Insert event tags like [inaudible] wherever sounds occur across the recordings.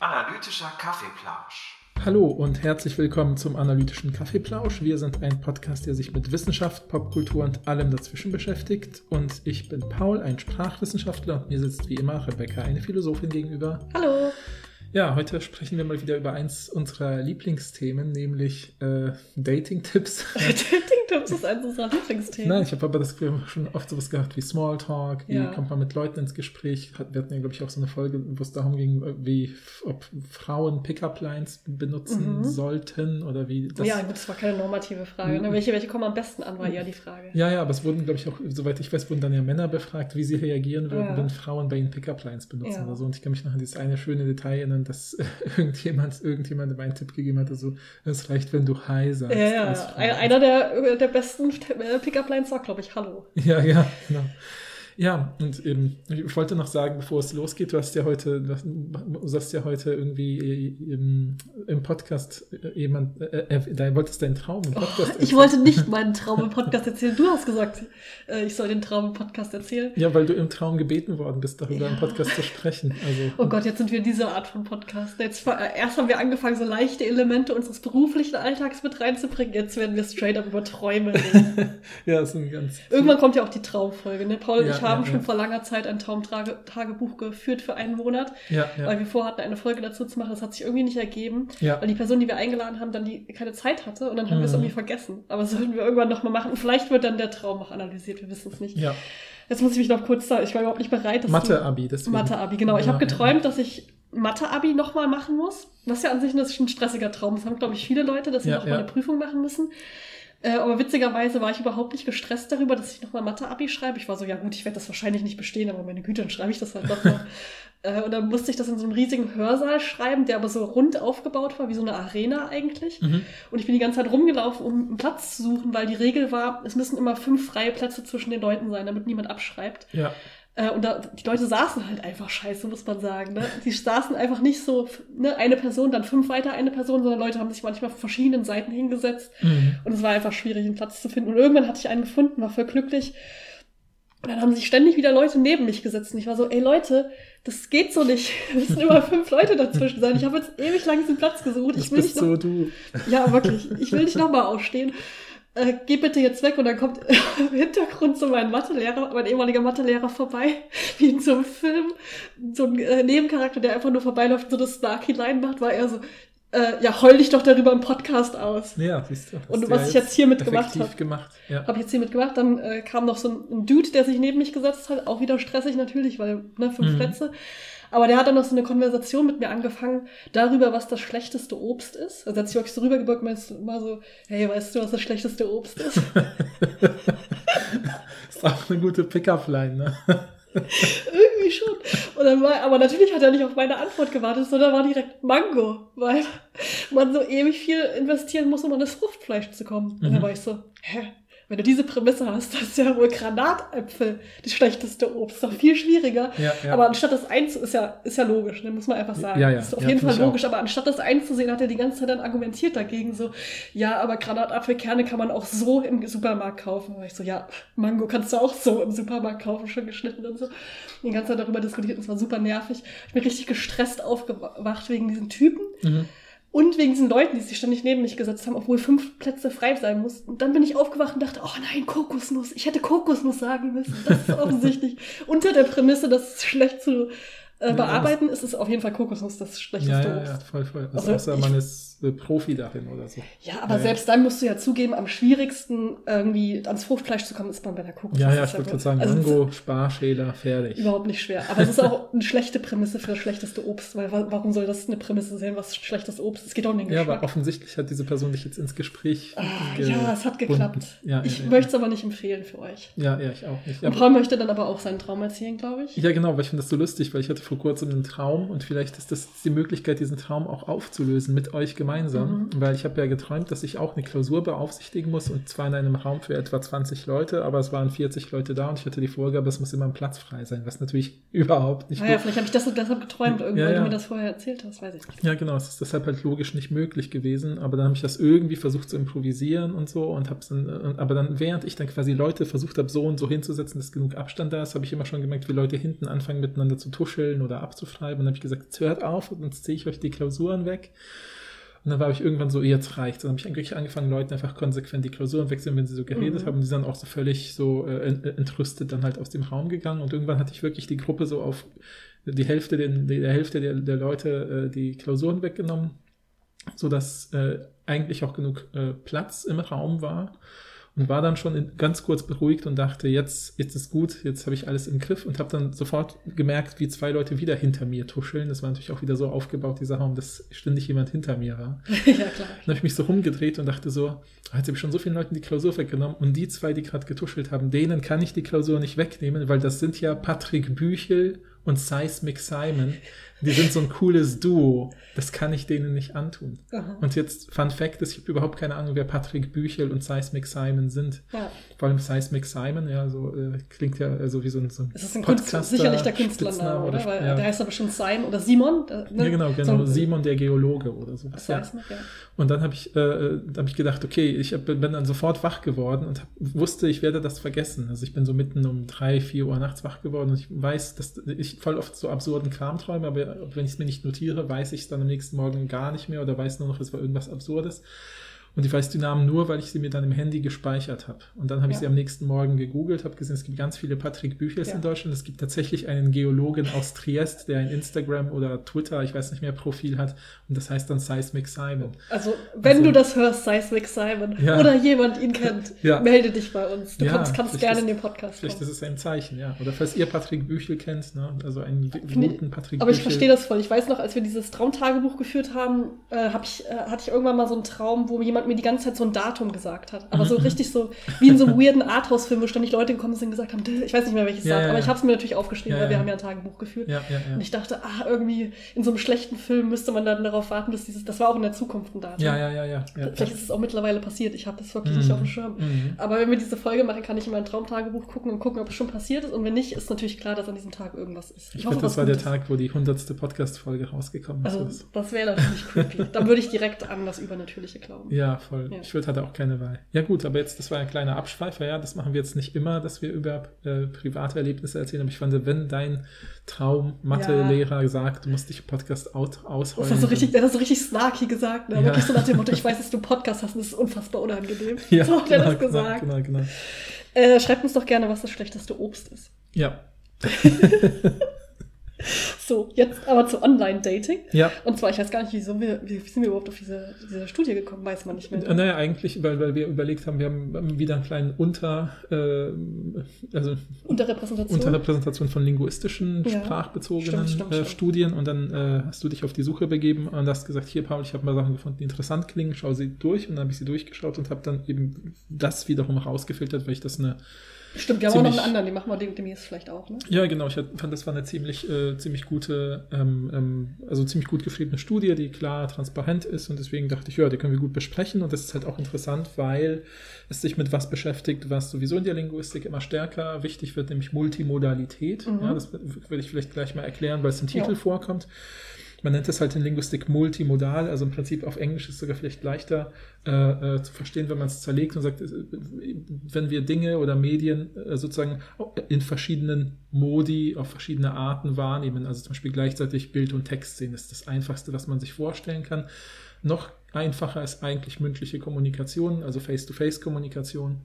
Analytischer Kaffeeplausch. Hallo und herzlich willkommen zum Analytischen Kaffeeplausch. Wir sind ein Podcast, der sich mit Wissenschaft, Popkultur und allem dazwischen beschäftigt. Und ich bin Paul, ein Sprachwissenschaftler und mir sitzt wie immer Rebecca, eine Philosophin gegenüber. Hallo. Ja, heute sprechen wir mal wieder über eins unserer Lieblingsthemen, nämlich äh, Dating-Tipps. [laughs] [laughs] Dating-Tipps ist eines unserer Lieblingsthemen. Nein, ich habe aber das Gefühl, schon oft sowas gehabt wie Smalltalk, wie Ja. kommt man mit Leuten ins Gespräch. Wir hatten ja, glaube ich, auch so eine Folge, wo es darum ging, wie ob Frauen Pickup-Lines benutzen Mhm. sollten oder wie das. ja, gut, das war keine normative Frage. Ne? Mhm. Welche, welche kommen am besten an, war eher die Frage. Ja, ja, aber es wurden, glaube ich, auch, soweit ich weiß, wurden dann ja Männer befragt, wie sie reagieren würden, Ja. wenn Frauen bei ihnen Pickup-Lines benutzen Ja. oder so. Und ich kann mich noch an dieses eine schöne Detail erinnern, dass äh, [laughs] irgendjemand, irgendjemandem einen Tipp gegeben hat, also es reicht, wenn du Hi sagst. Ja, ja, einer der, der besten äh, Pickup-Lines war, glaube ich, Hallo. Ja, ja, genau. Ja, und eben, ich wollte noch sagen, bevor es losgeht, du hast ja heute, du hast- du ja heute irgendwie im, im Podcast äh, jemand, äh, äh, da wolltest deinen Traum im Podcast Oh, ich erzählen. wollte nicht meinen Traum im Podcast erzählen. Du hast gesagt, äh, ich soll den Traum im Podcast erzählen. Ja, weil du im Traum gebeten worden bist, darüber im Ja. Podcast zu sprechen. Also, Oh Gott, jetzt sind wir in dieser Art von Podcast. Jetzt, äh, erst haben wir angefangen, so leichte Elemente unseres beruflichen Alltags mit reinzubringen. Jetzt werden wir straight up über Träume reden. [laughs] ja, das ist ein ganz. Irgendwann kommt ja auch die Traumfolge. Ne? Paul und Ja, ich haben ja, schon vor langer Zeit ein Traumtagebuch geführt für einen Monat, weil wir vorhatten, eine Folge dazu zu machen. Das hat sich irgendwie nicht ergeben, weil die Person, die wir eingeladen haben, dann die keine Zeit hatte und dann haben wir es Mhm. irgendwie vergessen. Aber das sollten wir irgendwann nochmal machen. Und vielleicht wird dann der Traum noch analysiert, wir wissen es nicht. Jetzt muss ich mich noch kurz sagen, ich war überhaupt nicht bereit. Mathe-Abi, deswegen. Mathe-Abi, genau. Ich habe geträumt, dass ich Mathe-Abi nochmal machen muss. Was ja an sich ein stressiger Traum ist. Das haben, glaube ich, viele Leute, dass sie Ja, nochmal ja. eine Prüfung machen müssen. Äh, aber witzigerweise war ich überhaupt nicht gestresst darüber, dass ich nochmal Mathe-Abi schreibe. Ich war so, ja gut, ich werde das wahrscheinlich nicht bestehen, aber meine Güte, dann schreibe ich das halt doch noch. [laughs] äh, und dann musste ich das in so einem riesigen Hörsaal schreiben, der aber so rund aufgebaut war, wie so eine Arena eigentlich. Mhm. Und ich bin die ganze Zeit rumgelaufen, um einen Platz zu suchen, weil die Regel war, es müssen immer fünf freie Plätze zwischen den Leuten sein, damit niemand abschreibt. Ja. Äh, und da, die Leute saßen halt einfach scheiße, muss man sagen. Ne? Die saßen einfach nicht so, ne, eine Person, dann fünf weiter eine Person, sondern Leute haben sich manchmal auf verschiedenen Seiten hingesetzt. Mhm. Und es war einfach schwierig, einen Platz zu finden. Und irgendwann hatte ich einen gefunden, war voll glücklich. Und dann haben sich ständig wieder Leute neben mich gesetzt. Und ich war so, ey Leute, das geht so nicht. [laughs] Es müssen immer fünf Leute dazwischen sein. Ich habe jetzt ewig lang diesen Platz gesucht. Das Ich will bist nicht noch, so du. ja, wirklich. Ich will nicht nochmal aufstehen. Äh, geh bitte jetzt weg und dann kommt [laughs] im Hintergrund so mein Mathelehrer, mein ehemaliger Mathelehrer vorbei, [laughs] wie in so einem Film, so ein äh, Nebencharakter, der einfach nur vorbeiläuft und so das Snarky-Line macht, war er so, äh, ja, heul dich doch darüber im Podcast aus. Ja, siehst du. Und was ich jetzt hiermit gemacht effektiv hab. gemacht. Ja. Habe ich jetzt hier mitgemacht, dann äh, kam noch so ein, ein Dude, der sich neben mich gesetzt hat, auch wieder stressig natürlich, weil, ne, fünf Mhm. Plätze. Aber der hat dann noch so eine Konversation mit mir angefangen darüber, was das schlechteste Obst ist. Also hat sich wirklich so rübergebeugt und immer so, hey, weißt du, was das schlechteste Obst ist? [laughs] ist auch eine gute Pickup-Line, ne? [laughs] Irgendwie schon. Und dann war, aber natürlich hat er nicht auf meine Antwort gewartet, sondern war direkt Mango, weil man so ewig viel investieren muss, um an das Fruchtfleisch zu kommen. Und Mhm. dann war ich so, hä? Wenn du diese Prämisse hast, [laughs] das ist ja wohl Granatäpfel das schlechteste Obst. Ist doch viel schwieriger. Ja, ja. Aber anstatt das eins ist ja, ist ja logisch, ne? muss man einfach sagen. Ja, ja. Ist auf jeden Fall logisch, aber anstatt das einzusehen, hat er die ganze Zeit dann argumentiert dagegen, so, ja, aber Granatapfelkerne kann man auch so im Supermarkt kaufen. Und ich so, ja, Mango kannst du auch so im Supermarkt kaufen, schon geschnitten und so. Die ganze Zeit darüber diskutiert, und es war super nervig. Ich bin richtig gestresst aufgewacht wegen diesen Typen. Mhm. Und wegen diesen Leuten, die sich ständig neben mich gesetzt haben, obwohl fünf Plätze frei sein mussten. Und dann bin ich aufgewacht und dachte, oh nein, Kokosnuss. Ich hätte Kokosnuss sagen müssen. Das ist offensichtlich [laughs] unter der Prämisse, dass es schlecht zu äh, Ja, bearbeiten ist, ist auf jeden Fall Kokosnuss das schlechteste Ja, ja, Obst. ja, voll, voll. Also, Also außer ich- man ist Profi darin oder so. Ja, aber Ja, ja. selbst dann musst du ja zugeben, am schwierigsten irgendwie ans Fruchtfleisch zu kommen, ist man bei der Kokosnuss. Ja, ja, ich wollte gerade wohl- sagen, also Mango, Sparschäler, fertig. Überhaupt nicht schwer. Aber es ist auch [laughs] eine schlechte Prämisse für das schlechteste Obst, weil wa- warum soll das eine Prämisse sein, was schlechtes Obst ist? Es geht auch um den Ja, Geschmack. aber offensichtlich hat diese Person dich jetzt ins Gespräch Ah, ja, es hat geklappt. Ja, ich ja, ja. möchte es aber nicht empfehlen für euch. Ja, ja, ich auch nicht. Ja, Und Paul möchte dann aber auch seinen Traum erzählen, glaube ich. ja, genau, weil ich finde das so lustig, weil ich hatte vor kurzem einen Traum und vielleicht ist das die Möglichkeit, diesen Traum auch aufzulösen mit euch gemeinsam, mhm. weil ich habe ja geträumt, dass ich auch eine Klausur beaufsichtigen muss und zwar in einem Raum für etwa 20 Leute, aber es waren 40 Leute da und ich hatte die Vorgabe, es muss immer ein Platz frei sein, was natürlich [laughs] überhaupt nicht. Ah, ja, vielleicht habe ich das deshalb geträumt, irgendwann, ja, ja. du mir das vorher erzählt hast, weiß ich nicht. Ja, genau, es ist deshalb halt logisch nicht möglich gewesen, aber dann habe ich das irgendwie versucht zu improvisieren und so und habe dann, äh, aber dann während ich dann quasi Leute versucht habe, so und so hinzusetzen, dass genug Abstand da ist, habe ich immer schon gemerkt, wie Leute hinten anfangen miteinander zu tuscheln oder abzuschreiben. Und dann habe ich gesagt, jetzt hört auf, sonst ziehe ich euch die Klausuren weg. Und dann war ich irgendwann so, jetzt reicht's. Dann habe ich eigentlich angefangen, Leuten einfach konsequent die Klausuren wechseln, wenn sie so geredet mhm. haben. Und die sind dann auch so völlig so äh, entrüstet dann halt aus dem Raum gegangen. Und irgendwann hatte ich wirklich die Gruppe so auf die Hälfte, den, die, der Hälfte der, der Leute äh, die Klausuren weggenommen, sodass äh, eigentlich auch genug äh, Platz im Raum war und war dann schon in, ganz kurz beruhigt und dachte, jetzt, jetzt ist gut, jetzt habe ich alles im Griff und habe dann sofort gemerkt, wie zwei Leute wieder hinter mir tuscheln. Das war natürlich auch wieder so aufgebaut, dieser Raum, dass ständig jemand hinter mir war. [laughs] ja, klar. Dann habe ich mich so rumgedreht und dachte so, ah, jetzt habe ich schon so vielen Leuten die Klausur weggenommen und die zwei, die gerade getuschelt haben, denen kann ich die Klausur nicht wegnehmen, weil das sind ja Patrick Büchel und Seismic Simon. Die sind so ein cooles Duo. Das kann ich denen nicht antun. Aha. Und jetzt, Fun Fact ist, ich habe überhaupt keine Ahnung, wer Patrick Büchel und Seismic Simon sind. Ja. Vor allem Seismic Simon, ja, so äh, klingt ja äh, so wie so ein, so ein Das ist ein Kunst, sicherlich der Künstlername, oder? Weil ja. der heißt aber schon Simon oder Simon. Äh, ne? Ja, genau, genau. So, Simon der Geologe oder so. Seismic, ja. Und dann habe ich, äh, hab ich gedacht, okay, ich hab, bin dann sofort wach geworden und hab, wusste, ich werde das vergessen. Also ich bin so mitten um drei, vier Uhr nachts wach geworden und ich weiß, dass ich voll oft so absurden Kram träume, aber wenn ich es mir nicht notiere, weiß ich es dann am nächsten Morgen gar nicht mehr oder weiß nur noch, es war irgendwas Absurdes. Und ich weiß die Namen nur, weil ich sie mir dann im Handy gespeichert habe. Und dann habe ja. ich sie am nächsten Morgen gegoogelt, habe gesehen, es gibt ganz viele Patrick Büchels ja. in Deutschland. Es gibt tatsächlich einen Geologen aus Triest, der ein Instagram oder Twitter, ich weiß nicht mehr, Profil hat. Und das heißt dann Seismic Simon. Also, wenn also, du das hörst, Seismic Simon, ja. oder jemand ihn kennt, [laughs] melde dich bei uns. Du kannst, kannst gerne in den Podcast Vielleicht kommen. ist es ein Zeichen, ja. Oder falls ihr Patrick Büchel kennt, ne? also einen guten Patrick Aber Büchel. ich verstehe das voll. Ich weiß noch, als wir dieses Traumtagebuch geführt haben, äh, hab ich, äh, hatte ich irgendwann mal so einen Traum, wo jemand jemand mir die ganze Zeit so ein Datum gesagt hat. Aber so mhm. richtig so, wie in so einem weirden Arthouse-Film, wo ständig Leute gekommen sind und gesagt haben, ich weiß nicht mehr, welches ja, sagt, ja, aber ich habe es mir natürlich aufgeschrieben, weil wir haben ja ein Tagebuch geführt. Und ich dachte, ah, irgendwie in so einem schlechten Film müsste man dann darauf warten, dass dieses, das war auch in der Zukunft ein Datum. Ja, ja, ja, ja. Vielleicht ist es auch mittlerweile passiert, ich habe das wirklich mhm. nicht auf dem Schirm. Mhm. Aber wenn wir diese Folge machen, kann ich in mein Traumtagebuch gucken und gucken, ob es schon passiert ist. Und wenn nicht, ist natürlich klar, dass an diesem Tag irgendwas ist. Ich, ich hoffe, das war der ist. Tag, wo die hundertste Podcast-Folge rausgekommen ist. Also, das wäre natürlich creepy. Dann würde ich direkt an das Übernatürliche glauben. Ja, voll. Ja. Ich würde hatte auch keine Wahl. Ja gut, aber jetzt, das war ein kleiner Abschweifer, ja, das machen wir jetzt nicht immer, dass wir über äh, private Erlebnisse erzählen, aber ich fand, wenn dein Traum-Mathe-Lehrer ja. sagt, du musst dich Podcast out ausheulen. Das hast du richtig, der hat so richtig snarky gesagt, ne? Ja. wirklich so nach dem Motto, ich weiß, dass du einen Podcast hast und das ist unfassbar unangenehm. [laughs] Ja, so hat genau, er das genau, gesagt. Genau, genau, genau. Äh, schreibt uns doch gerne, was das schlechteste Obst ist. Ja. [laughs] So, jetzt aber zu Online-Dating. Ja. Und zwar, ich weiß gar nicht, wieso wir, wie sind wir überhaupt auf diese, diese Studie gekommen, weiß man nicht mehr. Äh, naja, eigentlich, weil, weil wir überlegt haben, wir haben wieder einen kleinen Unter, äh, also Unterrepräsentation. Unterrepräsentation von linguistischen, ja. sprachbezogenen stimmt, stimmt, äh, Studien und dann äh, hast du dich auf die Suche begeben und hast gesagt, hier Paul, ich habe mal Sachen gefunden, die interessant klingen, schau sie durch und dann habe ich sie durchgeschaut und habe dann eben das wiederum rausgefiltert, weil ich das eine Stimmt, wir haben auch noch einen anderen, die machen wir demnächst vielleicht auch, ne? Ja, genau. Ich fand, das war eine ziemlich, äh, ziemlich gute, ähm, ähm, also ziemlich gut geschriebene Studie, die klar transparent ist und deswegen dachte ich, ja, die können wir gut besprechen und das ist halt auch interessant, weil es sich mit was beschäftigt, was sowieso in der Linguistik immer stärker wichtig wird, nämlich Multimodalität. Mhm. Ja, das würde ich vielleicht gleich mal erklären, weil es im Titel ja. vorkommt. Man nennt es halt in Linguistik multimodal, also im Prinzip auf Englisch ist es sogar vielleicht leichter äh, äh, zu verstehen, wenn man es zerlegt und sagt, äh, wenn wir Dinge oder Medien äh, sozusagen in verschiedenen Modi, auf verschiedene Arten wahrnehmen, also zum Beispiel gleichzeitig Bild und Text sehen, ist das Einfachste, was man sich vorstellen kann. Noch einfacher ist eigentlich mündliche Kommunikation, also Face-to-Face-Kommunikation.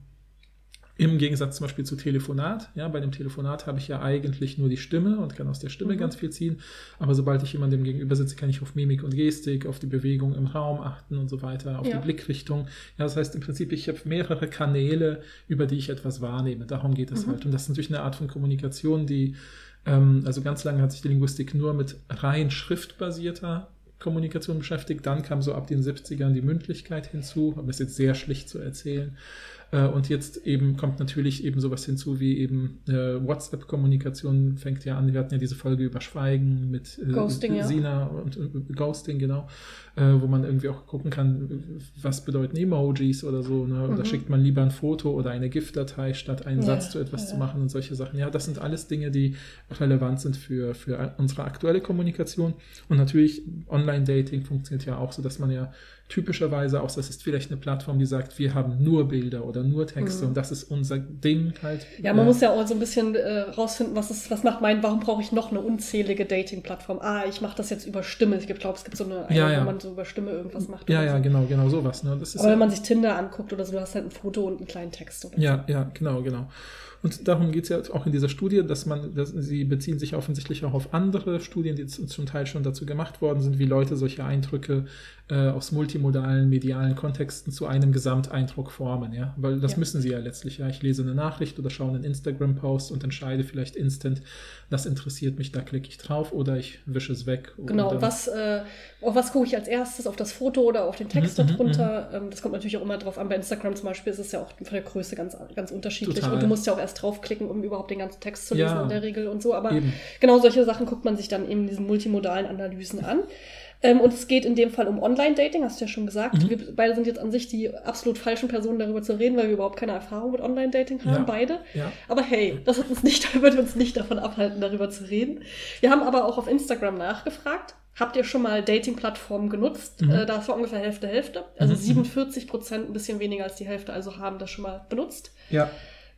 Im Gegensatz zum Beispiel zu Telefonat. Ja, bei dem Telefonat habe ich ja eigentlich nur die Stimme und kann aus der Stimme mhm. ganz viel ziehen. Aber sobald ich jemandem gegenüber sitze, kann ich auf Mimik und Gestik, auf die Bewegung im Raum achten und so weiter, auf ja. die Blickrichtung. Ja, das heißt im Prinzip, ich habe mehrere Kanäle, über die ich etwas wahrnehme. Darum geht es mhm. halt. Und das ist natürlich eine Art von Kommunikation, die, ähm, also ganz lange hat sich die Linguistik nur mit rein schriftbasierter Kommunikation beschäftigt. Dann kam so ab den 70ern die Mündlichkeit hinzu, aber ist jetzt sehr schlicht zu erzählen. Äh, und jetzt eben kommt natürlich eben sowas hinzu wie eben äh, WhatsApp-Kommunikation fängt ja an. Wir hatten ja diese Folge über Schweigen mit äh, Ghosting, ja. Sina und äh, Ghosting, genau, äh, wo man irgendwie auch gucken kann, was bedeuten Emojis oder so. Ne? Oder Mhm. schickt man lieber ein Foto oder eine GIF-Datei, statt einen Ja, Satz zu etwas ja. zu machen und solche Sachen. Ja, das sind alles Dinge, die relevant sind für, für unsere aktuelle Kommunikation. Und natürlich, Online-Dating funktioniert ja auch so, dass man ja typischerweise, auch das ist vielleicht eine Plattform, die sagt, wir haben nur Bilder oder nur Texte Mhm. und das ist unser Ding halt. Ja, man Äh, muss ja auch so ein bisschen äh, rausfinden, was ist, was macht mein, warum brauche ich noch eine unzählige Dating-Plattform? Ah, ich mache das jetzt über Stimme. Ich glaube, es gibt so eine, Ja, ja. wo man so über Stimme irgendwas macht. Ja, ja, so. genau, genau sowas. Ne? Das ist Aber ja, wenn man sich Tinder anguckt oder so, du hast halt ein Foto und einen kleinen Text. Oder Ja, ja, genau, genau. Und darum geht es ja auch in dieser Studie, dass man, dass sie beziehen sich offensichtlich auch auf andere Studien, die zum Teil schon dazu gemacht worden sind, wie Leute solche Eindrücke äh, aus multimodalen, medialen Kontexten zu einem Gesamteindruck formen, ja. Weil das Ja. müssen sie ja letztlich, ja. Ich lese eine Nachricht oder schaue einen Instagram-Post und entscheide vielleicht instant, das interessiert mich, da klicke ich drauf oder ich wische es weg. Genau, oder, was, äh, auf was gucke ich als erstes? Auf das Foto oder auf den Text Mhm, mhm, darunter? Ähm, das kommt natürlich auch immer drauf an. Bei Instagram zum Beispiel ist es ja auch von der Größe ganz, ganz unterschiedlich. Und du musst ja auch erst draufklicken, um überhaupt den ganzen Text zu Ja. lesen in der Regel und so. Aber Eben. genau solche Sachen guckt man sich dann eben in diesen multimodalen Analysen an. Ähm, und es geht in dem Fall um Online-Dating, hast du ja schon gesagt. Mhm. Wir beide sind jetzt an sich die absolut falschen Personen, darüber zu reden, weil wir überhaupt keine Erfahrung mit Online-Dating haben, Ja. beide. Ja. Aber hey, das uns nicht, [laughs] würde uns nicht davon abhalten, darüber zu reden. Wir haben aber auch auf Instagram nachgefragt. Habt ihr schon mal Dating-Plattformen genutzt? Mhm. Äh, da ist war ungefähr Hälfte, Hälfte. Also Mhm. 47 Prozent, ein bisschen weniger als die Hälfte, also haben das schon mal benutzt. Ja,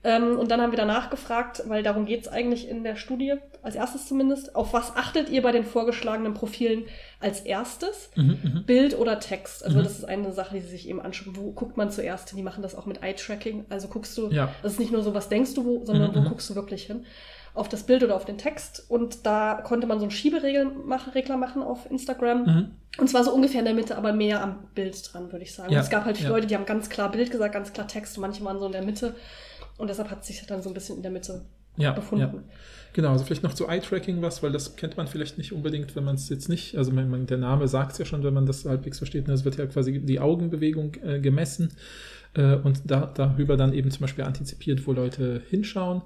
Ähm, und dann haben wir danach gefragt, weil darum geht es eigentlich in der Studie, als erstes zumindest, auf was achtet ihr bei den vorgeschlagenen Profilen als erstes? mhm, mhm. Bild oder Text? Also Mhm. das ist eine Sache, die sie sich eben anschauen. Wo guckt man zuerst hin? Die machen das auch mit Eye-Tracking. Also guckst du, Ja. das ist nicht nur so, was denkst du, wo, sondern Mhm, wo mhm. guckst du wirklich hin? Auf das Bild oder auf den Text. Und da konnte man so einen Schieberegler machen, auf Instagram. Mhm. Und zwar so ungefähr in der Mitte, aber mehr am Bild dran, würde ich sagen. Ja, Und es gab halt viele ja. Leute, die haben ganz klar Bild gesagt, ganz klar Text. Manche waren so in der Mitte. Und deshalb hat sich dann so ein bisschen in der Mitte Ja, befunden. ja. Genau, also vielleicht noch zu Eye-Tracking was, weil das kennt man vielleicht nicht unbedingt, wenn man es jetzt nicht, also man, der Name sagt es ja schon, wenn man das halbwegs versteht, ne, es wird ja quasi die Augenbewegung äh, gemessen äh, und da, darüber dann eben zum Beispiel antizipiert, wo Leute hinschauen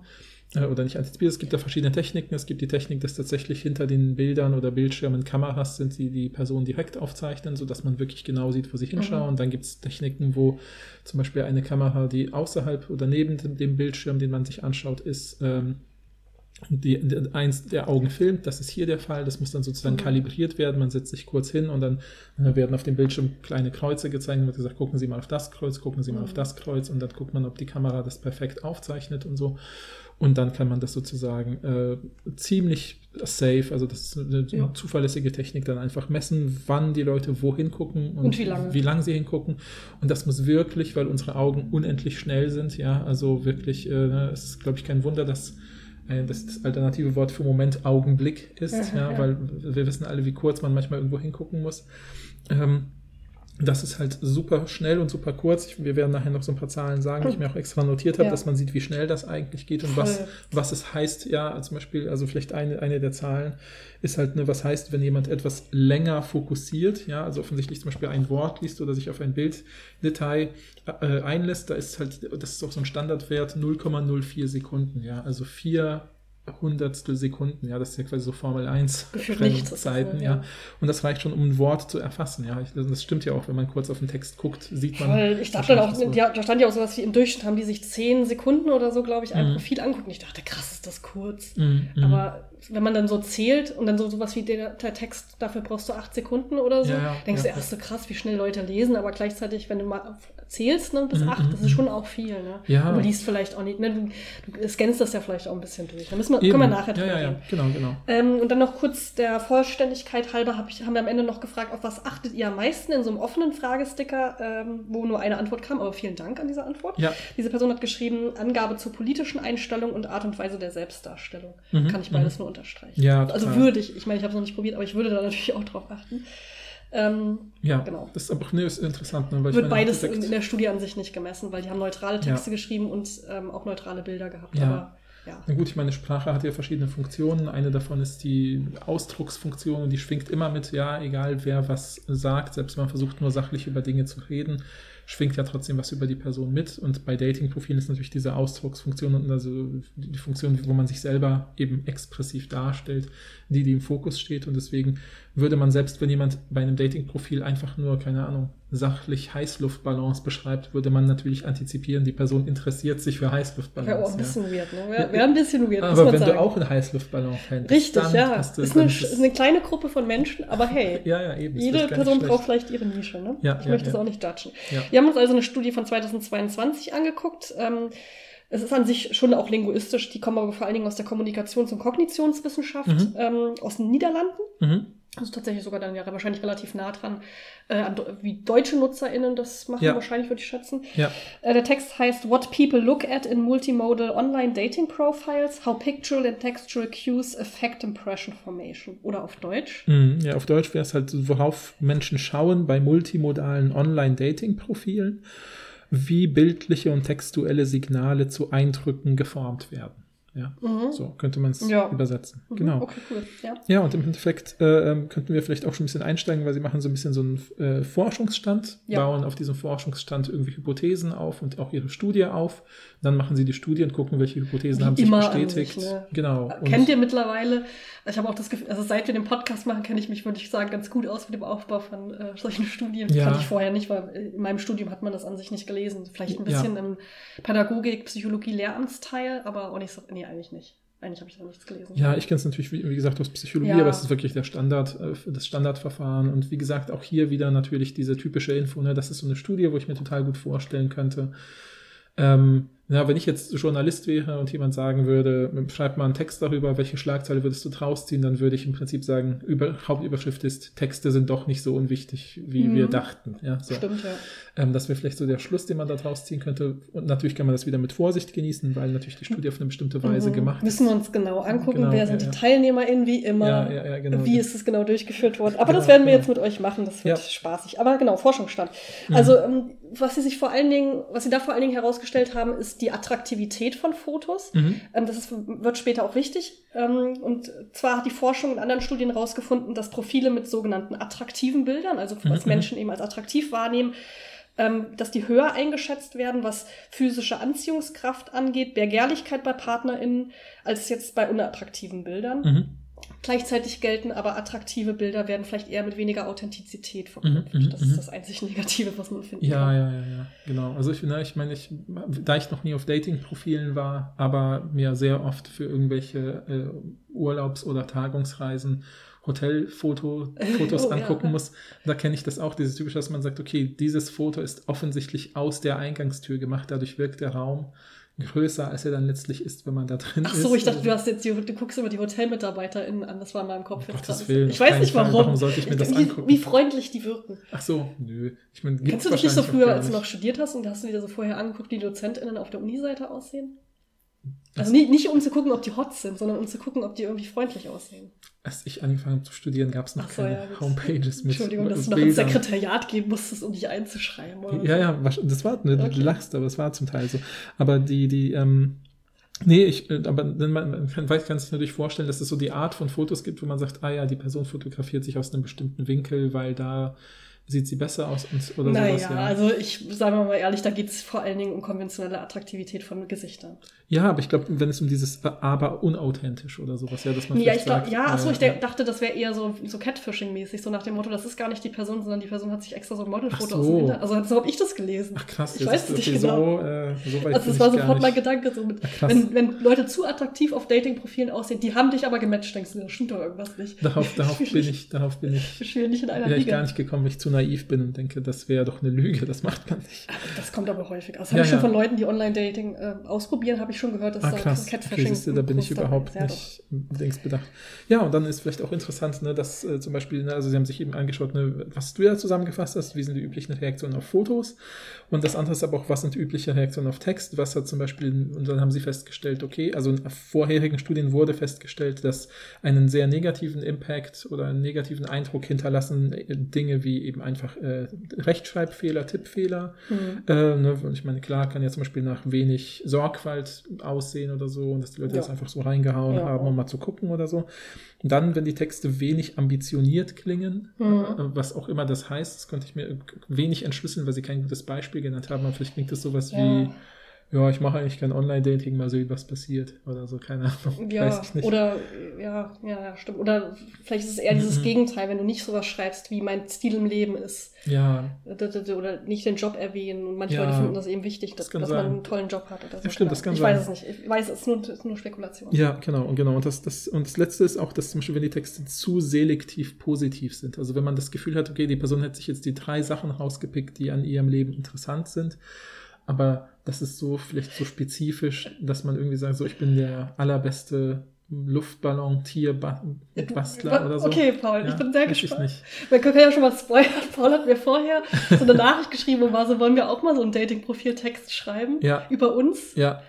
oder nicht antizipiert. Es gibt da verschiedene Techniken. Es gibt die Technik, dass tatsächlich hinter den Bildern oder Bildschirmen Kameras sind, die die Person direkt aufzeichnen, sodass man wirklich genau sieht, wo sie hinschauen. Dann gibt es Techniken, wo zum Beispiel eine Kamera, die außerhalb oder neben dem, dem Bildschirm, den man sich anschaut, ist, ähm, die, die, eins der Augen filmt. Das ist hier der Fall. Das muss dann sozusagen Mhm. kalibriert werden. Man setzt sich kurz hin und dann äh, werden auf dem Bildschirm kleine Kreuze gezeigt und wird gesagt, gucken Sie mal auf das Kreuz, gucken Sie mal Mhm. auf das Kreuz und dann guckt man, ob die Kamera das perfekt aufzeichnet und so. Und dann kann man das sozusagen äh, ziemlich safe, also das ist eine Ja. zuverlässige Technik, dann einfach messen, wann die Leute wohin gucken und, Und wie lange. wie lange sie hingucken. Und das muss wirklich, weil unsere Augen unendlich schnell sind, ja, also wirklich, äh, es ist, glaube ich, kein Wunder, dass das, das alternative Wort für Moment Augenblick ist, Ja, ja, ja. weil wir wissen alle, wie kurz man manchmal irgendwo hingucken muss. Ähm, das ist halt super schnell und super kurz. Ich, wir werden nachher noch so ein paar Zahlen sagen, die ich mir auch extra notiert habe, Ja. dass man sieht, wie schnell das eigentlich geht und was, was es heißt. Ja, zum Beispiel, also vielleicht eine, eine der Zahlen ist halt, ne, was heißt, wenn jemand etwas länger fokussiert, ja, also offensichtlich zum Beispiel ein Wort liest oder sich auf ein Bilddetail äh, einlässt, da ist halt, das ist auch so ein Standardwert, 0,04 Sekunden, ja, also vier Hundertstel Sekunden, ja, das ist ja quasi so Formel 1 Gefühlt nichts ist das, Zeiten, ja. ja. Und das reicht schon, um ein Wort zu erfassen, ja. Ich, das stimmt ja auch, wenn man kurz auf den Text guckt, sieht man. Voll. Ich dachte dann auch, ja, da stand ja auch sowas wie im Durchschnitt haben die sich zehn Sekunden oder so, glaube ich, ein Mhm. Profil angucken. Ich dachte, krass, ist das kurz. Mhm, mhm. Aber wenn man dann so zählt und dann so sowas wie der, der Text, dafür brauchst du acht Sekunden oder so, Ja, ja, denkst ja, du, ach so krass, wie schnell Leute lesen, aber gleichzeitig, wenn du mal zählst, ne, bis Mhm, acht, das mhm, ist schon auch viel, ne? Ja. Du liest vielleicht auch nicht, ne? Du, du scannst das ja vielleicht auch ein bisschen durch. Da müssen wir, Eben. können wir nachher ja, drüber ja, ja, reden. genau, genau. Ähm, und dann noch kurz der Vollständigkeit halber hab ich, haben wir am Ende noch gefragt, auf was achtet ihr am meisten in so einem offenen Fragesticker, ähm, wo nur eine Antwort kam, aber vielen Dank an diese Antwort. Ja. Diese Person hat geschrieben, Angabe zur politischen Einstellung und Art und Weise der Selbstdarstellung. Mhm, Kann ich beides nur unterstreichen. Ja, also würde ich, ich meine, ich habe es noch nicht probiert, aber ich würde da natürlich auch drauf achten. Ähm, Ja, Genau. das ist aber ne, ist interessant, ne, weil ich wird meine, beides in, der Studie an sich nicht gemessen, weil die haben neutrale Texte geschrieben und ähm, auch neutrale Bilder gehabt. Ja. Aber ja. Na gut, ich meine, Sprache hat ja verschiedene Funktionen. Eine davon ist die Ausdrucksfunktion und die schwingt immer mit, ja, egal wer was sagt, selbst wenn man versucht nur sachlich über Dinge zu reden, schwingt ja trotzdem was über die Person mit. Und bei Dating-Profilen ist natürlich diese Ausdrucksfunktion und also die Funktion, wo man sich selber eben expressiv darstellt, die, die im Fokus steht. Und deswegen würde man selbst, wenn jemand bei einem Dating-Profil einfach nur, keine Ahnung, sachlich Heißluftballons beschreibt, würde man natürlich antizipieren, die Person interessiert sich für Heißluftballons. Wäre auch ein ja. bisschen weird, ne? Wäre wär ein bisschen weird, Aber wenn sagen. du auch ein Heißluftballon-Fan bist, Richtig, dann ja. hast du ist, eine, ist es- ist eine kleine Gruppe von Menschen, aber hey, [laughs] Ja, ja, eben. jede Person braucht vielleicht ihre Nische, ne? Ja, ich ja, möchte es ja. auch nicht judgen. Ja. Wir haben uns also eine Studie von 2022 angeguckt. Ähm, es ist an sich schon auch linguistisch, die kommen aber vor allen Dingen aus der Kommunikations- und Kognitionswissenschaft Mhm. ähm, aus den Niederlanden. Mhm. Also tatsächlich sogar dann ja wahrscheinlich relativ nah dran, äh, wie deutsche NutzerInnen das machen, Ja. wahrscheinlich würde ich schätzen. Ja. Äh, der Text heißt What People Look at in Multimodal Online Dating Profiles, How Pictural and Textual Cues Affect Impression Formation. Oder auf Deutsch. Mhm. Ja, auf Deutsch wäre es halt, worauf Menschen schauen bei multimodalen Online-Dating-Profilen, wie bildliche und textuelle Signale zu Eindrücken geformt werden. Ja, Mhm. so könnte man es Ja. übersetzen. Mhm, Genau. Okay, cool. Ja. Ja, und im Endeffekt äh, ähm, könnten wir vielleicht auch schon ein bisschen einsteigen, weil sie machen so ein bisschen so einen äh, Forschungsstand, Ja. bauen auf diesem Forschungsstand irgendwie Hypothesen auf und auch ihre Studie auf. Dann machen sie die Studie und gucken, welche Hypothesen Wie haben sich bestätigt. sich, ne? Genau. Und- Kennt ihr mittlerweile, ich habe auch das Gefühl, also seit wir den Podcast machen, kenne ich mich, würde ich sagen, ganz gut aus mit dem Aufbau von äh, solchen Studien. Ja. Fand ich vorher nicht, weil in meinem Studium hat man das an sich nicht gelesen. Vielleicht ein bisschen im Pädagogik, Psychologie, Lehramtsteil, aber auch nicht so, nee, eigentlich nicht. Eigentlich habe ich da nichts gelesen. Ja, ich kenne es natürlich, wie, wie gesagt, aus Psychologie, Ja. aber es ist wirklich der Standard, äh, das Standardverfahren. Und wie gesagt, auch hier wieder natürlich diese typische Info, ne? das ist so eine Studie, wo ich mir total gut vorstellen könnte. Ähm, ja, wenn ich jetzt Journalist wäre und jemand sagen würde, schreib mal einen Text darüber, welche Schlagzeile würdest du draus ziehen, dann würde ich im Prinzip sagen, über, Hauptüberschrift ist, Texte sind doch nicht so unwichtig, wie Mhm. wir dachten. Ja, so. Stimmt, ja. Ähm, das wäre vielleicht so der Schluss, den man da draus ziehen könnte. Und natürlich kann man das wieder mit Vorsicht genießen, weil natürlich die Studie auf eine bestimmte Weise Mhm. gemacht Müssen ist. wir uns genau angucken, Genau, wer sind ja, die. TeilnehmerInnen, wie immer. Ja, ja, genau. Wie ist es genau durchgeführt worden? Aber Genau, das werden wir genau. jetzt mit euch machen, das wird spaßig. Aber genau, Forschungsstand. Mhm. Also, ähm, was sie sich vor allen Dingen, was sie da vor allen Dingen herausgestellt haben, ist die Attraktivität von Fotos. Mhm. Ähm, das ist, wird später auch wichtig. Ähm, und zwar hat die Forschung in anderen Studien herausgefunden, dass Profile mit sogenannten attraktiven Bildern, also was Mhm, Menschen eben als attraktiv wahrnehmen, ähm, dass die höher eingeschätzt werden, was physische Anziehungskraft angeht, Begehrlichkeit bei PartnerInnen, als jetzt bei unattraktiven Bildern. Mhm. Gleichzeitig gelten aber attraktive Bilder werden vielleicht eher mit weniger Authentizität verknüpft. Mhm, mhm, das mhm. ist das einzig Negative, was man finden Ja, kann. ja, ja, ja, genau. Also ich, ne, ich meine, ich, da ich noch nie auf Dating-Profilen war, aber mir sehr oft für irgendwelche äh, Urlaubs- oder Tagungsreisen Hotelfotos [laughs] Oh, ja. angucken muss, da kenne ich das auch, dieses typische, dass man sagt, okay, dieses Foto ist offensichtlich aus der Eingangstür gemacht, dadurch wirkt der Raum größer, als er dann letztlich ist, wenn man da drin Ach ist. so, ich dachte, Also- du hast jetzt die, du guckst immer die HotelmitarbeiterInnen an. Das war in meinem Kopf jetzt Gottes. Willen, Ich weiß nicht warum. Warum sollte ich mir das wie, angucken? Wie freundlich die wirken. Ach so, nö. Ich meine, gibt's Kennst du das nicht so früher, als du noch studiert hast und hast du dir so vorher angeguckt, wie die DozentInnen auf der Uni-Seite aussehen? Also nicht, nicht um zu gucken, ob die hot sind, sondern um zu gucken, ob die irgendwie freundlich aussehen. Als ich angefangen habe zu studieren, gab es noch so, keine ja, Homepages mit Entschuldigung, dass du noch ins. Sekretariat gehen musstest, um dich einzuschreiben. Oder Ja, ja, das war, ne, Okay. du lachst, aber es war zum Teil so. Aber die, die, ähm, nee, ich, äh, aber man, kann, kann sich natürlich vorstellen, dass es so die Art von Fotos gibt, wo man sagt, ah ja, die Person fotografiert sich aus einem bestimmten Winkel, weil da sieht sie besser aus und, oder naja, sowas. Ja. also ich sage mal ehrlich, da geht es vor allen Dingen um konventionelle Attraktivität von Gesichtern. Ja, aber ich glaube, wenn es um dieses aber unauthentisch oder sowas, ja, dass man Ja, ich glaub, sagt, ja, achso, äh, ich denk- dachte, das wäre eher so, so Catfishing-mäßig, so nach dem Motto, das ist gar nicht die Person, sondern die Person hat sich extra so ein Modelfoto so. aus dem Internet. Also so habe ich das gelesen. Ach krass, ich weiß ist es nicht okay, genau. so, äh, so weit Also bin das war sofort mein. Gedanke, so mit, wenn, wenn Leute zu attraktiv auf Dating-Profilen aussehen, die haben dich aber gematcht, denkst du, da stimmt doch irgendwas nicht. Darauf, darauf bin ich, darauf bin ich, Ich spiele nicht in einer wäre ich Liga. gar nicht gekommen, weil ich zu naiv bin und denke, das wäre doch eine Lüge, das macht man nicht. Das kommt aber häufig. Also Ja, habe ich schon ja. von Leuten, die Online-Dating äh, ausprobieren, habe ich schon gehört, dass Ah, da krass. Okay, Catfishing siehst du, da bin ich überhaupt nicht längst bedacht. Ja, und dann ist vielleicht auch interessant, ne, dass äh, zum Beispiel, ne, also Sie haben sich eben angeschaut, ne, was du ja zusammengefasst hast, wie sind die üblichen Reaktionen auf Fotos und das andere ist aber auch, was sind die üblichen Reaktionen auf Text, was hat zum Beispiel, und dann haben Sie festgestellt, okay, also in vorherigen Studien wurde festgestellt, dass einen sehr negativen Impact oder einen negativen Eindruck hinterlassen äh, Dinge wie eben einfach äh, Rechtschreibfehler, Tippfehler. Mhm. Äh, ne, und ich meine, klar, kann ja zum Beispiel nach wenig Sorgfalt aussehen oder so und dass die Leute Ja. das einfach so reingehauen Ja. haben, um mal zu gucken oder so. Und dann, wenn die Texte wenig ambitioniert klingen, Mhm. äh, was auch immer das heißt, das konnte ich mir wenig entschlüsseln, weil sie kein gutes Beispiel genannt haben. Aber vielleicht klingt das sowas Ja. wie, ja, ich mache eigentlich kein Online-Dating, mal sehen, was passiert oder so, keine Ahnung. Ja, ich oder ja, ja, stimmt. Oder vielleicht ist es eher dieses Mhm. Gegenteil, wenn du nicht sowas schreibst, wie mein Stil im Leben ist. ja, Oder nicht den Job erwähnen. Und manche Ja, Leute finden das eben wichtig, das dass, dass man einen tollen Job hat oder so. Ja, stimmt, das Keine kann ich sein. weiß es nicht. Ich weiß, es ist nur, es ist nur Spekulation. Ja, genau, und genau. Und das, das, und das letzte ist auch, dass zum Beispiel, wenn die Texte zu selektiv positiv sind. Also wenn man das Gefühl hat, okay, die Person hat sich jetzt die drei Sachen rausgepickt, die an ihrem Leben interessant sind, aber das ist so vielleicht so spezifisch, dass man irgendwie sagt, so ich bin der allerbeste Luftballon-Tierbastler oder so. Okay, Paul, ich Ja, bin sehr ich gespannt. nicht. Man kann ja schon mal spoilern. Paul hat mir vorher so eine [laughs] Nachricht geschrieben und war so, wollen wir auch mal so einen Dating-Profil-Text schreiben Ja. über uns? Ja,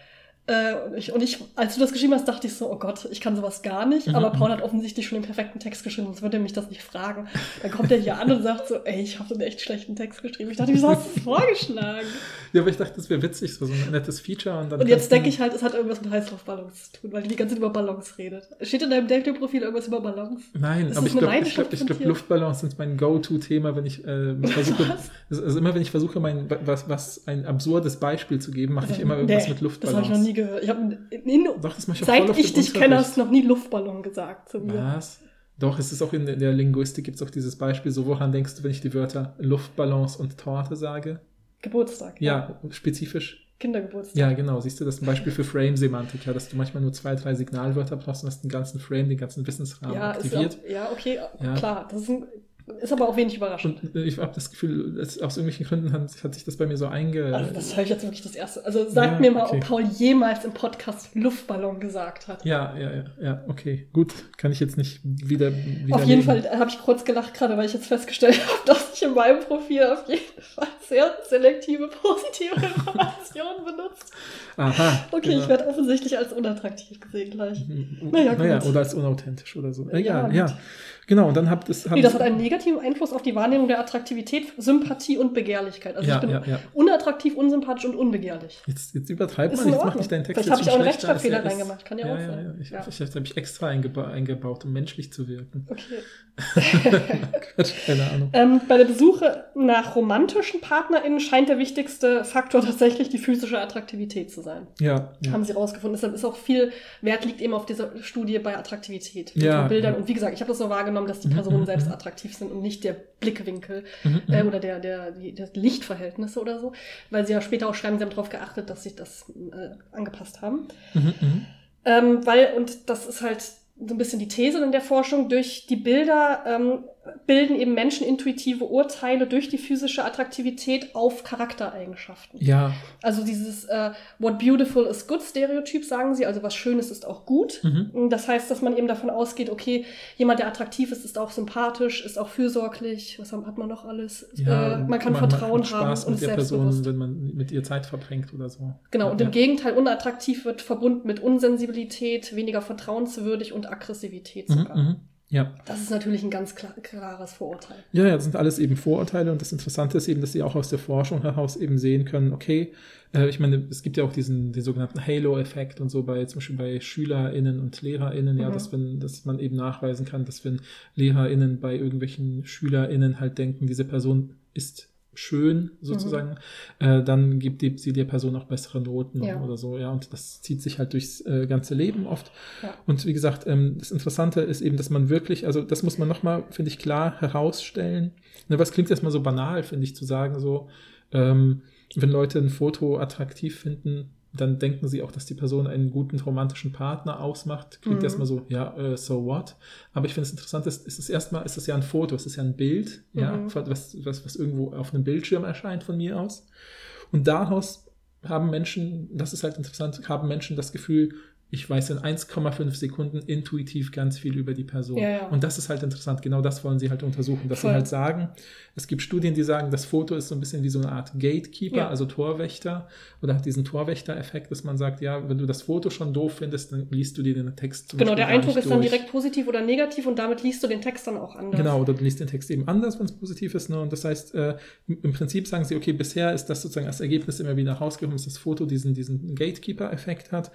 Äh, und, ich, und ich, als du das geschrieben hast, dachte ich so, oh Gott, ich kann sowas gar nicht. Mhm, Aber mhm. Paul hat offensichtlich schon den perfekten Text geschrieben, sonst würde er mich das nicht fragen. Dann kommt er hier an und sagt so, ey, ich habe einen echt schlechten Text geschrieben. Ich dachte, wieso hast du das vorgeschlagen? ja, aber ich dachte, das wäre witzig, so ein nettes Feature. Und, dann Und jetzt denke ich halt, es hat irgendwas mit Heißluftballons zu tun, weil die die ganze Zeit über Ballons redet. Steht in deinem Dating-Profil irgendwas über Ballons? Nein, Ist aber das ich glaube, ich glaub, ich glaub? Luftballons sind mein Go-To-Thema, wenn ich äh, versuche, [laughs] also immer wenn ich versuche, mein, was, was ein absurdes Beispiel zu geben, mache ich immer irgendwas Nee, mit Das Luftballons. habe ich noch nie gehört. Ich habe seit ich dich kenne, hast du noch nie Luftballon gesagt zu mir. Was? Doch, es ist auch in der Linguistik gibt es auch dieses Beispiel, so woran denkst du, wenn ich die Wörter Luftballons und Torte sage? Geburtstag. Ja, spezifisch. Kindergeburtstag. Ja, genau. Siehst du, das ist ein Beispiel für Frame-Semantik, ja, dass du manchmal nur zwei, drei Signalwörter brauchst und hast den ganzen Frame, den ganzen Wissensrahmen Ja, aktiviert. auch, ja, okay, Ja. klar. Das ist, ein, ist aber auch wenig überraschend. Und äh, ich habe das Gefühl, dass aus irgendwelchen Gründen hat, hat sich das bei mir so einge... also das habe ich jetzt wirklich das erste. Also sag Ja, mir mal, okay. ob Paul jemals im Podcast Luftballon gesagt hat. Ja, ja, ja, ja, okay, gut. Kann ich jetzt nicht wieder. Auf jeden widerlegen. Fall habe ich kurz gelacht, gerade weil ich jetzt festgestellt [laughs] habe, dass ich in meinem Profil auf jeden Fall sehr selektive positive [laughs] Informationen benutzt. Aha. Okay, genau. ich werde offensichtlich als unattraktiv gesehen gleich. Naja, Naja, gut. oder als unauthentisch oder so. Ja, Egal, gut. ja. Genau, und dann habt es. Nee, das hat einen negativen Einfluss auf die Wahrnehmung der Attraktivität, Sympathie und Begehrlichkeit. Also Ja, ich bin ja, ja. unattraktiv, unsympathisch und unbegehrlich. Jetzt, jetzt man, in jetzt Ordnung. nicht deinen Text Vielleicht habe ich auch einen er Rechtschreibfehler reingemacht. Kann ja, auch sein. Ich. Vielleicht habe ich extra eingeba eingebaut, um menschlich zu wirken. Okay. [laughs] Quatsch, keine Ahnung. Ähm, bei der Besuche nach romantischen PartnerInnen scheint der wichtigste Faktor tatsächlich die physische Attraktivität zu sein. Ja. Haben sie rausgefunden. Deshalb ist auch viel Wert liegt eben auf dieser Studie bei Attraktivität. Ja, Bildern. Und wie gesagt, ich habe das so wahrgenommen, dass die Mhm, Personen mhm, selbst mhm. attraktiv sind und nicht der Blickwinkel Mhm, äh, mhm. oder der, der, die, das Lichtverhältnisse oder so. Weil sie ja später auch schreiben, sie haben darauf geachtet, dass sich das äh, angepasst haben. Mhm. Ähm, weil, und das ist halt so ein bisschen die These in der Forschung, durch die Bilder ähm, bilden eben Menschen intuitive Urteile durch die physische Attraktivität auf Charaktereigenschaften. Ja, Also dieses äh, What beautiful is good Stereotyp sagen sie, also was Schönes ist auch gut. mhm. Das heißt, dass man eben davon ausgeht, okay, jemand, der attraktiv ist, ist auch sympathisch, ist auch fürsorglich. Was hat man noch alles? ja äh, man kann macht- Vertrauen macht haben Spaß und mit der Person, wenn man mit ihr Zeit verbringt oder so. Genau, ja, und im ja. Gegenteil, unattraktiv wird verbunden mit Unsensibilität, weniger vertrauenswürdig und Aggressivität Mhm, sogar. mhm. Ja. Das ist natürlich ein ganz klar, klares Vorurteil. Ja, ja, das sind alles eben Vorurteile und das Interessante ist eben, dass sie auch aus der Forschung heraus eben sehen können, okay, äh, ich meine, es gibt ja auch diesen, den sogenannten Halo-Effekt und so bei, zum Beispiel bei SchülerInnen und LehrerInnen, ja, Mhm. dass wenn, dass man eben nachweisen kann, dass wenn LehrerInnen bei irgendwelchen SchülerInnen halt denken, diese Person ist schön sozusagen, äh, dann gibt die, sie der Person auch bessere Noten Ja. oder so, ja, und das zieht sich halt durchs äh, ganze Leben oft. Ja. Und wie gesagt, ähm, das Interessante ist eben, dass man wirklich, also das muss man nochmal, finde ich, klar herausstellen. Ne, was klingt erstmal so banal, finde ich, zu sagen, so, ähm, wenn Leute ein Foto attraktiv finden, dann denken sie auch, dass die Person einen guten romantischen Partner ausmacht. Klingt Mhm. erstmal so, ja, äh, so what? Aber ich finde es interessant, ist, ist es erstmal, ist es ja ein Foto, es ist ja ein Bild, ja, Mhm. was, was, was irgendwo auf einem Bildschirm erscheint von mir aus. Und daraus haben Menschen, das ist halt interessant, haben Menschen das Gefühl, ich weiß in 1,5 Sekunden intuitiv ganz viel über die Person. Ja, ja. Und das ist halt interessant. Genau das wollen sie halt untersuchen, dass Voll. sie halt sagen, es gibt Studien, die sagen, das Foto ist so ein bisschen wie so eine Art Gatekeeper, Ja. also Torwächter oder hat diesen Torwächter-Effekt, dass man sagt, ja, wenn du das Foto schon doof findest, dann liest du dir den Text zum Genau, Beispiel der Eindruck ist dann durch. direkt positiv oder negativ und damit liest du den Text dann auch anders. Genau, oder du liest den Text eben anders, wenn es positiv ist. Ne? Und das heißt, äh, im im Prinzip sagen sie, okay, bisher ist das sozusagen als Ergebnis immer wieder rausgekommen, dass das Foto diesen, diesen Gatekeeper-Effekt hat.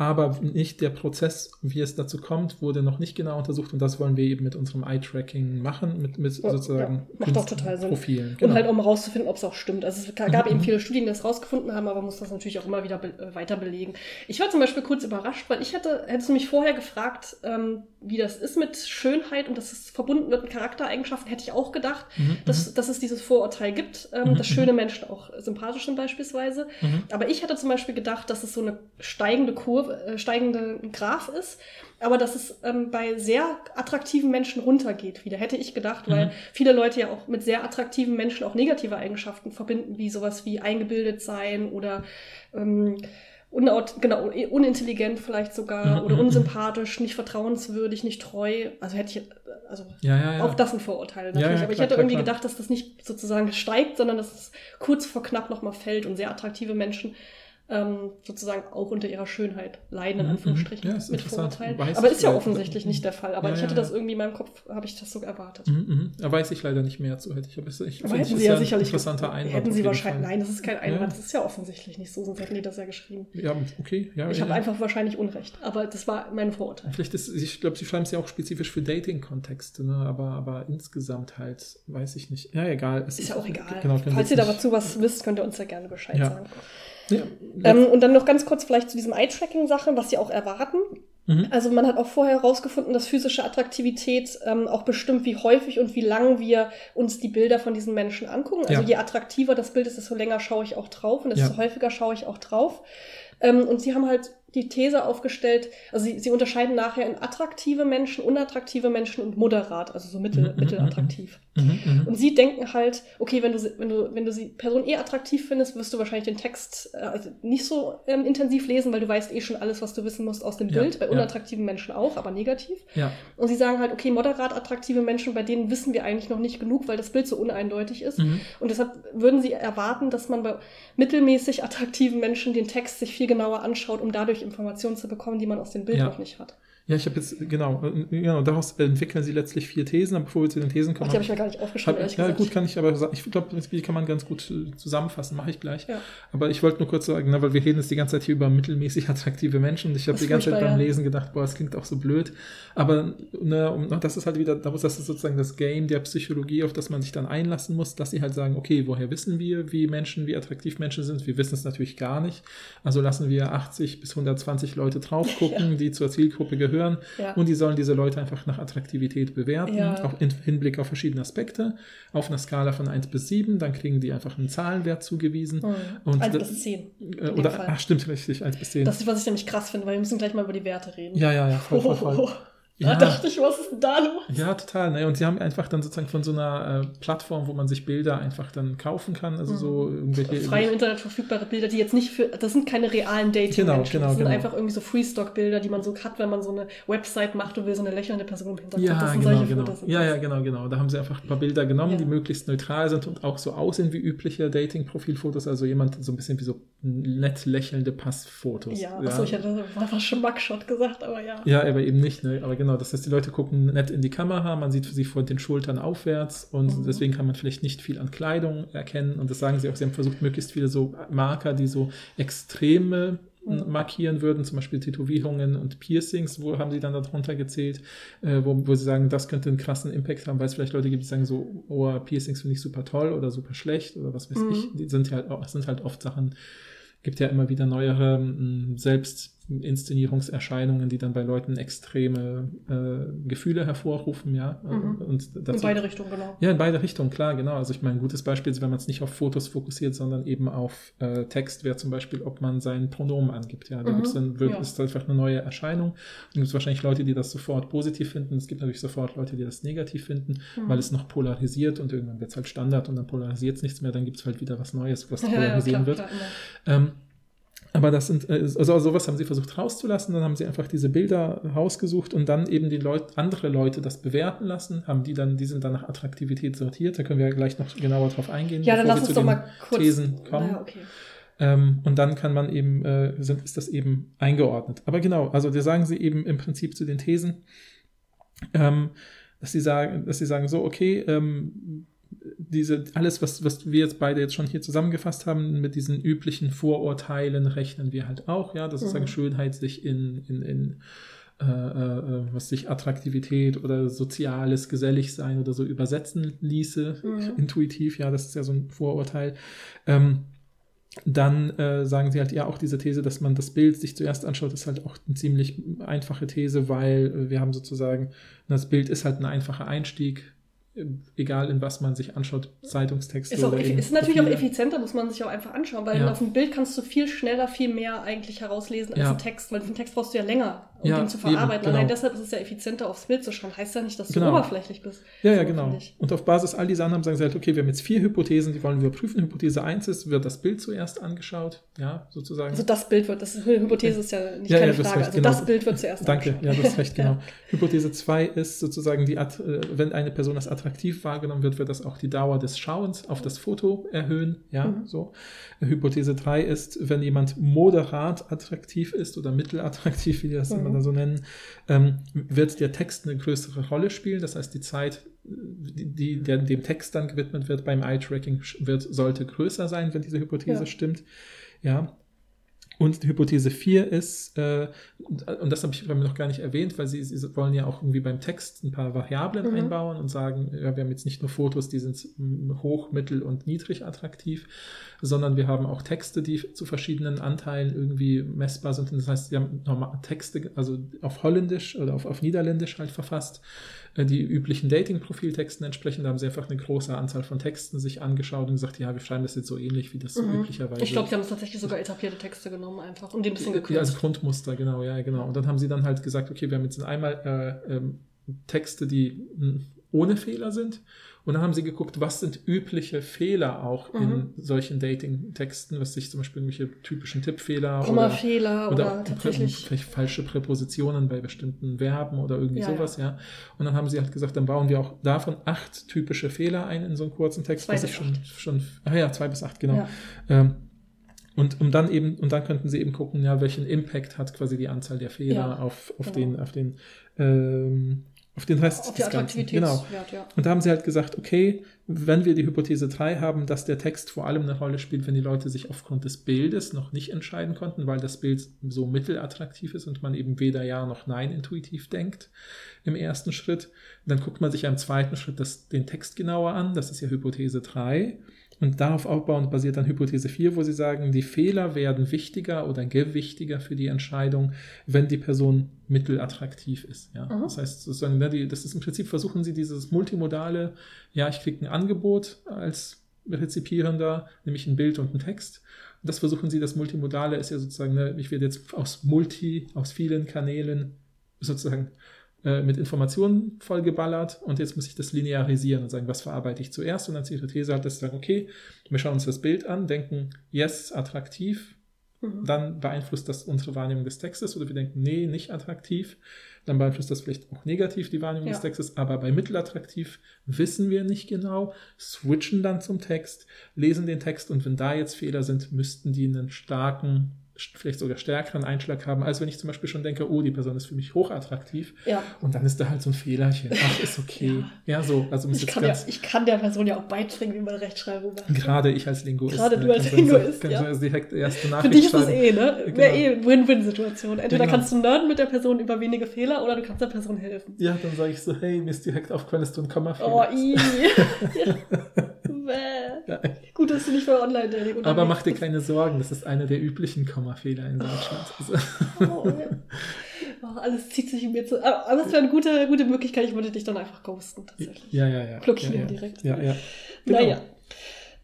Aber nicht der Prozess, wie es dazu kommt, wurde noch nicht genau untersucht. Und das wollen wir eben mit unserem Eye-Tracking machen, mit, mit Ja, sozusagen ja, macht auch total Sinn. Profilen. Genau. Und halt, um rauszufinden, ob es auch stimmt. Also es gab Mhm, eben mhm. viele Studien, die das rausgefunden haben, aber man muss das natürlich auch immer wieder be äh, weiter belegen. Ich war zum Beispiel kurz überrascht, weil ich hätte, hättest du mich vorher gefragt, ähm, wie das ist mit Schönheit und dass es verbunden wird mit Charaktereigenschaften, hätte ich auch gedacht, Mhm, dass, dass es dieses Vorurteil gibt, ähm, Mhm, dass schöne Menschen auch sympathisch sind beispielsweise. mhm. Aber ich hätte zum Beispiel gedacht, dass es so eine steigende Kurve, äh, steigende Graph ist, aber dass es ähm, bei sehr attraktiven Menschen runtergeht wieder, hätte ich gedacht, weil Mhm. viele Leute ja auch mit sehr attraktiven Menschen auch negative Eigenschaften verbinden, wie sowas wie eingebildet sein oder ähm, unaut genau, unintelligent vielleicht sogar Mhm, oder mhm, unsympathisch, nicht vertrauenswürdig, nicht treu. Also hätte ich, also Ja, ja, ja. auch das ein Vorurteil natürlich. aber ich klar, hätte klar, irgendwie klar. gedacht, dass das nicht sozusagen steigt, sondern dass es kurz vor knapp nochmal fällt und sehr attraktive Menschen ähm, sozusagen auch unter ihrer Schönheit leiden, in Mhm, Anführungsstrichen, mhm. Ja, ist mit. Vorurteilen. Weiß aber ist ja offensichtlich nicht der Fall. Aber Ja, ich ja, hatte ja. das irgendwie in meinem Kopf, habe ich das so erwartet. Mhm, mhm. Da weiß ich leider nicht mehr zu. Hätte ich, aber ich Aber hätten sie ist ja sicherlich interessanter Einwand. Hätten sie wahrscheinlich. Fall. Nein, das ist kein Einwand. Ja. Das ist ja offensichtlich nicht so, sonst hätten die das ja geschrieben. Ja, okay. Ja, Ich ja. habe einfach wahrscheinlich Unrecht. Aber das war mein Vorurteil. Vielleicht ist, ich glaube, sie schreiben es ja auch spezifisch für Dating-Kontexte, ne? aber, aber insgesamt halt, weiß ich nicht. Ja, egal. Es Ist ja auch egal. Genau, Falls ihr dazu was wisst, könnt ihr uns ja gerne Bescheid Ja. sagen. Ja, Ähm, und dann noch ganz kurz vielleicht zu diesem Eye-Tracking-Sache, was sie auch erwarten. mhm. Also man hat auch vorher herausgefunden, dass physische Attraktivität ähm, auch bestimmt, wie häufig und wie lang wir uns die Bilder von diesen Menschen angucken. Also Ja. je attraktiver das Bild ist, desto länger schaue ich auch drauf und desto Ja. häufiger schaue ich auch drauf. Ähm, und sie haben halt die These aufgestellt, also sie, sie unterscheiden nachher in attraktive Menschen, unattraktive Menschen und moderat, also so mittel, Mhm, mhm, mittelattraktiv. Mhm, mhm. Und sie denken halt, okay, wenn du, wenn du, wenn du die Person eh attraktiv findest, wirst du wahrscheinlich den Text äh, also nicht so ähm, intensiv lesen, weil du weißt eh schon alles, was du wissen musst aus dem Ja, Bild. Bei ja. unattraktiven Menschen auch, aber negativ. Ja, Und sie sagen halt, okay, moderat attraktive Menschen, bei denen wissen wir eigentlich noch nicht genug, weil das Bild so uneindeutig ist. mhm. Und deshalb würden sie erwarten, dass man bei mittelmäßig attraktiven Menschen den Text sich viel genauer anschaut, um dadurch Informationen zu bekommen, die man aus dem Bild Ja. noch nicht hat. Ja ich habe jetzt, genau, genau, daraus entwickeln sie letztlich vier Thesen, aber bevor wir zu den Thesen Ach, kommen, die habe ich mir gar nicht aufgeschrieben, Hab, ja, gesagt. gut, kann ich aber sagen. Ich glaube, die kann man ganz gut äh, zusammenfassen, mache ich gleich. Ja. Aber ich wollte nur kurz sagen, ne, weil wir reden jetzt die ganze Zeit hier über mittelmäßig [laughs] attraktive Menschen und ich habe die ganze Zeit beim ja. Lesen gedacht, boah, das klingt auch so blöd. Aber ne, um, das ist halt wieder, das ist sozusagen das Game der Psychologie, auf das man sich dann einlassen muss, dass sie halt sagen, okay, woher wissen wir, wie Menschen, wie attraktiv Menschen sind? Wir wissen es natürlich gar nicht. Also lassen wir 80 bis 120 Leute drauf [laughs] gucken, die zur Zielgruppe gehören Ja. und die sollen diese Leute einfach nach Attraktivität bewerten, Ja. auch im Hinblick auf verschiedene Aspekte, auf einer Skala von 1 bis 7, dann kriegen die einfach einen Zahlenwert zugewiesen. Mhm. Und Eins da- bis zehn. Äh, in dem oder, ach stimmt, richtig, 1 bis 10. Das ist, was ich nämlich krass finde, weil wir müssen gleich mal über die Werte reden. ja, ja, ja, voll, voll, voll. Da Ja. dachte ich, was ist denn da los? Ja, total. Ne? Und sie haben einfach dann sozusagen von so einer äh, Plattform, wo man sich Bilder einfach dann kaufen kann, also so irgendwelche... Frei im Internet verfügbare Bilder, die jetzt nicht für, das sind keine realen Dating-Menschen. Genau, genau, das sind genau. einfach irgendwie so Freestock-Bilder, die man so hat, wenn man so eine Website macht und will so eine lächelnde Person im Hintergrund. Ja, das sind genau, genau. Fotos. Ja, ja, genau, genau. Da haben sie einfach ein paar Bilder genommen, Ja. die möglichst neutral sind und auch so aussehen wie übliche Dating-Profilfotos. Also jemand so ein bisschen wie so nett lächelnde Passfotos. Ja, achso, ich hätte einfach schon Mugshot gesagt, aber ja. Ja, aber eben nicht. Ne? Aber genau, das heißt, die Leute gucken nett in die Kamera, man sieht sie von den Schultern aufwärts und Mhm. deswegen kann man vielleicht nicht viel an Kleidung erkennen. Und das sagen sie auch, sie haben versucht, möglichst viele so Marker, die so Extreme Mhm. markieren würden, zum Beispiel Tätowierungen und Piercings, wo haben sie dann darunter gezählt, äh, wo, wo sie sagen, das könnte einen krassen Impact haben, weil es vielleicht Leute gibt, die sagen so, oh, Piercings finde ich super toll oder super schlecht oder was weiß Mhm. ich. Die sind ja halt, sind halt oft Sachen, gibt ja immer wieder neuere m, Selbstinszenierungserscheinungen, die dann bei Leuten extreme äh, Gefühle hervorrufen, ja. Mhm. Und In dazu, beide Richtungen, genau. ja, in beide Richtungen, klar, genau. Also ich meine, ein gutes Beispiel ist, wenn man es nicht auf Fotos fokussiert, sondern eben auf äh, Text, wäre zum Beispiel, ob man sein Pronomen angibt. Ja, da Mhm, gibt's dann wird, ja. ist einfach eine neue Erscheinung. Und gibt es wahrscheinlich Leute, die das sofort positiv finden. Es gibt natürlich sofort Leute, die das negativ finden, Mhm. weil es noch polarisiert und irgendwann wird es halt Standard und dann polarisiert es nichts mehr, dann gibt es halt wieder was Neues, was [laughs] Ja, ja, polarisieren klar, wird. klar. Ähm, Aber das sind, äh, also sowas haben sie versucht rauszulassen, dann haben sie einfach diese Bilder rausgesucht und dann eben die Leute, andere Leute das bewerten lassen, haben die dann, die sind dann nach Attraktivität sortiert, da können wir ja gleich noch genauer drauf eingehen. Ja, dann lass uns doch mal kurz. Thesen kommen. Ja, okay. Ähm, und dann kann man eben, äh, sind, ist das eben eingeordnet. Aber genau, also da sagen sie eben im Prinzip zu den Thesen, ähm, dass sie sagen, dass sie sagen, so, okay, ähm, diese, alles, was, was wir jetzt beide jetzt schon hier zusammengefasst haben, mit diesen üblichen Vorurteilen rechnen wir halt auch, ja, dass Mhm. sozusagen Schönheit sich in, in, in äh, äh, was sich Attraktivität oder soziales, gesellig sein oder so übersetzen ließe, Mhm. [laughs] intuitiv, ja, das ist ja so ein Vorurteil. Ähm, dann äh, sagen sie halt ja auch diese These, dass man das Bild sich zuerst anschaut, ist halt auch eine ziemlich einfache These, weil äh, wir haben sozusagen, das Bild ist halt ein einfacher Einstieg, äh, egal in was man sich anschaut, Zeitungstexte Ist, auch, eben ist natürlich auch Profile. effizienter, muss man sich auch einfach anschauen, weil Ja. auf dem Bild kannst du viel schneller, viel mehr eigentlich herauslesen als Ja. im Text, weil den Text brauchst du ja länger, um Ja, den zu eben, verarbeiten. genau. Allein deshalb ist es ja effizienter, aufs Bild zu schauen. Heißt ja nicht, dass du Genau. oberflächlich bist. Ja, ja, So, genau. Und auf Basis all dieser Annahmen sagen sie halt, okay, wir haben jetzt vier Hypothesen, die wollen wir prüfen. Hypothese 1 ist, wird das Bild zuerst angeschaut, ja, sozusagen. Also das Bild wird, das ist, Hypothese ist ja nicht keine Frage. recht, also genau. das Bild wird zuerst Danke, angeschaut. ja, du hast recht, [laughs] genau. Hypothese 2 ist sozusagen, die Art, äh, wenn eine Person als attraktiv wahrgenommen wird, wird das auch die Dauer des Schauens auf das Foto erhöhen. Ja, Mhm. so. Hypothese 3 ist, wenn jemand moderat attraktiv ist oder mittelattraktiv, wie die das Mhm. immer da so nennen, ähm, wird der Text eine größere Rolle spielen. Das heißt, die Zeit, die, die der, dem Text dann gewidmet wird beim Eye-Tracking, wird, sollte größer sein, wenn diese Hypothese Ja. stimmt. Ja, und die Hypothese 4 ist, äh, und das habe ich noch gar nicht erwähnt, weil sie, sie wollen ja auch irgendwie beim Text ein paar Variablen Mhm. einbauen und sagen, ja, wir haben jetzt nicht nur Fotos, die sind hoch, mittel und niedrig attraktiv, sondern wir haben auch Texte, die zu verschiedenen Anteilen irgendwie messbar sind. Und das heißt, sie haben normal Texte, also auf Holländisch oder auf, auf Niederländisch halt verfasst, äh, die üblichen Dating-Profiltexten entsprechend. Da haben sie einfach eine große Anzahl von Texten sich angeschaut und gesagt, ja, wir schreiben das jetzt so ähnlich, wie das so Mhm. üblicherweise Ich glaube, sie haben tatsächlich sogar etablierte Texte genommen einfach und die ein bisschen ja, gekürzt. als Grundmuster, genau, ja, genau. Und dann haben sie dann halt gesagt, okay, wir haben jetzt einmal äh, ähm, Texte, die mh, ohne Fehler sind. Und dann haben sie geguckt, was sind übliche Fehler auch in Mhm. solchen Dating-Texten, was sich zum Beispiel irgendwelche typischen Tippfehler oder, Kommafehler oder, oder tatsächlich. vielleicht falsche Präpositionen bei bestimmten Verben oder irgendwie Ja, sowas, ja. Und dann haben sie halt gesagt, dann bauen wir auch davon acht typische Fehler ein in so einen kurzen Text, Zwei was ich schon, schon, ah ja, zwei bis acht, genau. Ja. Ähm, und um dann eben, und dann könnten sie eben gucken, ja, welchen Impact hat quasi die Anzahl der Fehler Ja, auf, auf genau. den, auf den, ähm, auf den Rest Auf die des Ganzen. Genau. Ja. Und da haben sie halt gesagt, okay, wenn wir die Hypothese 3 haben, dass der Text vor allem eine Rolle spielt, wenn die Leute sich aufgrund des Bildes noch nicht entscheiden konnten, weil das Bild so mittelattraktiv ist und man eben weder Ja noch Nein intuitiv denkt im ersten Schritt, dann guckt man sich ja im zweiten Schritt das, den Text genauer an, das ist ja Hypothese 3. Und darauf aufbauend basiert dann Hypothese 4, wo sie sagen, die Fehler werden wichtiger oder gewichtiger für die Entscheidung, wenn die Person mittelattraktiv ist. Ja? Mhm. Das heißt, sozusagen, ne, das ist im Prinzip, versuchen sie dieses multimodale, ja, ich kriege ein Angebot als Rezipierender, nämlich ein Bild und ein Text. Und das versuchen sie, das Multimodale ist ja sozusagen, ne, ich werde jetzt aus Multi, aus vielen Kanälen sozusagen äh, mit Informationen vollgeballert und jetzt muss ich das linearisieren und sagen, was verarbeite ich zuerst und dann ist ihre These halt, dass sie sagen, okay, wir schauen uns das Bild an, denken, yes, attraktiv, Mhm. dann beeinflusst das unsere Wahrnehmung des Textes oder wir denken, nee, nicht attraktiv, dann beeinflusst das vielleicht auch negativ die Wahrnehmung Ja. des Textes, aber bei mittelattraktiv wissen wir nicht genau, switchen dann zum Text, lesen den Text und wenn da jetzt Fehler sind, müssten die einen starken, vielleicht sogar stärkeren Einschlag haben, als wenn ich zum Beispiel schon denke, oh, die Person ist für mich hochattraktiv Ja. und dann ist da halt so ein Fehlerchen. Ach, ist okay. [laughs] ja. so, also Ich kann, ja, ich kann der Person ja auch beibringen, wie man Rechtschreibung macht. gerade ich als Linguist. Gerade ne, du als Linguist, kannst ja. also direkt erste Nachricht Für dich ist schreiben. eh, ne? Genau. Wäre eh Win-Win-Situation. Entweder genau. kannst du nerden mit der Person über wenige Fehler oder du kannst der Person helfen. Ja, dann sage ich so, hey, mir ist direkt aufgefallen, dass du ein Komma Oh, i. Ja. [laughs] [laughs] Gut, dass du nicht für Online-Dating Aber mach dir keine Sorgen, das ist einer der üblichen Kommafehler in Deutschland. Also, Oh, ja. [laughs] oh, alles zieht sich in mir zu. Aber aber das wäre eine gute, gute Möglichkeit. Ich würde dich dann einfach ghosten, tatsächlich. ja, ja, ja. Blockieren ja, ja. direkt. Ja, ja. Genau. Naja.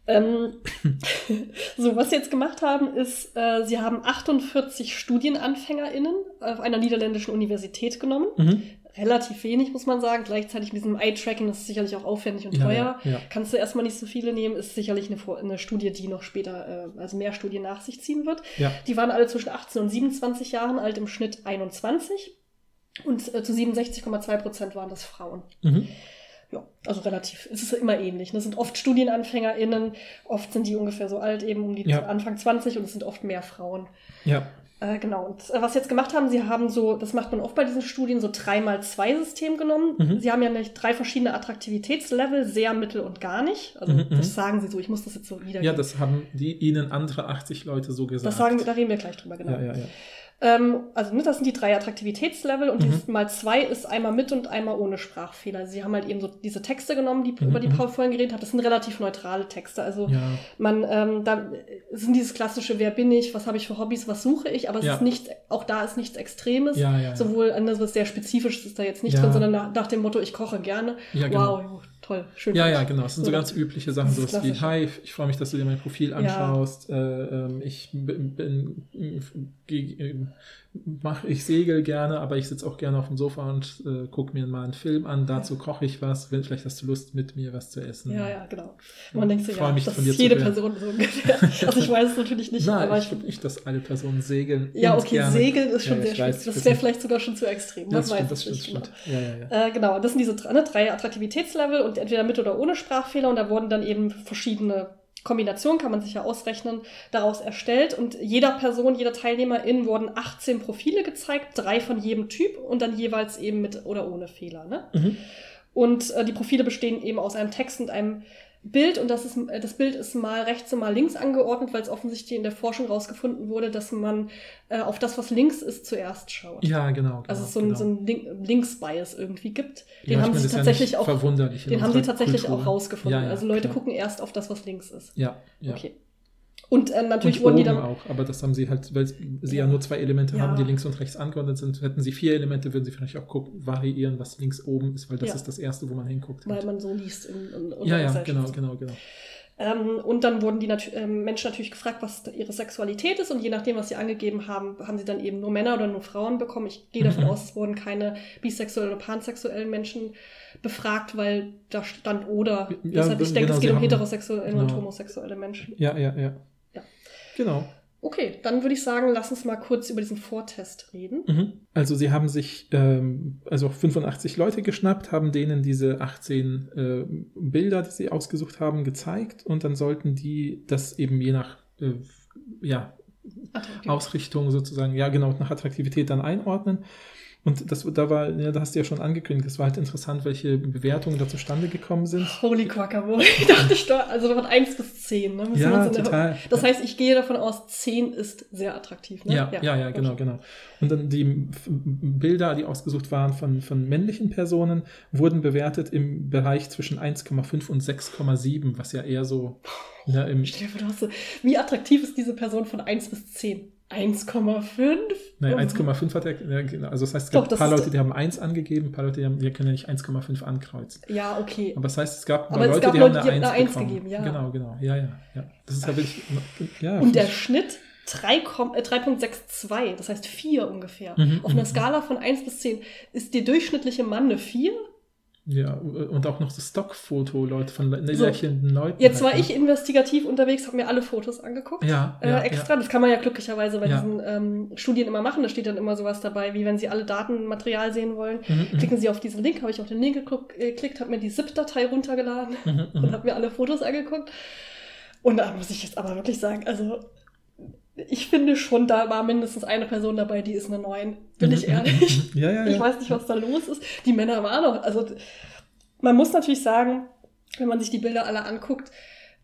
Ähm, [laughs] so, was sie jetzt gemacht haben, ist, äh, sie haben 48 StudienanfängerInnen auf einer niederländischen Universität genommen. Mhm. Relativ wenig, muss man sagen. Gleichzeitig mit diesem Eye-Tracking, das ist sicherlich auch aufwendig und Ja, teuer. ja, ja. Kannst du erstmal nicht so viele nehmen, ist sicherlich eine, eine Studie, die noch später, äh, also mehr Studien nach sich ziehen wird. Die waren alle zwischen 18 und 27 Jahren alt, im Schnitt 21. Und äh, zu 67,2 Prozent waren das Frauen. Mhm. Ja, also relativ. Es ist immer ähnlich. Das sind oft StudienanfängerInnen, oft sind die ungefähr so alt, eben um die. Anfang 20 und es sind oft mehr Frauen. Ja. Äh, genau. Und äh, was sie jetzt gemacht haben, sie haben so, das macht man oft bei diesen Studien, so 3x2-System genommen. Mhm. Sie haben ja nicht drei verschiedene Attraktivitätslevel, sehr, mittel und gar nicht. Also Mhm, mhm. das sagen sie so, ich muss das jetzt so wiedergeben. Ja, das haben die ihnen andere 80 Leute so gesagt. das sagen wir, da reden wir gleich drüber, genau. Ja, ja, ja. Ähm, also ne, das sind die drei Attraktivitätslevel und Mhm. dieses mal zwei ist einmal mit und einmal ohne Sprachfehler. Sie haben halt eben so diese Texte genommen, die, Mhm, über die mhm. Paul vorhin geredet hat. Das sind relativ neutrale Texte. Also Ja, man, ähm, da sind dieses klassische, wer bin ich, was habe ich für Hobbys, was suche ich, aber es Ja. ist nicht, auch da ist nichts Extremes. ja, ja. Sowohl anderes sehr Spezifisches ist da jetzt nicht drin, sondern nach, nach dem Motto, ich koche gerne. genau. Wow, toll, schön. Ja, ja, genau. Es sind so Ja. ganz übliche Sachen, Das sowas wie, klassisch. hi, ich freue mich, dass du dir mein Profil Ja. anschaust. Äh, ähm, ich bin, bin äh, mach, ich segel gerne, aber ich sitze auch gerne auf dem Sofa und äh, gucke mir mal einen Film an. Dazu koche ich was. Wenn, vielleicht hast du Lust, mit mir was zu essen. Ja, ja, genau. Man denkt sich, ja, mich, das von dir ist jede. Person so ungefähr. Also ich weiß es natürlich nicht, Nein, aber ich glaube nicht, dass alle Personen segeln. Ja, okay, gerne. Segeln ist schon Ja, sehr schwierig. weiß, Das wäre weiß vielleicht sogar schon zu extrem. Das Man stimmt, weiß das es stimmt, nicht stimmt. Ja, ja, ja. Äh, genau, das sind diese drei, ne, drei Attraktivitätslevel und entweder mit oder ohne Sprachfehler und da wurden dann eben verschiedene Kombinationen, kann man sich ja ausrechnen, daraus erstellt und jeder Person, jeder Teilnehmerin wurden 18 Profile gezeigt, drei von jedem Typ und dann jeweils eben mit oder ohne Fehler. Ne? Mhm. Und äh, die Profile bestehen eben aus einem Text und einem Bild und das, ist, das Bild ist mal rechts und mal links angeordnet, weil es offensichtlich in der Forschung rausgefunden wurde, dass man äh, auf das, was links ist, zuerst schaut. Ja, genau. genau Also es so ein, genau. so ein Link Links-Bias irgendwie gibt. Den Ja, haben meine, sie ja tatsächlich nicht auch, den haben sie tatsächlich Kultur. auch rausgefunden. Ja, ja, also Leute klar. gucken erst auf das, was links ist. Ja, ja. Okay. Und äh, natürlich und wurden die dann. auch, aber das haben sie halt, weil sie ja, Ja. nur zwei Elemente Ja. haben, die links und rechts angeordnet sind. Hätten sie vier Elemente, würden sie vielleicht auch gucken, variieren, was links oben ist, weil das Ja. ist das erste, wo man hinguckt. Weil man so liest in, in, ja, ja, genau, genau, genau. Ähm, und dann wurden die natu- ähm, Menschen natürlich gefragt, was ihre Sexualität ist. Und je nachdem, was sie angegeben haben, haben sie dann eben nur Männer oder nur Frauen bekommen. Ich gehe davon Mhm. aus, es wurden keine bisexuellen oder pansexuellen Menschen befragt, weil da stand oder. Ja, Deshalb, ich denke, genau, es geht um heterosexuelle und genau. homosexuelle Menschen. Ja, ja, ja. Genau. Okay, dann würde ich sagen, lass uns mal kurz über diesen Vortest reden. Mhm. Also sie haben sich ähm, also 85 Leute geschnappt, haben denen diese 18 äh, Bilder, die sie ausgesucht haben, gezeigt und dann sollten die das eben je nach äh, ja. Ausrichtung sozusagen, ja genau, nach Attraktivität dann einordnen. Und das, da war, ja, da hast du ja schon angekündigt, das war halt interessant, welche Bewertungen da zustande gekommen sind. Holy Quackerboy. [laughs] Ich dachte, ich da, also von 1 bis 10. Ne? Ja, in der- total. Das heißt, ich gehe davon aus, 10 ist sehr attraktiv. Ne? Ja, ja, ja, genau, Okay. genau. Und dann die Bilder, die ausgesucht waren von, von männlichen Personen, wurden bewertet im Bereich zwischen 1,5 und 6,7, was ja eher so ja, im, Stell dir vor, du hast so, wie attraktiv ist diese Person von 1 bis 10? 1,5? Nein, Oh. 1,5 hat er, genau. Also das heißt, es Doch, gab ein das paar Leute, die haben 1 angegeben, ein paar Leute, die, haben, die können ja nicht 1,5 ankreuzen. Ja, okay. Aber das heißt, es gab Aber es Leute, gab die Leute, haben die eine haben 1 eine 1 bekommen. gegeben, ja. Genau, genau. Ja, ja, ja. Das ist ja wirklich, ja. Und der Schnitt 3, Kom- äh, 3,62, das heißt 4 ungefähr. Mhm, Auf einer mhm. Skala von 1 bis 10 ist der durchschnittliche Mann eine 4. Ja, und auch noch das Stockfoto, Leute, von le- lächelnden Leuten. Jetzt war halt, ich investigativ unterwegs, habe mir alle Fotos angeguckt. Ja, Äh, ja, extra. Das kann man ja glücklicherweise bei Ja. diesen ähm, Studien immer machen. Da steht dann immer sowas dabei, wie wenn Sie alle Datenmaterial sehen wollen. Ja. Mhm, mhm, Klicken Sie auf diesen Link, habe ich auf den Link äh, geklickt, habe mir die ZIP-Datei runtergeladen mhm, [laughs] und mhm. habe mir alle Fotos angeguckt. Und da muss ich jetzt aber wirklich sagen, also ich finde schon, da war mindestens eine Person dabei, die ist eine 9. Bin ich Mhm, ehrlich. [laughs] Ja, ja, ja. Ich weiß nicht, was da los ist. Die Männer waren doch, also man muss natürlich sagen, wenn man sich die Bilder alle anguckt,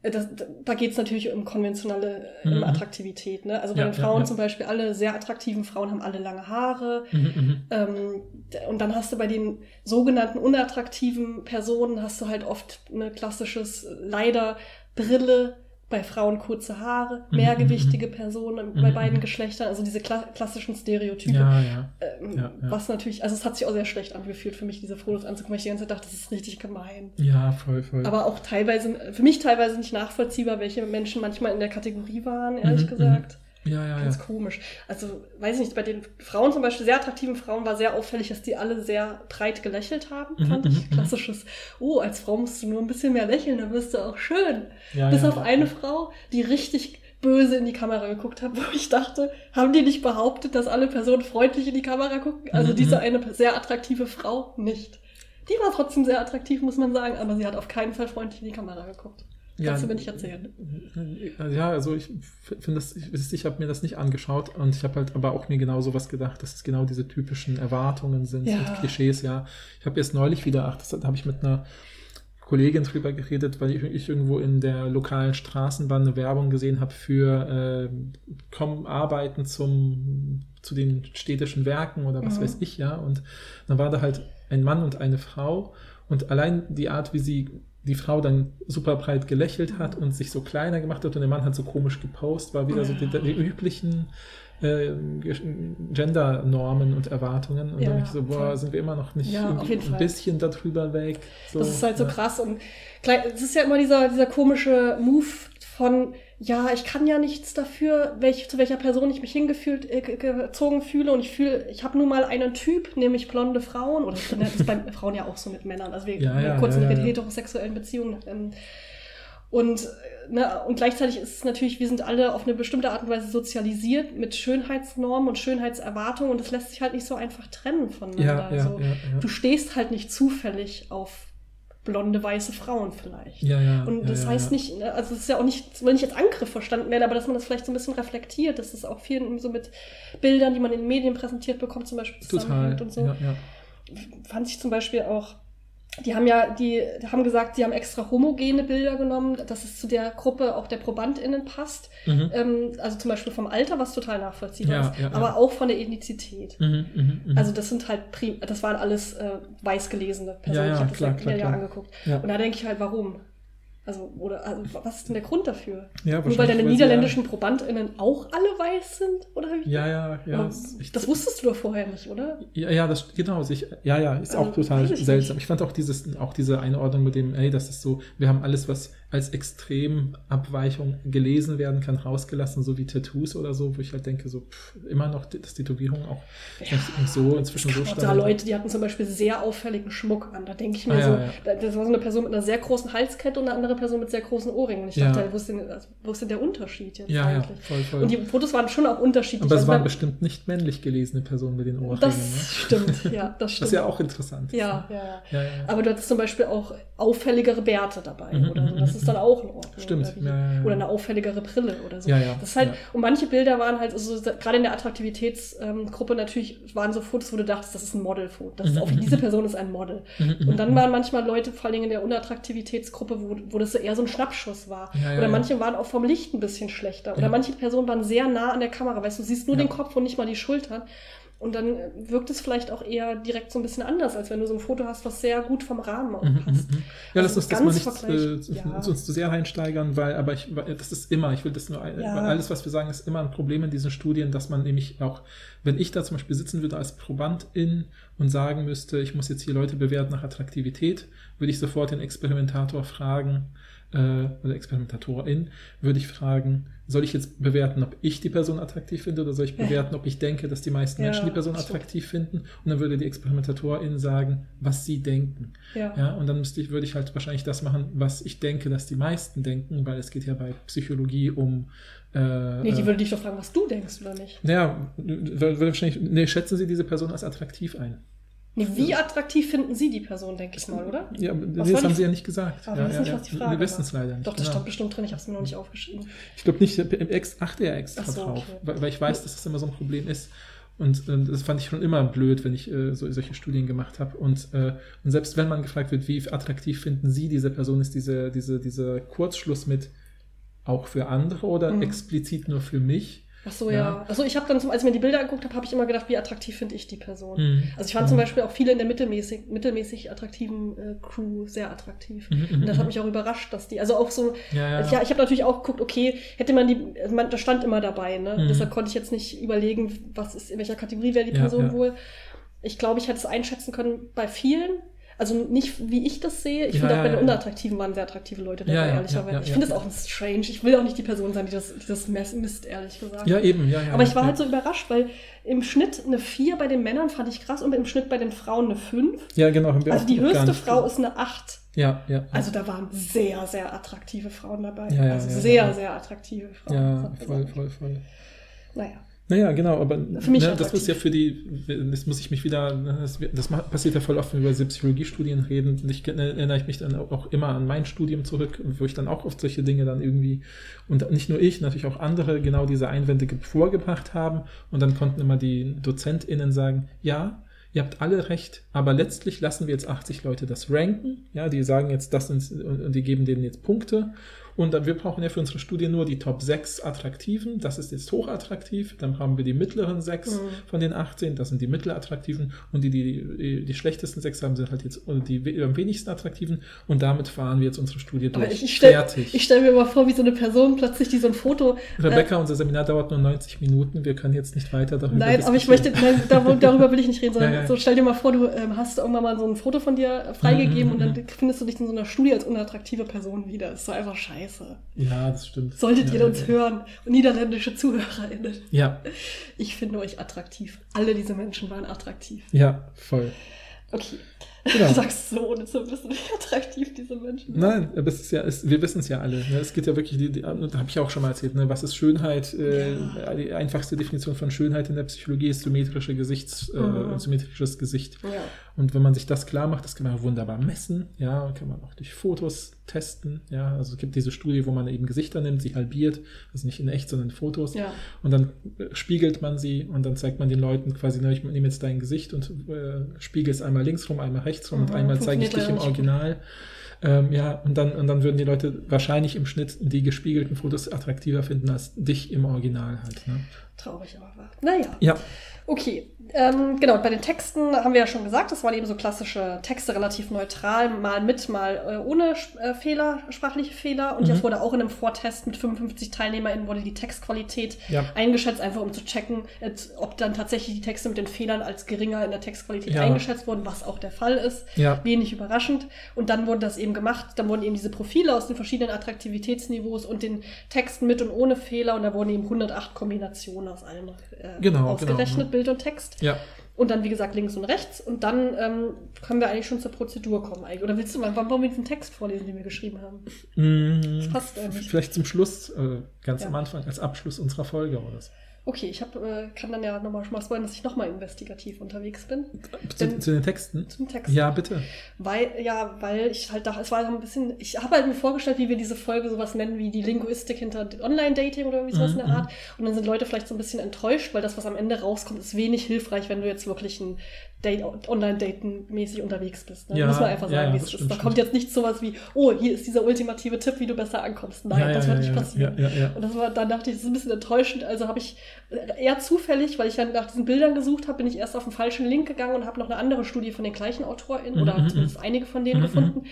äh, das, da geht es natürlich um konventionelle äh, Mhm. Attraktivität. Ne? Also bei Ja, den ja, Frauen ja. zum Beispiel, alle sehr attraktiven Frauen haben alle lange Haare. Mhm, mhm. Ähm, und dann hast du bei den sogenannten unattraktiven Personen hast du halt oft ein klassisches, äh, leider Brille, bei Frauen kurze Haare, Mhm, mehrgewichtige Personen bei Mhm, beiden mhm. Geschlechtern, also diese kla klassischen Stereotype. Ja, ja. Ähm, ja. Was natürlich, also es hat sich auch sehr schlecht angefühlt für mich, diese Fotos anzugucken, weil ich die ganze Zeit dachte, das ist richtig gemein. Ja, voll, voll. Aber auch teilweise, für mich teilweise nicht nachvollziehbar, welche Menschen manchmal in der Kategorie waren, ehrlich Mhm, gesagt. Ja, ja, Ganz ja. komisch. Also, weiß ich nicht, bei den Frauen zum Beispiel, sehr attraktiven Frauen, war sehr auffällig, dass die alle sehr breit gelächelt haben, Mhm, fand mhm, ich. mhm. Klassisches, oh, als Frau musst du nur ein bisschen mehr lächeln, dann wirst du auch schön. ja Bis ja, auf eine Frau, die richtig böse in die Kamera geguckt hat, [laughs] wo ich dachte, haben die nicht behauptet, dass alle Personen freundlich in die Kamera gucken? Also Mhm, diese mhm. eine sehr attraktive Frau nicht. Die war trotzdem sehr attraktiv, muss man sagen, aber sie hat auf keinen Fall freundlich in die Kamera geguckt. Kannst du mir nicht erzählen. Ja, also ich finde das, ich, ich habe mir das nicht angeschaut und ich habe halt aber auch mir genau sowas gedacht, dass es genau diese typischen Erwartungen sind Ja. und Klischees, ja. Ich habe erst neulich wieder, ach, das da habe ich mit einer Kollegin drüber geredet, weil ich, ich irgendwo in der lokalen Straßenbahn eine Werbung gesehen habe für äh, komm arbeiten zum zu den städtischen Werken oder was Mhm. weiß ich, ja. Und dann war da halt ein Mann und eine Frau und allein die Art, wie sie die Frau dann super breit gelächelt hat und sich so kleiner gemacht hat und der Mann hat so komisch gepostet, war wieder so die, die üblichen äh, Gender-Normen und Erwartungen. Und Ja, dann bin ich so, boah, sind wir immer noch nicht Ja, ein bisschen darüber weg. So, Das ist halt so ja. krass. Und es ist ja immer dieser, dieser komische Move von, ja, ich kann ja nichts dafür, welch, zu welcher Person ich mich hingefühlt, äh, ge- gezogen fühle. Und ich fühle, ich habe nun mal einen Typ, nämlich blonde Frauen. Oder das ist bei [laughs] Frauen ja auch so mit Männern. Also wir Ja, ja, kurz ja, mit ja, heterosexuellen Beziehungen. Ähm, und, äh, ne, und gleichzeitig ist es natürlich, wir sind alle auf eine bestimmte Art und Weise sozialisiert mit Schönheitsnormen und Schönheitserwartungen und das lässt sich halt nicht so einfach trennen voneinander. Ja, ja, so, ja, ja. Du stehst halt nicht zufällig auf blonde, weiße Frauen vielleicht. Ja, ja. Und das ja, heißt nicht, ne, also es ist ja auch nicht, soll nicht als Angriff verstanden werden, aber dass man das vielleicht so ein bisschen reflektiert, dass das auch viel so mit Bildern, die man in den Medien präsentiert bekommt, zum Beispiel Total. zusammenhängt und so fand ich zum Beispiel auch, die haben ja, die haben gesagt, sie haben extra homogene Bilder genommen, dass es zu der Gruppe auch der ProbandInnen passt. Mhm. Ähm, also zum Beispiel vom Alter, was total nachvollziehbar Ja, ist, ja, ja. aber auch von der Ethnizität. Mhm, mhm, mhm. Also das sind halt, prim das waren alles äh, weiß gelesene Personen. Ja, ja, ich habe das klar, ja, klar, ja klar. angeguckt. Ja. Und da denke ich halt, warum? Also, oder also, was ist denn der Grund dafür? Ja, Nur weil deine niederländischen ProbandInnen auch alle weiß sind? Oder wie? Ja, ja, ja. Aber ich- das wusstest du doch vorher nicht, oder? Ja, ja, das genau. Sich, ja, ja, ist auch Also, total weiß ich seltsam. Ich fand auch dieses, auch diese Einordnung mit dem, ey, das ist so, wir haben alles, was als Extremabweichung gelesen werden kann, rausgelassen, so wie Tattoos oder so, wo ich halt denke, so pff, immer noch, dass Tätowierungen auch Ja, so inzwischen so gab da. Leute, die hatten zum Beispiel sehr auffälligen Schmuck an. Da denke ich mir Ah, ja, so, ja. da- das war so eine Person mit einer sehr großen Halskette und eine andere Person mit sehr großen Ohrringen. Und ich Ja. dachte, wo ist, denn, also, wo ist denn der Unterschied jetzt Ja, ja, eigentlich? voll, voll. Und die Fotos waren schon auch unterschiedlich. Aber es Also waren bestimmt nicht männlich gelesene Personen mit den Ohrringen. Das ne? stimmt, ja, das [laughs] Das stimmt. ist ja auch interessant. ja, ja, ja. ja, ja. Aber du hattest zum Beispiel auch auffälligere Bärte dabei Mhm, oder so. mhm, Das mhm, ist dann auch in Ordnung. Stimmt, Oder, ja, ja, oder eine auffälligere Brille oder so. Ja, ja, Das ist halt, und manche Bilder waren halt, also so- gerade in der Attraktivitätsgruppe natürlich, waren so Fotos, wo du dachtest, das ist ein Modelfoto. Das ist Mhm, auch, mhm, diese Person ist ein Model. Mhm, mhm, Und dann mhm. waren manchmal Leute, vor allen Dingen in der Unattraktivitätsgruppe, wo, wo das eher so ein Schnappschuss war. Oder manche waren auch vom Licht ein bisschen schlechter. Oder manche Personen waren sehr nah an der Kamera. Weißt du, du siehst nur den Kopf und nicht mal die Schultern. Und dann äh, wirkt es vielleicht auch eher direkt so ein bisschen anders, als wenn du so ein Foto hast, was sehr gut vom Rahmen auch Mhm, passt. mhm, mhm. Ja, lass Also uns das mal nicht äh, ja. uns, zu sehr reinsteigern, weil, aber ich, das ist immer, ich will das nur, ein- Ja. alles, was wir sagen, ist immer ein Problem in diesen Studien, dass man nämlich auch, wenn ich da zum Beispiel sitzen würde als Probandin und sagen müsste, ich muss jetzt hier Leute bewerten nach Attraktivität, würde ich sofort den Experimentator fragen, äh, oder Experimentatorin, würde ich fragen, soll ich jetzt bewerten, ob ich die Person attraktiv finde oder soll ich bewerten, ob ich denke, dass die meisten Ja, Menschen die Person stimmt. attraktiv finden? Und dann würde die Experimentatorin sagen, was sie denken. Ja. Ja, und dann müsste ich, würde ich halt wahrscheinlich das machen, was ich denke, dass die meisten denken, weil es geht ja bei Psychologie um. Äh, Nee, die äh, würde dich doch fragen, was du denkst, oder nicht? ja, würde wahrscheinlich, nee, schätzen Sie diese Person als attraktiv ein? Nee, wie attraktiv finden Sie die Person, denke ich mal, oder? Ja, Was das haben die- Sie ja nicht gesagt. Aber ja, wir wissen ja, nicht, was die Frage Wir wissen es leider nicht. Doch, das genau. stand bestimmt drin, ich habe es mir noch nicht aufgeschrieben. Ich glaube nicht, im Ex achte ja extra so, drauf, okay. weil, weil ich weiß, dass das immer so ein Problem ist. Und ähm, das fand ich schon immer blöd, wenn ich äh, so, solche Studien gemacht habe. Und, äh, und selbst wenn man gefragt wird, wie attraktiv finden Sie diese Person, ist diese, diese, dieser Kurzschluss mit auch für andere oder Mhm. explizit nur für mich? Ach so, ja. Ja. Also ich habe dann, zum, als ich mir die Bilder angeguckt habe, habe ich immer gedacht, wie attraktiv finde ich die Person. Mhm. Also ich fand Mhm. zum Beispiel auch viele in der mittelmäßig, mittelmäßig attraktiven äh, Crew sehr attraktiv. Mhm, mhm, Und das hat mhm. mich auch überrascht, dass die, also auch so, Ja, ja. ja, ich habe natürlich auch geguckt, okay, hätte man die, also man, da stand immer dabei, ne? Mhm. Deshalb konnte ich jetzt nicht überlegen, was ist, in welcher Kategorie wäre die Ja, Person ja. wohl. Ich glaube, ich hätte es einschätzen können bei vielen, Also nicht, wie ich das sehe. Ich Ja, finde auch bei den ja. Unattraktiven waren sehr attraktive Leute dabei, ehrlicherweise. ich finde das auch strange. Ich will auch nicht die Person sein, die das, die das mess- misst, ehrlich gesagt. Ja, eben, ja, ja. Aber ich war halt so überrascht, weil im Schnitt eine 4 bei den Männern fand ich krass und im Schnitt bei den Frauen eine 5. Ja, genau. Also die höchste Frau ist eine 8. Ja, ja. Also da waren sehr, sehr attraktive Frauen dabei. Ja, ja, also sehr, sehr attraktive Frauen. Ja, voll, voll, voll. Naja. Naja, genau, aber Für mich ne, das ist ja für die, das muss ich mich wieder, das, das passiert ja voll oft, wenn wir über Psychologiestudien reden. Ich erinnere ich mich dann auch immer an mein Studium zurück, wo ich dann auch oft solche Dinge dann irgendwie, und nicht nur ich, natürlich auch andere genau diese Einwände ge- vorgebracht haben. Und dann konnten immer die DozentInnen sagen, ja, ihr habt alle recht, aber letztlich lassen wir jetzt 80 Leute das ranken. Ja, die sagen jetzt das sind, und, und die geben denen jetzt Punkte. Und dann, wir brauchen ja für unsere Studie nur die Top 6 Attraktiven. Das ist jetzt hochattraktiv. Dann haben wir die mittleren 6 Mhm. von den 18. Das sind die mittelattraktiven. Und die, die, die, schlechtesten 6 haben, sind halt jetzt die am wenigsten attraktiven. Und damit fahren wir jetzt unsere Studie Aber durch. ich, ich stelle Fertig. stell mir mal vor, wie so eine Person plötzlich, die so ein Foto. Rebecca, unser Seminar dauert nur 90 Minuten. Wir können jetzt nicht weiter darüber Nein, aber ich möchte, nein, darüber, darüber will ich nicht reden, [laughs] sondern Ja, ja. so stell dir mal vor, du ähm, hast irgendwann mal so ein Foto von dir äh, freigegeben Mhm, und dann mhm. findest du dich in so einer Studie als unattraktive Person wieder. Das ist doch einfach scheiße. Ja, das stimmt. Solltet ja, ihr uns ja. hören und niederländische ZuhörerInnen. Ja, Ich finde euch attraktiv. Alle diese Menschen waren attraktiv. ja, voll. Okay. Genau. Du sagst so, ohne zu wissen, wie attraktiv diese Menschen sind. Nein, aber es ist ja, es, wir wissen es ja alle. Ne? Es geht ja wirklich, die, die, und da habe ich auch schon mal erzählt, ne? was ist Schönheit? Äh, Ja. Die einfachste Definition von Schönheit in der Psychologie ist symmetrische Gesichts, Mhm. äh, symmetrisches Gesicht. Ja. Und wenn man sich das klar macht, das kann man wunderbar messen, ja, kann man auch durch Fotos testen, ja, also es gibt diese Studie, wo man eben Gesichter nimmt, sie halbiert, also nicht in echt, sondern in Fotos, Ja. und dann äh, spiegelt man sie und dann zeigt man den Leuten quasi, ne, ich nehme jetzt dein Gesicht und äh, spiegel es einmal links rum, einmal rechts rum und Mhm, einmal zeige ich dich im Original. Ähm, ja, und dann, und dann würden die Leute wahrscheinlich im Schnitt die gespiegelten Fotos attraktiver finden als dich im Original halt. Ne? Traurig, aber wahr. Naja. Ja, Okay, ähm, genau, bei den Texten haben wir ja schon gesagt, das waren eben so klassische Texte, relativ neutral, mal mit, mal äh, ohne äh, Fehler, sprachliche Fehler. Und Mhm. jetzt wurde auch in einem Vortest mit 55 TeilnehmerInnen wurde die Textqualität Ja. eingeschätzt, einfach um zu checken, jetzt, ob dann tatsächlich die Texte mit den Fehlern als geringer in der Textqualität Ja. eingeschätzt wurden, was auch der Fall ist. Ja. Wenig überraschend. Und dann wurde das eben gemacht, dann wurden eben diese Profile aus den verschiedenen Attraktivitätsniveaus und den Texten mit und ohne Fehler und da wurden eben 108 Kombinationen aus allem äh, Genau, ausgerechnet, genau. Bild und Text. ja. Und dann, wie gesagt, links und rechts. Und dann ähm, können wir eigentlich schon zur Prozedur kommen. eigentlich. Oder willst du mal, wann wollen wir diesen Text vorlesen, den wir geschrieben haben? Mm, passt eigentlich. Vielleicht zum Schluss, äh, ganz Ja. am Anfang, als Abschluss unserer Folge oder so. Okay, ich hab, äh, kann dann ja nochmal schon mal spoilern, dass ich nochmal investigativ unterwegs bin. Zu, Denn- zu den Texten? Zum Text. Ja, bitte. Weil, ja, weil ich halt dachte, es war so ein bisschen, ich habe halt mir vorgestellt, wie wir diese Folge sowas nennen wie die Linguistik hinter Online-Dating oder irgendwie sowas in der Mhm, Art. Und dann sind Leute vielleicht so ein bisschen enttäuscht, weil das, was am Ende rauskommt, ist wenig hilfreich, wenn du jetzt wirklich ein Online-Daten-mäßig unterwegs bist. Ne? Ja, Muss man einfach sagen, ja, wie es ist. Da stimmt. kommt jetzt nicht sowas wie, oh, hier ist dieser ultimative Tipp, wie du besser ankommst. Nein, ja, das wird nicht passieren. Und das war, dann dachte ich, das ist ein bisschen enttäuschend. Also habe ich eher zufällig, weil ich dann nach diesen Bildern gesucht habe, bin ich erst auf den falschen Link gegangen und habe noch eine andere Studie von den gleichen AutorInnen oder Mhm, zumindest einige von denen Mhm, gefunden.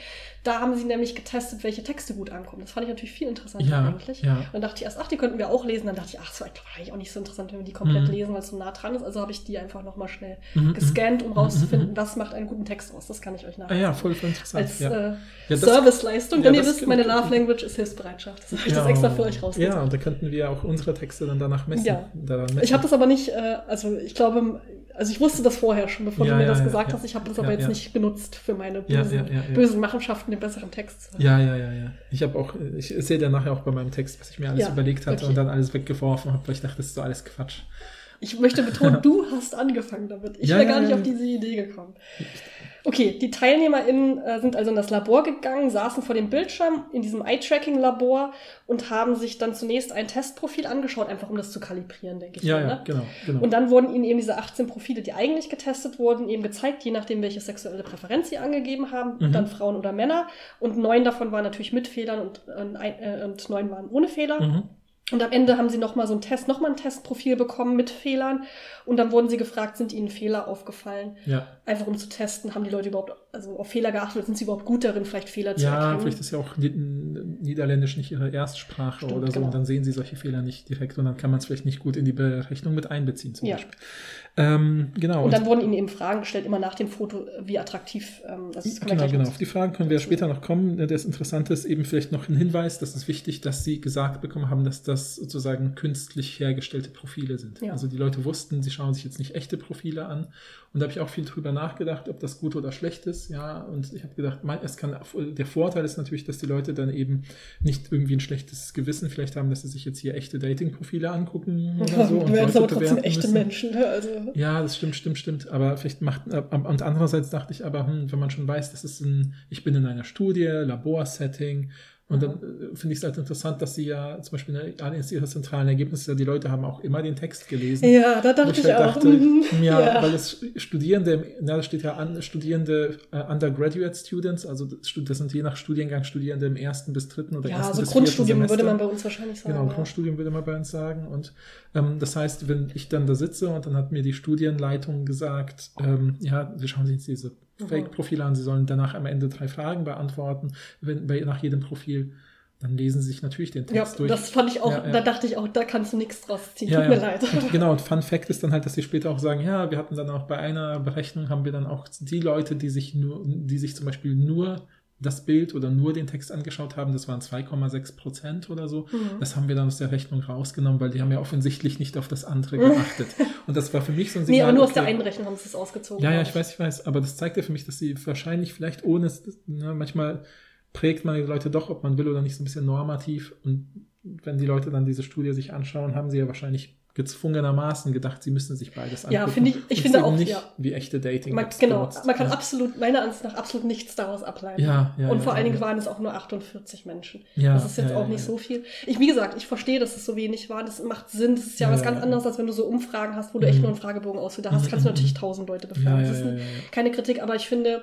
Da haben sie nämlich getestet, welche Texte gut ankommen. Das fand ich natürlich viel interessanter Ja, eigentlich. ja. Und dann dachte ich erst, ach, die könnten wir auch lesen. Dann dachte ich, ach, das war eigentlich auch nicht so interessant, wenn wir die komplett Mhm. lesen, weil es so nah dran ist. Also habe ich die einfach nochmal schnell Mhm, gescannt, um rauszufinden, mhm. was macht einen guten Text aus. Das kann ich euch Ah nachher ja, voll, voll interessant. als ja. äh, Serviceleistung. Denn ihr wisst, meine Love Language ist Hilfsbereitschaft. Das habe ich das extra für euch rausgesucht. Ja, und da könnten wir auch unsere Texte dann danach messen. Ja. Daran. Ich habe das aber nicht, äh, also ich glaube, also ich wusste das vorher schon, bevor Ja, du mir ja, das gesagt ja. hast. Ich habe das aber jetzt nicht genutzt für meine bösen, bösen Machenschaften, den besseren Text zu haben. Ja, ja, ja, ja. Ich habe auch, ich sehe dann nachher auch bei meinem Text, was ich mir alles überlegt hatte okay. und dann alles weggeworfen habe, weil ich dachte, das ist so alles Quatsch. Ich möchte betonen, [laughs] du hast angefangen damit. Ich wäre gar nicht auf diese Idee gekommen. Okay, die TeilnehmerInnen äh, sind also in das Labor gegangen, saßen vor dem Bildschirm in diesem Eye-Tracking-Labor und haben sich dann zunächst ein Testprofil angeschaut, einfach um das zu kalibrieren, denke ich. Ja, mal, ja, ne? genau, genau. Und dann wurden ihnen eben diese 18 Profile, die eigentlich getestet wurden, eben gezeigt, je nachdem, welche sexuelle Präferenz sie angegeben haben, Mhm. dann Frauen oder Männer. Und neun davon waren natürlich mit Fehlern und, äh, äh, und neun waren ohne Fehler. mhm. Und am Ende haben sie nochmal so ein Test, nochmal ein Testprofil bekommen mit Fehlern. Und dann wurden sie gefragt, sind ihnen Fehler aufgefallen? Ja, Einfach um zu testen, haben die Leute überhaupt also auf Fehler geachtet wird, sind sie überhaupt gut darin, vielleicht Fehler zu Ja, erkennen. vielleicht ist ja auch Ni- Niederländisch nicht ihre Erstsprache Stimmt, oder so genau. und dann sehen sie solche Fehler nicht direkt und dann kann man es vielleicht nicht gut in die Berechnung mit einbeziehen zum Ja. Beispiel. Ähm, genau. Und dann wurden ihnen eben Fragen gestellt, immer nach dem Foto, wie attraktiv ähm, das wir Genau, genau. Auf die Fragen können wir später noch kommen. Das Interessante ist eben vielleicht noch ein Hinweis, das ist wichtig, dass Sie gesagt bekommen haben, dass das sozusagen künstlich hergestellte Profile sind. Ja. Also die Leute wussten, sie schauen sich jetzt nicht echte Profile an. Und da habe ich auch viel drüber nachgedacht, ob das gut oder schlecht ist. Ja, und ich habe gedacht, mein- es kann, der Vorteil ist natürlich, dass die Leute dann eben nicht irgendwie ein schlechtes Gewissen vielleicht haben, dass sie sich jetzt hier echte Dating-Profile angucken oder so. Und Leute aber trotzdem echte müssen. Menschen. ne? Also, Ja, das stimmt, stimmt, stimmt. Aber vielleicht macht, äh, und andererseits dachte ich aber, hm, wenn man schon weiß, das ist ein, ich bin in einer Studie, Laborsetting, und dann äh, finde ich es halt interessant, dass sie ja zum Beispiel eines ihrer zentralen Ergebnisse, ja, die Leute haben auch immer den Text gelesen. ja, da dachte ich, halt auch. dachte, mhm, ja, weil es Studierende, na, da steht ja an, Studierende, äh, Undergraduate Students, also das sind je nach Studiengang Studierende im ersten bis dritten oder ja, ersten so bis vierten Grundstudium würde Semester. man bei uns wahrscheinlich sagen. Genau, ja. Grundstudium würde man bei uns sagen. Und ähm, das heißt, wenn ich dann da sitze und dann hat mir die Studienleitung gesagt, ähm, ja, Sie schauen sich jetzt diese. Fake-Profile an, Sie sollen danach am Ende drei Fragen beantworten, wenn, bei, nach jedem Profil. Dann lesen Sie sich natürlich den Ja, Text durch. das fand ich auch, Ja, ja. da dachte ich auch, da kannst du nichts draus ziehen. Ja, Tut mir ja. leid. Und genau, und Fun Fact ist dann halt, dass sie später auch sagen, ja, wir hatten dann auch bei einer Berechnung, haben wir dann auch die Leute, die sich nur, die sich zum Beispiel nur das Bild oder nur den Text angeschaut haben, das waren 2,6 Prozent oder so. Mhm. Das haben wir dann aus der Rechnung rausgenommen, weil die haben ja offensichtlich nicht auf das andere geachtet. Und das war für mich so ein Nee, Signal. aber nur aus der okay, einen Rechnung haben sie es ausgezogen. ja, ja, ich weiß, ich weiß, aber das zeigt ja für mich, dass sie wahrscheinlich vielleicht ohne es, ne, manchmal prägt man die Leute doch, ob man will oder nicht, so ein bisschen normativ. Und wenn die Leute dann diese Studie sich anschauen, haben sie ja wahrscheinlich gezwungenermaßen gedacht, sie müssen sich beides angucken. Ja, finde ich- ich finde auch, nicht ja. wie echte dating Man, genau, benutzt. man kann ja. absolut, meiner Ansicht nach, absolut nichts daraus ableiten. Ja, ja, Und vor allen Dingen waren es auch nur 48 Menschen. Ja, das ist jetzt auch nicht so viel. Ich, wie gesagt, ich verstehe, dass es so wenig war. Das macht Sinn. Das ist ja, was ganz anderes, als wenn du so Umfragen hast, wo du echt Mhm. nur einen Fragebogen ausfüllt hast. Mhm, Kannst du mhm, natürlich tausend Leute befragen. das ist ja, ein- ja, ja. keine Kritik, aber ich finde,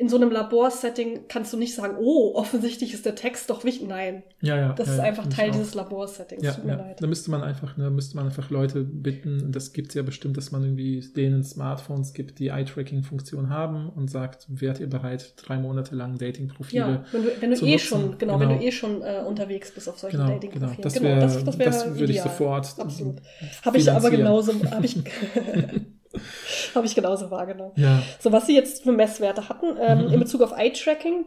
in so einem Laborsetting kannst du nicht sagen, oh, offensichtlich ist der Text doch wichtig. Nein, Ja, ja, das ja, ist ja, einfach Teil auch. dieses Laborsettings. Ja, Tut mir ja. leid. Da müsste man einfach, ne, müsste man einfach Leute bitten, das gibt es ja bestimmt, dass man irgendwie denen Smartphones gibt, die Eye-Tracking-Funktion haben und sagt, wärt ihr bereit, drei Monate lang Dating-Profile Ja, wenn du, wenn du zu eh nutzen. schon, genau, Genau. wenn du eh schon äh, unterwegs bist auf solchen Genau, Dating-Profilen. genau. Das, Genau, wär, das, das, wär das würde ich sofort Absolut. [laughs] Habe ich aber genauso, habe ich, [laughs] [laughs] [laughs] habe ich genauso wahrgenommen. Ja, So, was Sie jetzt für Messwerte hatten, ähm, Mhm. in Bezug auf Eye-Tracking,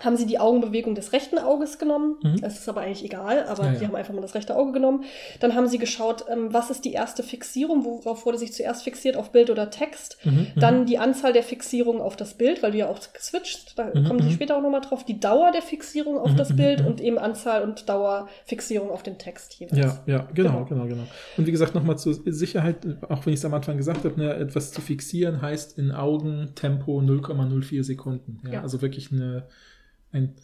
haben Sie die Augenbewegung des rechten Auges genommen. Mhm. Es ist aber eigentlich egal, aber Ja, die ja. haben einfach mal das rechte Auge genommen. Dann haben Sie geschaut, ähm, was ist die erste Fixierung, worauf wurde sich zuerst fixiert, auf Bild oder Text. Mhm, Dann die Anzahl der Fixierungen auf das Bild, weil du ja auch switcht, da Mhm, kommen Sie mhm. später auch nochmal drauf. Die Dauer der Fixierung auf Mhm, das mhm, Bild mhm. und eben Anzahl und Dauer Fixierung auf den Text jeweils. Ja, ja, genau, Genau. genau, genau. Und wie gesagt, nochmal zur Sicherheit, auch wenn ich es am Anfang gesagt habe, ne, etwas zu fixieren heißt in Augentempo 0,04 Sekunden. Ja, Ja. Also wirklich eine, ein,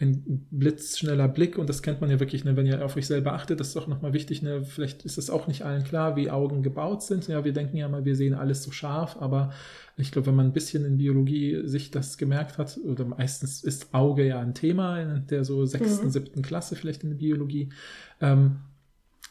ein blitzschneller Blick und das kennt man ja wirklich, ne, wenn ihr auf euch selber achtet, das ist auch nochmal wichtig, ne, vielleicht ist das auch nicht allen klar, wie Augen gebaut sind. Ja, wir denken ja mal, wir sehen alles so scharf, aber ich glaube, wenn man ein bisschen in Biologie sich das gemerkt hat, oder meistens ist Auge ja ein Thema in der so sechsten, Mhm. siebten Klasse vielleicht in der Biologie, ähm,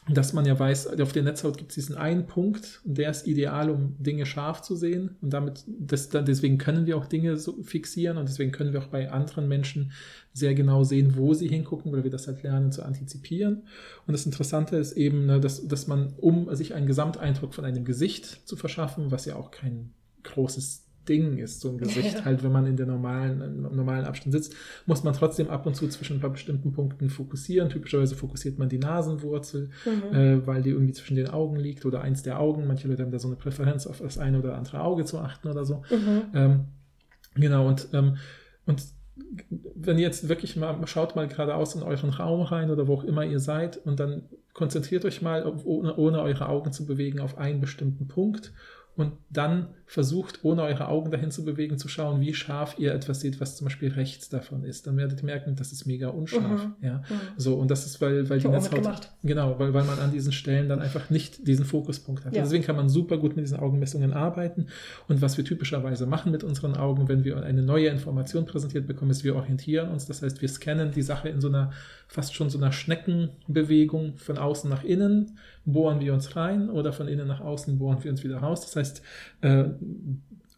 dass man ja weiß, auf der Netzhaut gibt es diesen einen Punkt, und der ist ideal, um Dinge scharf zu sehen. Und damit, das, deswegen können wir auch Dinge so fixieren und deswegen können wir auch bei anderen Menschen sehr genau sehen, wo sie hingucken, weil wir das halt lernen zu antizipieren. Und das Interessante ist eben, ne, dass, dass man, um sich einen Gesamteindruck von einem Gesicht zu verschaffen, was ja auch kein großes Ding ist, so ein Gesicht, Ja. halt, wenn man in der normalen, im normalen Abstand sitzt, muss man trotzdem ab und zu zwischen ein paar bestimmten Punkten fokussieren. Typischerweise fokussiert man die Nasenwurzel, Mhm. äh, weil die irgendwie zwischen den Augen liegt oder eins der Augen. Manche Leute haben da so eine Präferenz, auf das eine oder andere Auge zu achten oder so. Mhm. Ähm, genau, und, ähm, und wenn ihr jetzt wirklich mal, schaut mal geradeaus in euren Raum rein oder wo auch immer ihr seid und dann konzentriert euch mal, ohne, ohne eure Augen zu bewegen, auf einen bestimmten Punkt und dann versucht, ohne eure Augen dahin zu bewegen, zu schauen, wie scharf ihr etwas seht, was zum Beispiel rechts davon ist. Dann werdet ihr merken, das ist mega unscharf. Mhm. Ja. Mhm. So, und das ist, weil, weil Ich die Netzhaut, mitgemacht. genau, weil, weil man an diesen Stellen dann einfach nicht diesen Fokuspunkt hat. Ja. Deswegen kann man super gut mit diesen Augenmessungen arbeiten. Und was wir typischerweise machen mit unseren Augen, wenn wir eine neue Information präsentiert bekommen, ist, wir orientieren uns. Das heißt, wir scannen die Sache in so einer, fast schon so einer Schneckenbewegung von außen nach innen, bohren wir uns rein oder von innen nach außen bohren wir uns wieder raus. Das heißt, äh,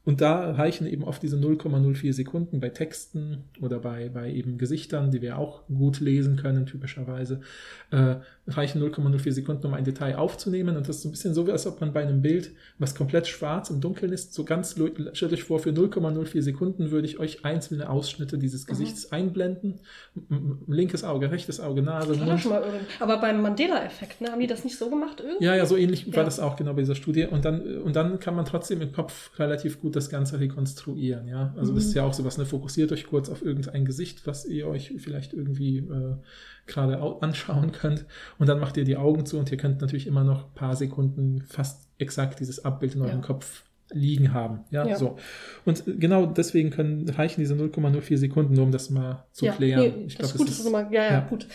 und da reichen eben oft diese 0,04 Sekunden bei Texten oder bei, bei eben Gesichtern, die wir auch gut lesen können, typischerweise, äh, reichen 0,04 Sekunden, um ein Detail aufzunehmen. Und das ist so ein bisschen so, als ob man bei einem Bild, was komplett schwarz im Dunkeln ist, so ganz, stellt euch vor, für 0,04 Sekunden würde ich euch einzelne Ausschnitte dieses Gesichts mhm. einblenden. Linkes Auge, rechtes Auge, Nase, Mund. Aber beim Mandela-Effekt, ne, haben die das nicht so gemacht irgendwie? Ja, ja, so ähnlich ja. war das auch genau bei dieser Studie. Und dann, und dann kann man trotzdem im Kopf relativ gut das Ganze rekonstruieren, ja. Also mhm. das ist ja auch sowas, ne, fokussiert euch kurz auf irgendein Gesicht, was ihr euch vielleicht irgendwie äh, gerade anschauen könnt. Und dann macht ihr die Augen zu und ihr könnt natürlich immer noch ein paar Sekunden fast exakt dieses Abbild in eurem ja. Kopf liegen haben. Ja, ja, so. Und genau deswegen können reichen diese 0,04 Sekunden, nur um das mal zu ja, klären. Nee, ich glaube, das, das ist, ist mal, ja, ja, ja, gut.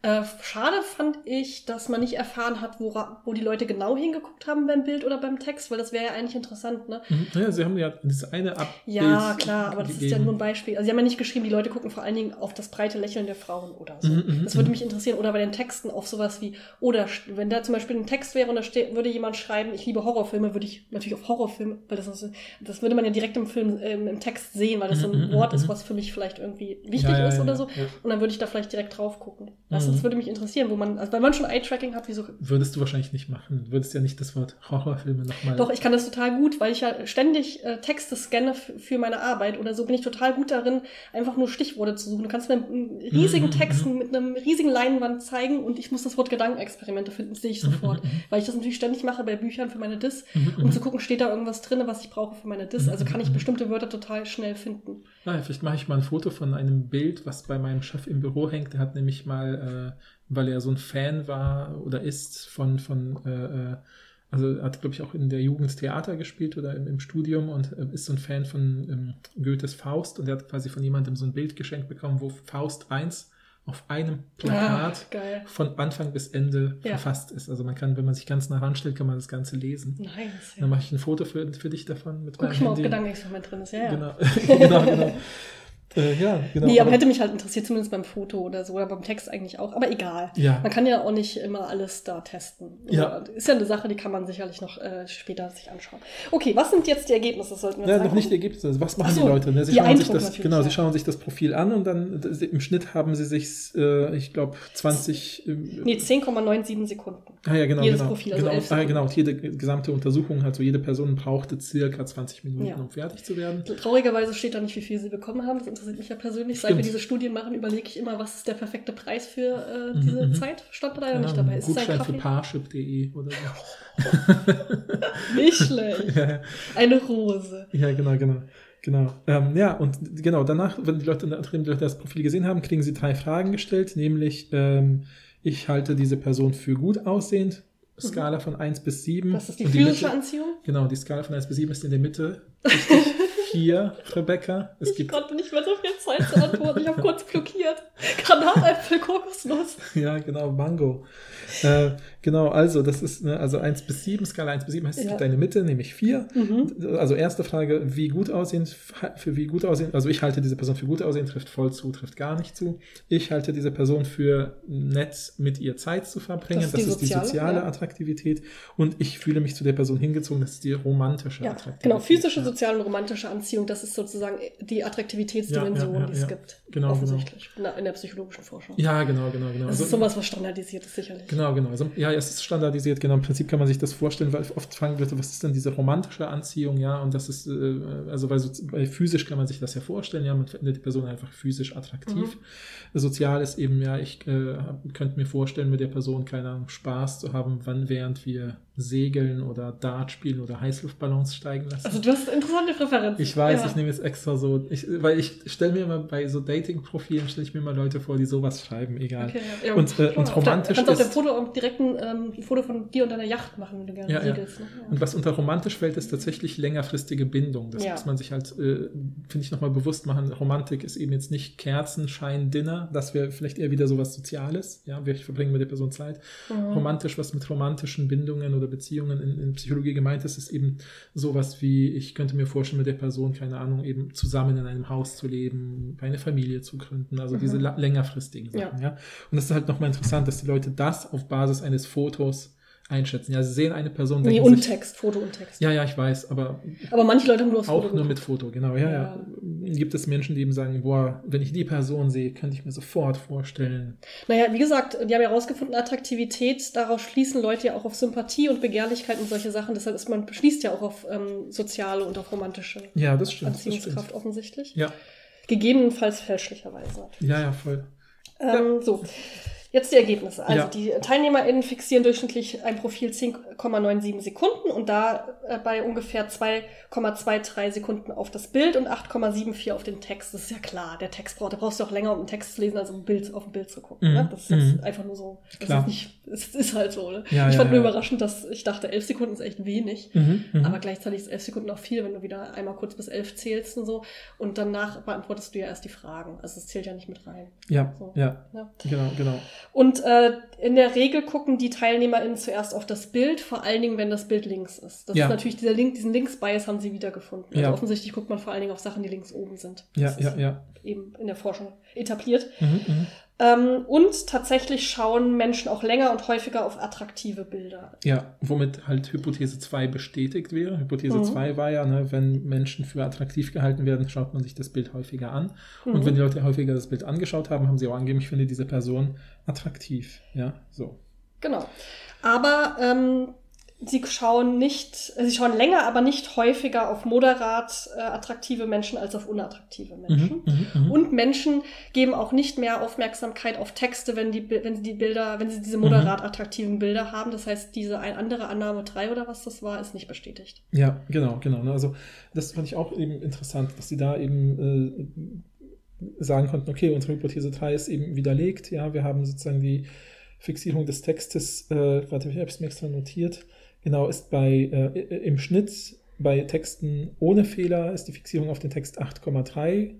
Äh, schade fand ich, dass man nicht erfahren hat, wo, wo die Leute genau hingeguckt haben beim Bild oder beim Text, weil das wäre ja eigentlich interessant, ne? Mhm. Ja, sie haben ja das eine Abbild Ja, klar, aber das gegeben. ist ja nur ein Beispiel. Also sie haben ja nicht geschrieben, die Leute gucken vor allen Dingen auf das breite Lächeln der Frauen oder so. Mhm, mhm das würde mhm. mich interessieren. Oder bei den Texten auf sowas wie, oder wenn da zum Beispiel ein Text wäre und da steht, würde jemand schreiben, ich liebe Horrorfilme, würde ich natürlich auf Horrorfilme, weil das, ist, das würde man ja direkt im Film, ähm, im Text sehen, weil das so ein Wort ist, was für mich vielleicht irgendwie wichtig ja, ja, ist oder so. Und dann würde ich da vielleicht direkt drauf gucken. Das, das würde mich interessieren wo man, also wenn man schon Eye-Tracking hat, wieso. Würdest du wahrscheinlich nicht machen. Du würdest ja nicht das Wort Horrorfilme nochmal. Doch, ich kann das total gut, weil ich ja ständig äh, Texte scanne für meine Arbeit oder so bin ich total gut darin, einfach nur Stichworte zu suchen. Du kannst mir einen riesigen mhm, Text mhm. mit einem riesigen Leinwand zeigen und ich muss das Wort Gedankenexperimente finden, sehe ich sofort. Mhm, weil ich das natürlich ständig mache bei Büchern für meine Dis, um zu gucken, steht da irgendwas drin, was ich brauche für meine Dis. Also kann ich bestimmte Wörter total schnell finden. Ja, vielleicht mache ich mal ein Foto von einem Bild, was bei meinem Chef im Büro hängt. Der hat nämlich mal äh, weil er so ein Fan war oder ist von, von äh, äh also hat, glaube ich, auch in der Jugend Theater gespielt oder im, im Studium und äh, ist so ein Fan von ähm, Goethes Faust und er hat quasi von jemandem so ein Bild geschenkt bekommen, wo Faust 1 auf einem Plakat ah, von Anfang bis Ende ja. verfasst ist. Also man kann, wenn man sich ganz nah ranstellt, kann man das Ganze lesen. Nice, ja. Dann mache ich ein Foto für, für dich davon mit Guck meinem ich mal, ob Gedankenexperiment drin ist. Ja, ja. Genau, [laughs] genau, genau. [laughs] Äh, ja, genau. Nee, aber hätte mich halt interessiert, zumindest beim Foto oder so, oder beim Text eigentlich auch. Aber egal. Ja. Man kann ja auch nicht immer alles da testen. Ja. Ist ja eine Sache, die kann man sicherlich noch äh, später sich anschauen. Okay, was sind jetzt die Ergebnisse? sollten wir ja, noch nicht die Ergebnisse. Also, was machen so, die Leute? Ne? Sie, die schauen sich das, genau, ja. sie schauen sich das Profil an und dann im Schnitt haben sie sich, äh, ich glaube, 20. Äh, nee, 10,97 Sekunden. Ah ja, genau. Jedes genau, Profil, also genau, ah, genau. Und jede gesamte Untersuchung, also jede Person brauchte circa 20 Minuten, ja. um fertig zu werden. Traurigerweise steht da nicht, wie viel sie bekommen haben. Das interessiert mich ja persönlich seit wir diese Studien machen, überlege ich immer, was ist der perfekte Preis für äh, diese mhm. Zeit. Stand leider genau, nicht dabei. Ist Gutschein für Parship.de oder so. [laughs] nicht schlecht. ja. Eine Rose. Ja, genau, genau. Genau. Ähm, ja, und genau, danach, wenn die Leute, nachdem die Leute das Profil gesehen haben, kriegen sie drei Fragen gestellt, nämlich ähm, ich halte diese Person für gut aussehend, Skala von 1 bis 7. Das ist die physische Anziehung? Genau, die Skala von 1 bis 7 ist in der Mitte. [laughs] Richtig hier, Rebecca. Es ich gibt konnte nicht mehr so viel Zeit zu antworten. Ich habe kurz blockiert. Granatäpfel, Kokosnuss. [laughs] Ja, genau, Mango. Äh, genau, also das ist ne, also 1 bis 7, Skala 1 bis 7 heißt, es ja. gibt eine Mitte, nämlich 4. Mhm. Also erste Frage, wie gut aussehen, für wie gut aussehen, also ich halte diese Person für gut aussehen, trifft voll zu, trifft gar nicht zu. Ich halte diese Person für nett, mit ihr Zeit zu verbringen, das ist, das die, ist soziale, die soziale ja. Attraktivität. Und ich fühle mich zu der Person hingezogen, das ist die romantische ja, Attraktivität. Genau, physische, soziale und romantische Anziehung, das ist sozusagen die Attraktivitätsdimension, die es gibt. Genau, genau. offensichtlich. Genau. In der psychologischen Forschung. Ja, genau, genau, genau. Das ist also sowas, was standardisiert ist, sicherlich. Genau, genau. Also, ja, es ist standardisiert, genau. Im Prinzip kann man sich das vorstellen, weil oft fragen Leute, was ist denn diese romantische Anziehung, ja? Und das ist, äh, also weil, so, weil physisch kann man sich das ja vorstellen, ja, man findet die Person einfach physisch attraktiv. Mhm. Sozial ist eben, ja, ich äh, könnte mir vorstellen, mit der Person, keine Ahnung, Spaß zu haben, wann während wir segeln oder Dart spielen oder Heißluftballons steigen lassen. Also du hast interessante Präferenzen. Ich weiß, ja. ich nehme jetzt extra so, ich, weil ich stelle mir immer bei so Dating-Profilen, stelle ich mir immer Leute vor, die sowas schreiben, egal. Okay, ja. und, äh, und romantisch Du kannst auf dem Foto direkt ein, ähm, ein Foto von dir und deiner Yacht machen, wenn du gerne ja, segelst. Ne? Und was unter romantisch fällt, ist tatsächlich längerfristige Bindung. Das muss man sich halt, äh, finde ich, nochmal bewusst machen. Romantik ist eben jetzt nicht Kerzenschein, Dinner, das wäre vielleicht eher wieder sowas Soziales, ja, wir verbringen mit der Person Zeit. Mhm. Romantisch, was mit romantischen Bindungen oder Beziehungen in, in, Psychologie gemeint ist, ist eben sowas wie, ich könnte mir vorstellen, mit der Person, keine Ahnung, eben zusammen in einem Haus zu leben, eine Familie zu gründen, also mhm. diese längerfristigen Sachen. Ja. ja. Und das ist halt nochmal interessant, dass die Leute das auf Basis eines Fotos einschätzen. Ja, sie sehen eine Person. Nee, und sich, Text, Foto und Text. Ja, ja, ich weiß, aber Aber manche Leute haben nur aufs auch Foto nur mit Foto, genau. Ja, ja, Ja. Gibt es Menschen, die eben sagen, boah, wenn ich die Person sehe, könnte ich mir sofort vorstellen. Naja, wie gesagt, die haben ja herausgefunden, Attraktivität, daraus schließen Leute ja auch auf Sympathie und Begehrlichkeit und solche Sachen. Deshalb ist man schließt ja auch auf ähm, soziale und auf romantische Ja, das stimmt. Das Anziehungskraft stimmt. offensichtlich. Ja, Gegebenenfalls fälschlicherweise. ja, ja, voll. Ähm, So, jetzt die Ergebnisse. Also Ja. die TeilnehmerInnen fixieren durchschnittlich ein Profil 10,97 Sekunden und da äh, bei ungefähr 2,23 Sekunden auf das Bild und 8,74 auf den Text. Das ist ja klar, der Text braucht, da brauchst du auch länger, um einen Text zu lesen, als um ein Bild, auf ein Bild zu gucken. Mhm, Ne? Das ist jetzt mhm. einfach nur so. Das Klar. ist nicht, es ist halt so. Ne? Ja, ich ja, fand nur ja. überraschend, dass ich dachte, 11 Sekunden ist echt wenig. Mhm, mhm. Aber gleichzeitig ist 11 Sekunden auch viel, wenn du wieder einmal kurz bis 11 zählst und so. Und danach beantwortest du ja erst die Fragen. Also es zählt ja nicht mit rein. ja, so. ja, Ja. genau, genau. Und äh, in der Regel gucken die TeilnehmerInnen zuerst auf das Bild, vor allen Dingen, wenn das Bild links ist. Das Ja. ist natürlich dieser Link, diesen Links-Bias haben sie wiedergefunden. Also Ja. offensichtlich guckt man vor allen Dingen auf Sachen, die links oben sind. Ja, Das ja, ja. Eben in der Forschung etabliert. Mhm, mhm. Ähm, und tatsächlich schauen Menschen auch länger und häufiger auf attraktive Bilder. Ja, womit halt Hypothese 2 bestätigt wäre. Hypothese Mhm. 2 war ja, ne, wenn Menschen für attraktiv gehalten werden, schaut man sich das Bild häufiger an. Und Mhm. wenn die Leute häufiger das Bild angeschaut haben, haben sie auch angegeben, ich finde diese Person attraktiv. Ja, so. Genau. Aber ähm, sie schauen nicht, sie schauen länger, aber nicht häufiger auf moderat äh, attraktive Menschen als auf unattraktive Menschen. Mhm, mhm, mhm. Und Menschen geben auch nicht mehr Aufmerksamkeit auf Texte, wenn die, wenn sie die Bilder, wenn sie diese moderat attraktiven Bilder haben. Das heißt, diese ein andere Annahme 3 oder was das war, ist nicht bestätigt. Ja, genau, genau. ne. Also das fand ich auch eben interessant, dass sie da eben äh, sagen konnten, okay, unsere Hypothese 3 ist eben widerlegt. Ja, wir haben sozusagen die Fixierung des Textes, äh, warte, ich habe es mir extra notiert, genau, ist bei äh, im Schnitt bei Texten ohne Fehler ist die Fixierung auf den Text 8,3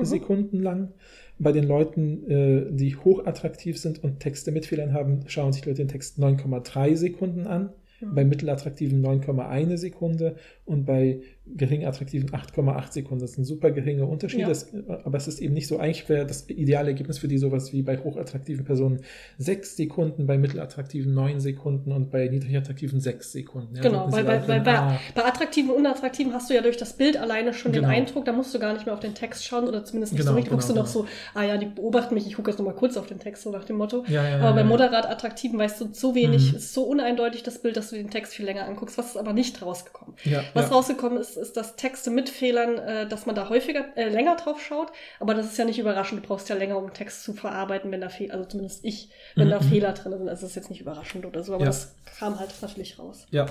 Mhm. Sekunden lang. Bei den Leuten, äh, die hochattraktiv sind und Texte mit Fehlern haben, schauen sich Leute den Text 9,3 Sekunden an. Mhm. Bei mittelattraktiven 9,1 Sekunde und bei gering attraktiven 8,8 Sekunden. Das ist ein super geringer Unterschied, Ja. das, aber es ist eben nicht so. Eigentlich wäre das ideale Ergebnis für die sowas wie bei hochattraktiven Personen 6 Sekunden, bei mittelattraktiven 9 Sekunden und bei niedrigattraktiven 6 Sekunden. Ja, Genau, weil bei, bei, bei, bei attraktiven und unattraktiven hast du ja durch das Bild alleine schon Genau. den Eindruck, da musst du gar nicht mehr auf den Text schauen oder zumindest nicht Genau, so richtig. guckst genau, du noch so, ah ja, die beobachten mich, ich gucke jetzt noch mal kurz auf den Text, so nach dem Motto. ja, ja, Aber bei moderat attraktiven weißt du so wenig, Mhm. ist so uneindeutig das Bild, dass du den Text viel länger anguckst. Was ist aber nicht rausgekommen? ja, Was ja. rausgekommen ist, ist, dass Texte mit Fehlern, äh, dass man da häufiger, äh, länger drauf schaut. Aber das ist ja nicht überraschend. Du brauchst ja länger, um einen Text zu verarbeiten, wenn da Fehler, also zumindest ich, wenn Mhm, da mhm. Fehler drin sind. Also das ist jetzt nicht überraschend oder so, aber Ja. das kam halt natürlich raus. ja.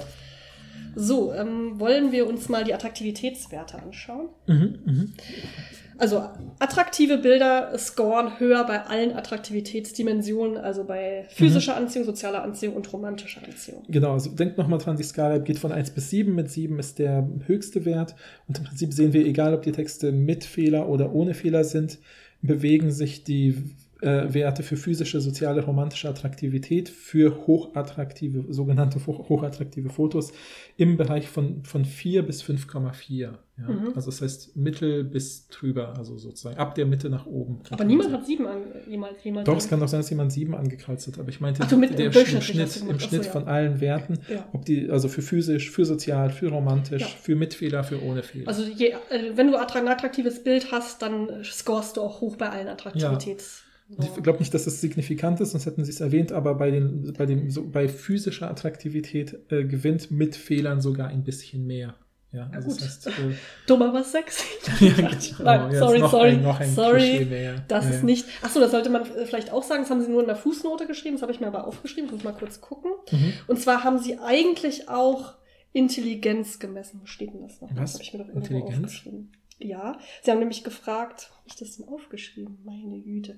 So, ähm, wollen wir uns mal die Attraktivitätswerte anschauen? Mhm, mhm. Also attraktive Bilder scoren höher bei allen Attraktivitätsdimensionen, also bei physischer Anziehung, sozialer Anziehung und romantischer Anziehung. Genau, also denkt nochmal dran, die Skala geht von 1 bis 7. Mit 7 ist der höchste Wert. Und im Prinzip sehen wir, egal ob die Texte mit Fehler oder ohne Fehler sind, bewegen sich die äh, Werte für physische, soziale, romantische Attraktivität für hochattraktive, sogenannte ho- hochattraktive Fotos im Bereich von, von 4 bis 5,4. Ja? Mhm. Also das heißt mittel bis drüber, also sozusagen ab der Mitte nach oben. Aber niemand hat sieben an, jemals, jemals. Doch, es kann doch sein, dass jemand sieben angekreuzt hat, aber ich meinte Ach so, mit- der im Schnitt, im gemeint. Ach so, Schnitt ja. von allen Werten, Ja. ob die, also für physisch, für sozial, für romantisch, für mit Fehler, für ohne Fehler. Also je, äh, wenn du ein attraktives Bild hast, dann scorest du auch hoch bei allen Attraktivitäts. ich glaube nicht, dass das signifikant ist, sonst hätten sie es erwähnt, aber bei den, bei dem, so, bei physischer Attraktivität äh, gewinnt mit Fehlern sogar ein bisschen mehr. Ja, also gut. das heißt, äh, Dumm, aber sexy. ja, genau, Nein, ja, sorry, sorry, ein, ein sorry. Das ja, ist nicht. Achso, das sollte man äh, vielleicht auch sagen. Das haben sie nur in der Fußnote geschrieben. Das habe ich mir aber aufgeschrieben. Ich muss mal kurz gucken. Mhm. Und zwar haben sie eigentlich auch Intelligenz gemessen. Wo steht denn das noch? Was? Das habe ich mir doch irgendwo Intelligenz? aufgeschrieben. Ja, sie haben nämlich gefragt, habe ich das denn aufgeschrieben? Meine Güte.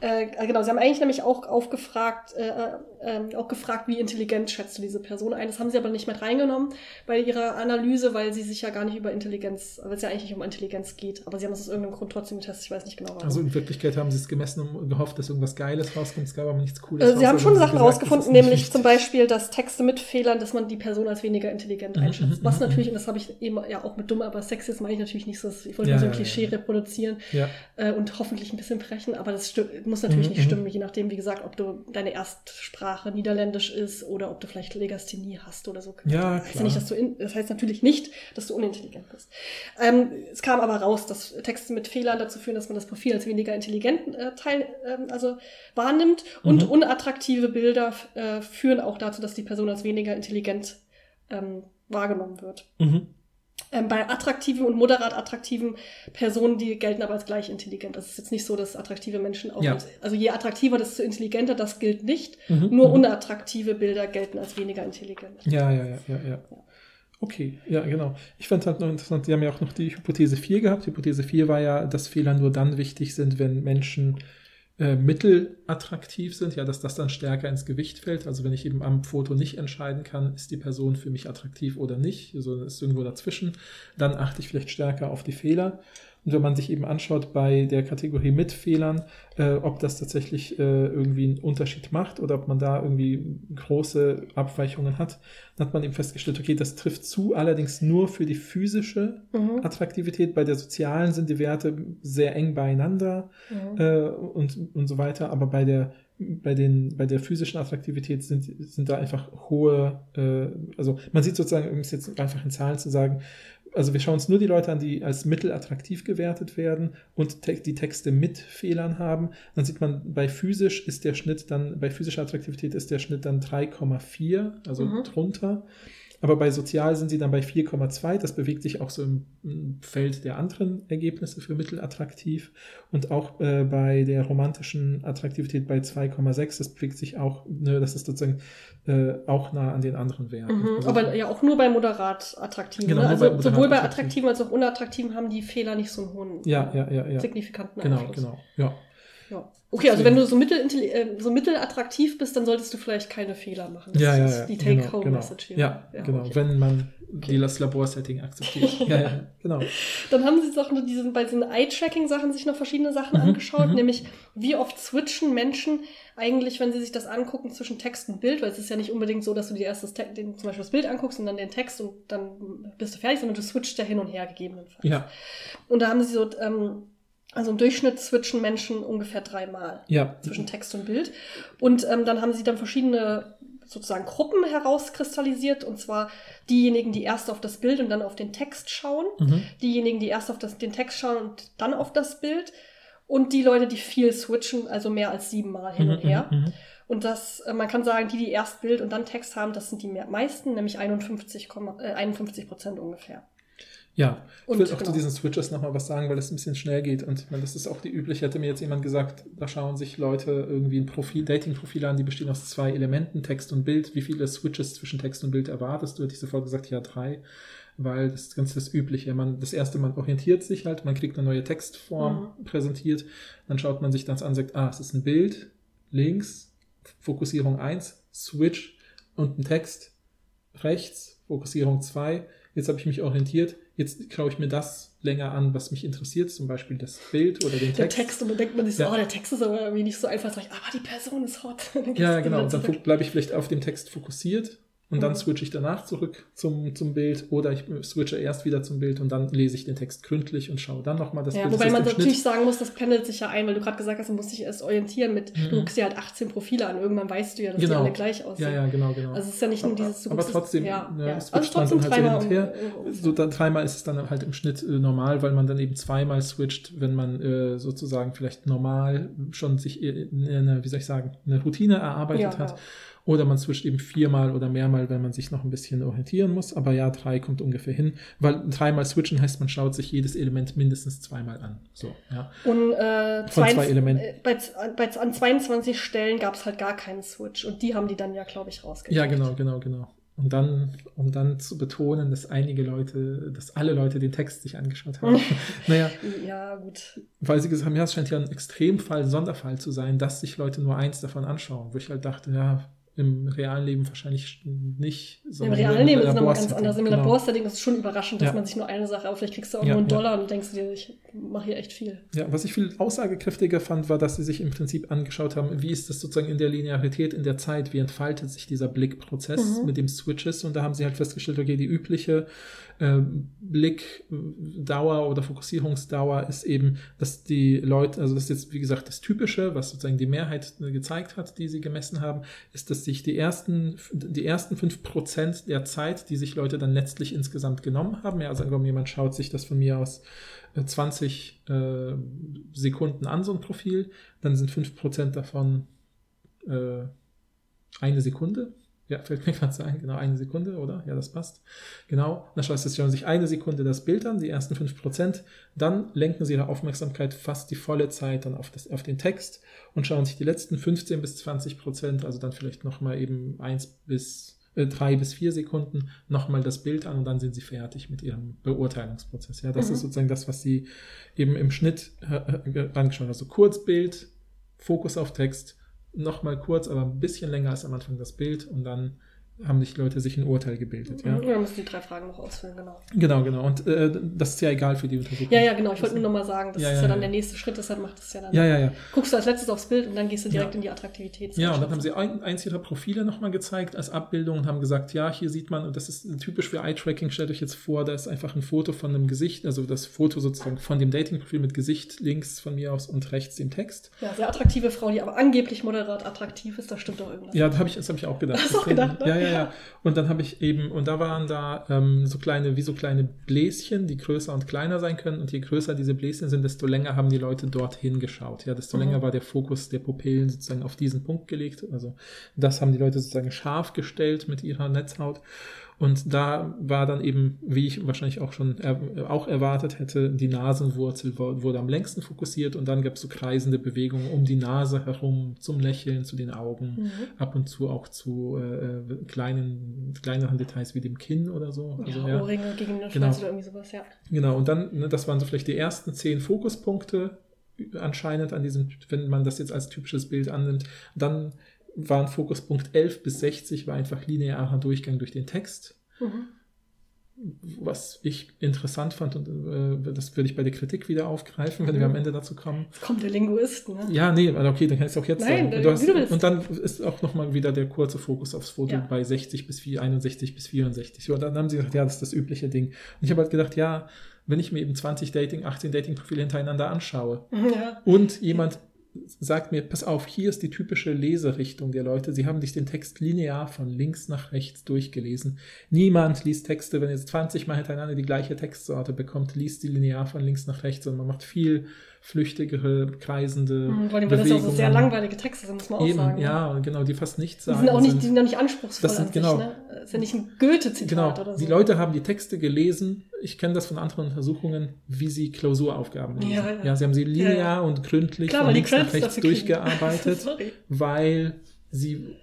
Äh, genau, sie haben eigentlich nämlich auch aufgefragt, äh, äh, ähm, auch gefragt, wie intelligent schätzt du diese Person ein. Das haben sie aber nicht mit reingenommen bei ihrer Analyse, weil sie sich ja gar nicht über Intelligenz, weil es ja eigentlich nicht um Intelligenz geht. Aber sie haben es aus irgendeinem Grund trotzdem getestet. Ich weiß nicht genau warum. Also in Wirklichkeit haben sie es gemessen und gehofft, dass irgendwas Geiles rauskommt. Es gab aber nichts Cooles. Also sie raus, haben schon sie Sachen gesagt, rausgefunden, nämlich wichtig. zum Beispiel, dass Texte mit Fehlern, dass man die Person als weniger intelligent Mhm, einschätzt. mhm, Was mhm, natürlich, und das habe ich eben ja auch mit dumm, aber sexy, das meine ich natürlich nicht so, ich wollte Ja, nur so ein Klischee ja. reproduzieren. Ja, Ja. äh, und hoffentlich ein bisschen brechen, aber das sti- muss natürlich Mhm, nicht mhm. stimmen, je nachdem, wie gesagt, ob du deine Erstsprache Niederländisch ist oder ob du vielleicht Legasthenie hast oder so. Ja, das, heißt klar. nicht, dass du in, das heißt natürlich nicht, dass du unintelligent bist. Ähm, es kam aber raus, dass Texte mit Fehlern dazu führen, dass man das Profil als weniger intelligent äh, teil, ähm, also wahrnimmt und Mhm. unattraktive Bilder äh, führen auch dazu, dass die Person als weniger intelligent ähm, wahrgenommen wird. Mhm. Ähm, bei attraktiven und moderat attraktiven Personen, die gelten aber als gleich intelligent. Das ist jetzt nicht so, dass attraktive Menschen auch, Ja. als, also je attraktiver, desto intelligenter, das gilt nicht. Mhm. Nur Mhm. unattraktive Bilder gelten als weniger intelligent. Ja, ja, ja, ja, ja. Okay, ja, genau. Ich fand halt noch interessant, die haben ja auch noch die Hypothese 4 gehabt. Hypothese 4 war ja, dass Fehler nur dann wichtig sind, wenn Menschen äh, mittelattraktiv sind, ja, dass das dann stärker ins Gewicht fällt. Also wenn ich eben am Foto nicht entscheiden kann, ist die Person für mich attraktiv oder nicht, also ist irgendwo dazwischen, dann achte ich vielleicht stärker auf die Fehler. Und wenn man sich eben anschaut bei der Kategorie mit Fehlern, äh, ob das tatsächlich äh, irgendwie einen Unterschied macht oder ob man da irgendwie große Abweichungen hat, dann hat man eben festgestellt, okay, das trifft zu, allerdings nur für die physische Mhm. Attraktivität. Bei der sozialen sind die Werte sehr eng beieinander Mhm. äh, und, und so weiter, aber bei der bei, den, bei der physischen Attraktivität sind, sind da einfach hohe, äh, also man sieht sozusagen, um es jetzt einfach in Zahlen zu sagen, also wir schauen uns nur die Leute an, die als mittelattraktiv gewertet werden und te die Texte mit Fehlern haben. Dann sieht man, bei physisch ist der Schnitt dann, bei physischer Attraktivität ist der Schnitt dann 3,4, also Mhm. drunter. Aber bei sozial sind sie dann bei 4,2. Das bewegt sich auch so im, Feld der anderen Ergebnisse für mittelattraktiv. Und auch äh, bei der romantischen Attraktivität bei 2,6. Das bewegt sich auch, ne, das ist sozusagen äh, auch nah an den anderen Werten. Mhm. Also- Aber ja auch nur bei moderat attraktiven. Genau, ne? Also bei sowohl bei attraktiven. als auch unattraktiven haben die Fehler nicht so einen hohen, ja, ja, ja, ja. signifikanten Genau, Einfluss. genau. Ja. Ja. Okay, also wenn du so, mittel, äh, so mittelattraktiv bist, dann solltest du vielleicht keine Fehler machen. Das Ja, ja, ist ja. die genau, Take-Home-Message genau. hier. Ja, genau. okay. Wenn man die, das Laborsetting akzeptiert. [laughs] ja, ja, genau. Dann haben sie auch noch diesen, bei diesen Eye-Tracking-Sachen sich noch verschiedene Sachen Mhm, angeschaut, mhm. nämlich wie oft switchen Menschen eigentlich, wenn sie sich das angucken, zwischen Text und Bild, weil es ist ja nicht unbedingt so, dass du dir erst das, den, zum Beispiel das Bild anguckst und dann den Text und dann bist du fertig, sondern du switchst ja hin und her gegebenenfalls. Ja, Und da haben sie so, ähm, also im Durchschnitt switchen Menschen ungefähr dreimal ja. zwischen Text und Bild. Und ähm, dann haben sie dann verschiedene sozusagen Gruppen herauskristallisiert, und zwar diejenigen, die erst auf das Bild und dann auf den Text schauen, Mhm. diejenigen, die erst auf das, den Text schauen und dann auf das Bild und die Leute, die viel switchen, also mehr als siebenmal hin und Mhm, her. mhm, mhm. Und das, äh, man kann sagen, die, die erst Bild und dann Text haben, das sind die meisten, nämlich 51, äh, 51 Prozent ungefähr. Ja, ich Und will auch genau. zu diesen Switches nochmal was sagen, weil das ein bisschen schnell geht. Und ich meine, das ist auch die übliche. Hätte mir jetzt jemand gesagt, da schauen sich Leute irgendwie ein Profil, Dating-Profil an, die bestehen aus zwei Elementen, Text und Bild. Wie viele Switches zwischen Text und Bild erwartest du? Hätte ich sofort gesagt, ja, drei. Weil das ist ganz das Übliche. Man, das erste, man orientiert sich halt, man kriegt eine neue Textform präsentiert, dann schaut man sich das an, sagt, ah, es ist ein Bild, links, Fokussierung 1, Switch und ein Text, rechts, Fokussierung 2. Jetzt habe ich mich orientiert. Jetzt schaue ich mir das länger an, was mich interessiert, zum Beispiel das Bild oder den Der Text. Text, und dann denkt man sich so, Ja. oh, der Text ist aber irgendwie nicht so einfach. Sag ich, aber die Person ist hot. [laughs] Ja, genau. Und dann bleibe ich vielleicht auf dem Text fokussiert und dann Mhm. switche ich danach zurück zum, zum Bild oder ich switche erst wieder zum Bild und dann lese ich den Text gründlich und schaue dann nochmal das Ja, Bild. wobei man natürlich Schnitt- sagen muss, das pendelt sich ja ein, weil du gerade gesagt hast, du musst dich erst orientieren mit, Mhm. du guckst dir halt 18 Profile an, irgendwann weißt du ja, dass die Genau. alle gleich aussehen. Ja, ja, genau, genau. Also es ist ja nicht nur dieses du aber es- trotzdem, ja, ja, ja. Also trotzdem dann halt so dreimal und her. um- So dann dreimal ist es dann halt im Schnitt äh, normal, weil man dann eben zweimal switcht, wenn man äh, sozusagen vielleicht normal schon sich äh, eine, wie soll ich sagen, eine Routine erarbeitet Ja, hat. Oder man switcht eben viermal oder mehrmal, wenn man sich noch ein bisschen orientieren muss. Aber ja, drei kommt ungefähr hin. Weil dreimal switchen heißt, man schaut sich jedes Element mindestens zweimal an. So, ja. Und äh, Von zwei 22 Elementen. äh, bei, bei, an 22 Stellen gab es halt gar keinen Switch. Und die haben die dann ja, glaube ich, rausgekriegt. Ja, genau, genau, genau. Und dann, um dann zu betonen, dass einige Leute, dass alle Leute den Text sich angeschaut haben. [laughs] [laughs] naja, Ja, gut. weil sie gesagt haben, ja, es scheint ja ein Extremfall, ein Sonderfall zu sein, dass sich Leute nur eins davon anschauen. Wo ich halt dachte, ja, im realen Leben wahrscheinlich nicht. Im realen Leben ist es nochmal ganz anders. Im Genau. Laborsetting ist es schon überraschend, dass Ja. man sich nur eine Sache, aber vielleicht kriegst du auch Ja, nur einen ja. Dollar und denkst dir, ich mache hier echt viel. Ja, was ich viel aussagekräftiger fand, war, dass sie sich im Prinzip angeschaut haben, wie ist das sozusagen in der Linearität in der Zeit, wie entfaltet sich dieser Blickprozess Mhm. mit dem Switches und da haben sie halt festgestellt, okay, die übliche äh, Blickdauer oder Fokussierungsdauer ist eben, dass die Leute, also das ist jetzt wie gesagt das Typische, was sozusagen die Mehrheit äh, gezeigt hat, die sie gemessen haben, ist, dass sich die ersten, die ersten fünf Prozent der Zeit, die sich Leute dann letztlich insgesamt genommen haben, ja, also angenommen, jemand schaut sich das von mir aus äh, 20 äh, Sekunden an, so ein Profil, dann sind 5% davon äh, eine Sekunde. Ja, fällt mir [laughs] gerade ein, genau, eine Sekunde, oder? Ja, das passt. Genau. Dann schaut sie sich eine Sekunde das Bild an, die ersten 5%. Dann lenken sie ihre Aufmerksamkeit fast die volle Zeit dann auf, das, auf den Text und schauen sich die letzten 15 bis 20%, also dann vielleicht nochmal eben 1 bis äh, drei bis vier Sekunden nochmal das Bild an und dann sind sie fertig mit ihrem Beurteilungsprozess. Ja, das Mhm. ist sozusagen das, was sie eben im Schnitt äh, äh, angeschaut haben. Also Kurzbild, Fokus auf Text, nochmal kurz, aber ein bisschen länger als am Anfang das Bild und dann haben sich Leute sich ein Urteil gebildet. Ja. Wir müssen die drei Fragen noch ausfüllen, genau. genau, genau. Und äh, das ist ja egal für die Untersuchung. Ja, ja, genau. Ich wollte nur noch mal sagen, das Ja, ist ja, ja, dann ja. der nächste Schritt, deshalb macht es ja dann. Ja, ja, ja. Guckst du als letztes aufs Bild und dann gehst du direkt Ja. in die Attraktivität. Ja, und dann haben sie ein, eins ihrer Profile nochmal gezeigt als Abbildung und haben gesagt, ja, hier sieht man, und das ist typisch für Eye-Tracking, stellt euch jetzt vor, da ist einfach ein Foto von einem Gesicht, also das Foto sozusagen von dem Dating-Profil mit Gesicht links von mir aus und rechts dem Text. Ja, sehr attraktive Frau, die aber angeblich moderat attraktiv ist, da stimmt doch irgendwas. Ja, das habe ich, das hab ich auch gedacht. Hast du auch gedacht, ne? Ja, ja, ja. Ja. Und dann habe ich eben, und da waren da ähm, so kleine, wie so kleine Bläschen, die größer und kleiner sein können. Und je größer diese Bläschen sind, desto länger haben die Leute dorthin geschaut. Ja, desto Mhm. länger war der Fokus der Pupillen sozusagen auf diesen Punkt gelegt. Also das haben die Leute sozusagen scharf gestellt mit ihrer Netzhaut. Und da war dann eben, wie ich wahrscheinlich auch schon er, auch erwartet hätte, die Nasenwurzel wurde am längsten fokussiert und dann gab es so kreisende Bewegungen um die Nase herum, zum Lächeln, zu den Augen, Mhm. ab und zu auch zu äh, äh, kleinen, kleineren Details wie dem Kinn oder so. Also, ja, ja. Ohrringe gegen den Genau. Oder irgendwie sowas, ja. Genau, und dann, ne, das waren so vielleicht die ersten zehn Fokuspunkte anscheinend an diesem, wenn man das jetzt als typisches Bild annimmt. Dann waren Fokuspunkt 11 bis 60 war einfach linearer Durchgang durch den Text. Mhm. Was ich interessant fand, und äh, das würde ich bei der Kritik wieder aufgreifen, wenn wir am Ende dazu kommen. Jetzt kommt der Linguist, ne? Ja, nee, okay, dann kann ich es auch jetzt Nein, sagen. äh, hast, du und dann ist auch nochmal wieder der kurze Fokus aufs Foto Ja. bei 60 bis 4, 61 bis 64. So, dann haben sie gesagt, ja, das ist das übliche Ding. Und ich habe halt gedacht, ja, wenn ich mir eben 20 Dating, 18 Dating-Profile hintereinander anschaue [laughs] Ja. und jemand sagt mir, pass auf, hier ist die typische Leserichtung der Leute. Sie haben sich den Text linear von links nach rechts durchgelesen. Niemand liest Texte, wenn jetzt 20 Mal hintereinander die gleiche Textsorte bekommt, liest die linear von links nach rechts, sondern man macht viel flüchtigere, kreisende Mhm, Vor allem, weil das auch so sehr langweilige Texte sind, muss man auch Eben, sagen. ja, genau, die fast nichts Die sagen. sind auch nicht, die sind auch nicht anspruchsvoll Das sind- an genau. sich, ne? Das ist ja nicht ein Goethe-Zitat Genau, oder so. die Leute haben die Texte gelesen. Ich kenne das von anderen Untersuchungen, wie sie Klausuraufgaben lesen. Ja, ja. sie haben sie linear Ja, ja. und gründlich Klar, von die links nach rechts [laughs] durchgearbeitet, weil sie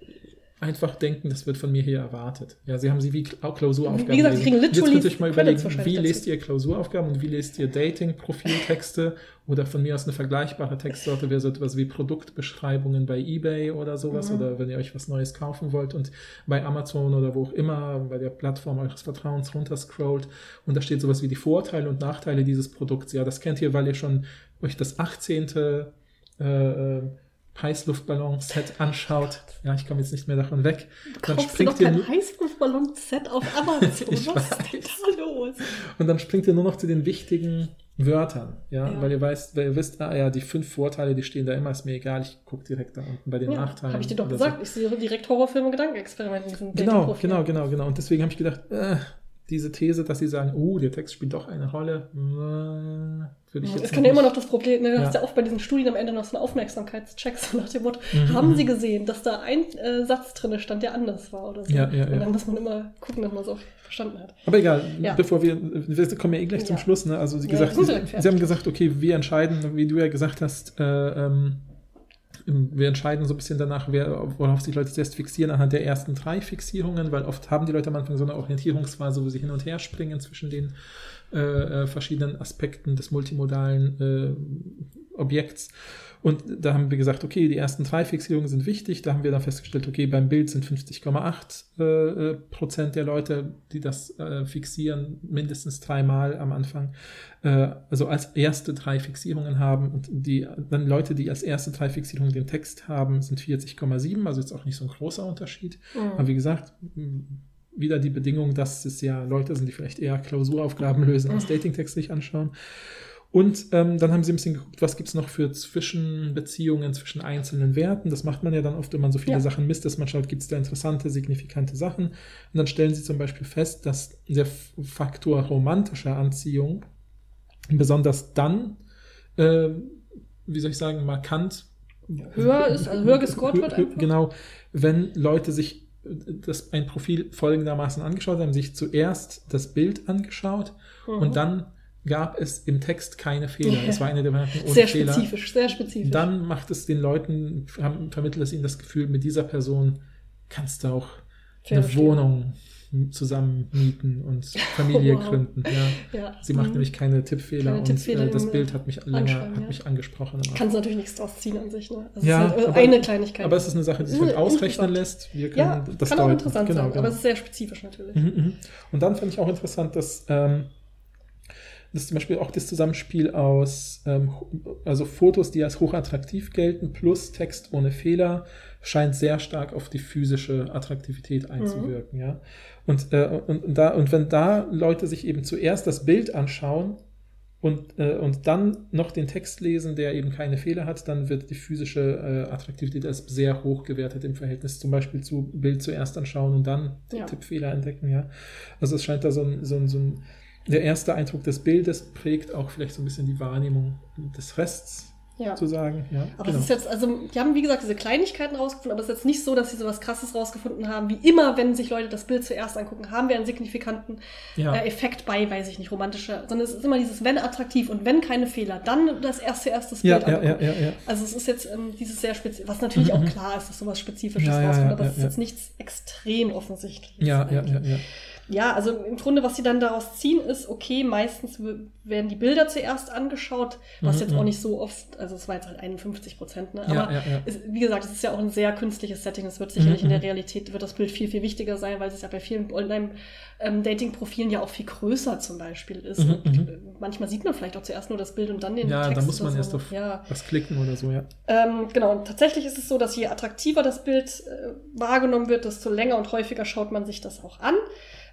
einfach denken, das wird von mir hier erwartet. Ja, sie haben sie wie Kla- Klausuraufgaben Wie gesagt, sie kriegen Jetzt literally könnt ihr euch mal überlegen, wie lest ihr Klausuraufgaben und wie lest ihr Dating-Profiltexte oder von mir aus eine vergleichbare Textsorte wäre so etwas wie Produktbeschreibungen bei Ebay oder sowas Mhm. oder wenn ihr euch was Neues kaufen wollt und bei Amazon oder wo auch immer, bei der Plattform eures Vertrauens runterscrollt und da steht sowas wie die Vorteile und Nachteile dieses Produkts. Ja, das kennt ihr, weil ihr schon euch das 18. Äh, äh, Heißluftballon-Set anschaut. Ja, ich komme jetzt nicht mehr davon weg. Dann Kaufst du doch springt ihr kein nur, Heißluftballon-Set auf [laughs] Amazon. Ich Was ist weiß. denn da los? und dann springt ihr nur noch zu den wichtigen Wörtern, ja, Ja. weil ihr weißt, weil ihr wisst, ah ja, die fünf Vorteile, die stehen da immer, ist mir egal, ich gucke direkt da unten bei den Ja, Nachteilen. habe ich dir doch gesagt. Ich sehe direkt Horrorfilme, Gedankenexperimente in diesem Genau, genau, genau, genau. Und deswegen habe ich gedacht, äh, diese These, dass sie sagen, oh, der Text spielt doch eine Rolle, äh, würde ich jetzt Es kann ja immer noch das Problem, ne, du Ja. hast ja oft bei diesen Studien am Ende noch so einen Aufmerksamkeitscheck, [laughs] so nach dem Motto, Mhm, haben mhm. sie gesehen, dass da ein äh, Satz drin stand, der anders war oder so. Ja, ja, Und dann muss man immer gucken, dass man es auch verstanden hat. Aber egal, bevor wir, wir kommen ja eh gleich zum. Schluss, ne? Also, Ja, gesagt, sie, sie haben gesagt, okay, wir entscheiden, wie du ja gesagt hast, äh, ähm, wir entscheiden so ein bisschen danach, wer, worauf sich Leute zuerst fixieren, anhand der ersten drei Fixierungen, weil oft haben die Leute am Anfang so eine Orientierungsphase, wo sie hin und her springen zwischen den äh, äh, verschiedenen Aspekten des multimodalen äh, Objekts. Und da haben wir gesagt, okay, die ersten drei Fixierungen sind wichtig. Da haben wir dann festgestellt, okay, beim Bild sind 50,8 äh, Prozent der Leute, die das äh, fixieren, mindestens dreimal am Anfang. Äh, also als erste drei Fixierungen haben. Und die dann Leute, die als erste drei Fixierungen den Text haben, sind 40,7. Also jetzt auch nicht so ein großer Unterschied. Mhm. Aber wie gesagt, wieder die Bedingung, dass es ja Leute sind, die vielleicht eher Klausuraufgaben lösen, als Datingtext sich anschauen. Und ähm, dann haben sie ein bisschen geguckt, was gibt es noch für Zwischenbeziehungen zwischen einzelnen Werten. Das macht man ja dann oft, wenn man so viele Ja. Sachen misst, dass man schaut, gibt es da interessante, signifikante Sachen. Und dann stellen sie zum Beispiel fest, dass der Faktor romantischer Anziehung besonders dann, äh, wie soll ich sagen, markant Höher ist, also höher gescored wird einfach? Genau, wenn Leute sich äh, das, ein Profil folgendermaßen angeschaut haben, sich zuerst das Bild angeschaut Mhm. und dann gab es im Text keine Fehler. Ja. Es war eine der Bemerkungen ohne Sehr Fehler. spezifisch, sehr spezifisch. Dann macht es den Leuten, haben, vermittelt es ihnen das Gefühl, mit dieser Person kannst du auch Fair eine verstehen. Wohnung zusammen mieten und [laughs] Familie Wow. gründen. Ja. ja. Sie macht Mhm. nämlich keine Tippfehler Keine und Tippfehler äh, das Bild hat mich länger hat ja. mich angesprochen. Kannst natürlich nichts draus ziehen an sich, ne? Also Ja, halt aber- eine Kleinigkeit. Aber es ist eine Sache, die sich Mhm, ausrechnen lässt. Wir können ja, das kann auch deuten. interessant genau, sein, genau. aber es ist sehr spezifisch natürlich. Mhm, mhm. Und dann fand ich auch interessant, dass ähm, das zum Beispiel auch das Zusammenspiel aus ähm, also Fotos, die als hochattraktiv gelten, plus Text ohne Fehler, scheint sehr stark auf die physische Attraktivität einzuwirken, ja. Und, äh, und, und, da, und wenn da Leute sich eben zuerst das Bild anschauen und, äh, und dann noch den Text lesen, der eben keine Fehler hat, dann wird die physische äh, Attraktivität als sehr hoch gewertet im Verhältnis zum Beispiel zu Bild zuerst anschauen und dann Ja. Tippfehler entdecken, ja. Also es scheint da so ein, so ein, so ein der erste Eindruck des Bildes prägt auch vielleicht so ein bisschen die Wahrnehmung des Rests Ja. zu sagen, ja. Aber es ist jetzt, also, die haben, wie gesagt, diese Kleinigkeiten rausgefunden, aber es ist jetzt nicht so, dass sie so was Krasses rausgefunden haben. Wie immer, wenn sich Leute das Bild zuerst angucken, haben wir einen signifikanten ja. äh, Effekt bei, weiß ich nicht, romantischer, sondern es ist immer dieses, wenn attraktiv und wenn keine Fehler, dann das erste, erste das ja, Bild ja, ja, angucken. ja, ja. Also es ist jetzt ähm, dieses sehr speziell, was natürlich Mhm, auch mhm. klar ist, dass sowas Spezifisches Ja, ja, rauskommt, ja, aber ja, es ist ja. jetzt nichts extrem offensichtliches. Ja, ja, ja, ja. Ja, also im Grunde, was sie dann daraus ziehen, ist, okay, meistens werden die Bilder zuerst angeschaut, was Mhm, jetzt mhm. auch nicht so oft, also es war jetzt halt 51 Prozent, ne? Ja, aber ja, ja. Es, wie gesagt, es ist ja auch ein sehr künstliches Setting. Es wird sicherlich Mhm, in der mhm. Realität, wird das Bild viel, viel wichtiger sein, weil es ja bei vielen Online-Dating-Profilen ja auch viel größer zum Beispiel ist. Mhm, und mhm. äh, manchmal sieht man vielleicht auch zuerst nur das Bild und dann den Ja, Text. da muss man oder erst so. auf Ja, was klicken oder so, ja. ähm, genau, und tatsächlich ist es so, dass je attraktiver das Bild äh, wahrgenommen wird, desto länger und häufiger schaut man sich das auch an.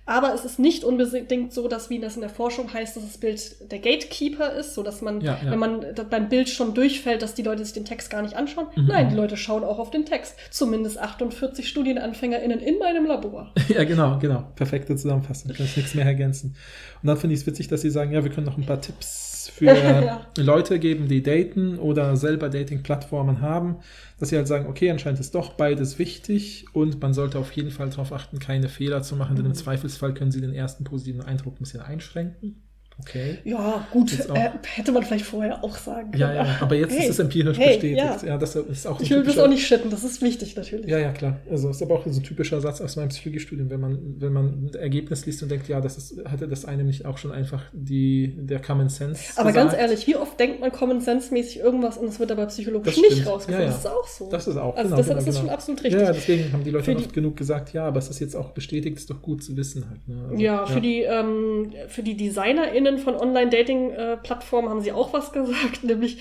Aber es ist nicht unbedingt so, dass, wie das in der Forschung heißt, dass das Bild der Gatekeeper ist, so dass man, Ja, ja. wenn man beim Bild schon durchfällt, dass die Leute sich den Text gar nicht anschauen. Mhm. Nein, die Leute schauen auch auf den Text. Zumindest 48 StudienanfängerInnen in meinem Labor. [laughs] Ja, genau, genau. Perfekte Zusammenfassung. Kann ich nichts mehr ergänzen. Und dann finde ich es witzig, dass Sie sagen, ja, wir können noch ein paar Tipps für [laughs] Ja. Leute geben, die daten oder selber Dating-Plattformen haben, dass sie halt sagen, okay, anscheinend ist doch beides wichtig und man sollte auf jeden Fall darauf achten, keine Fehler zu machen, denn im Mhm. Zweifelsfall können sie den ersten positiven Eindruck ein bisschen einschränken. Okay. Ja, gut, äh, hätte man vielleicht vorher auch sagen können. Ja, ja, aber jetzt Hey, ist es empirisch hey, bestätigt. ja. Ja. das ist auch ein Ich will das auch nicht schütten, das ist wichtig natürlich. Ja, ja, klar. Also ist aber auch so ein typischer Satz aus meinem Psychologiestudium, wenn man, wenn man ein Ergebnis liest und denkt, ja, das ist, hatte das einem nicht auch schon einfach die, der Common Sense. Aber gesagt? ganz ehrlich, wie oft denkt man Common Sense mäßig irgendwas und es wird aber psychologisch Das nicht rausgefunden? Ja, ja. Das ist auch so. Das ist auch. also genau, deshalb genau, ist das genau. schon absolut richtig. Ja, deswegen haben die Leute oft die- genug gesagt, ja, aber es ist jetzt auch bestätigt, ist doch gut zu wissen halt. Ne? Also, Ja, für die, ähm, für die DesignerInnen von Online-Dating-Plattformen haben sie auch was [laughs] gesagt, nämlich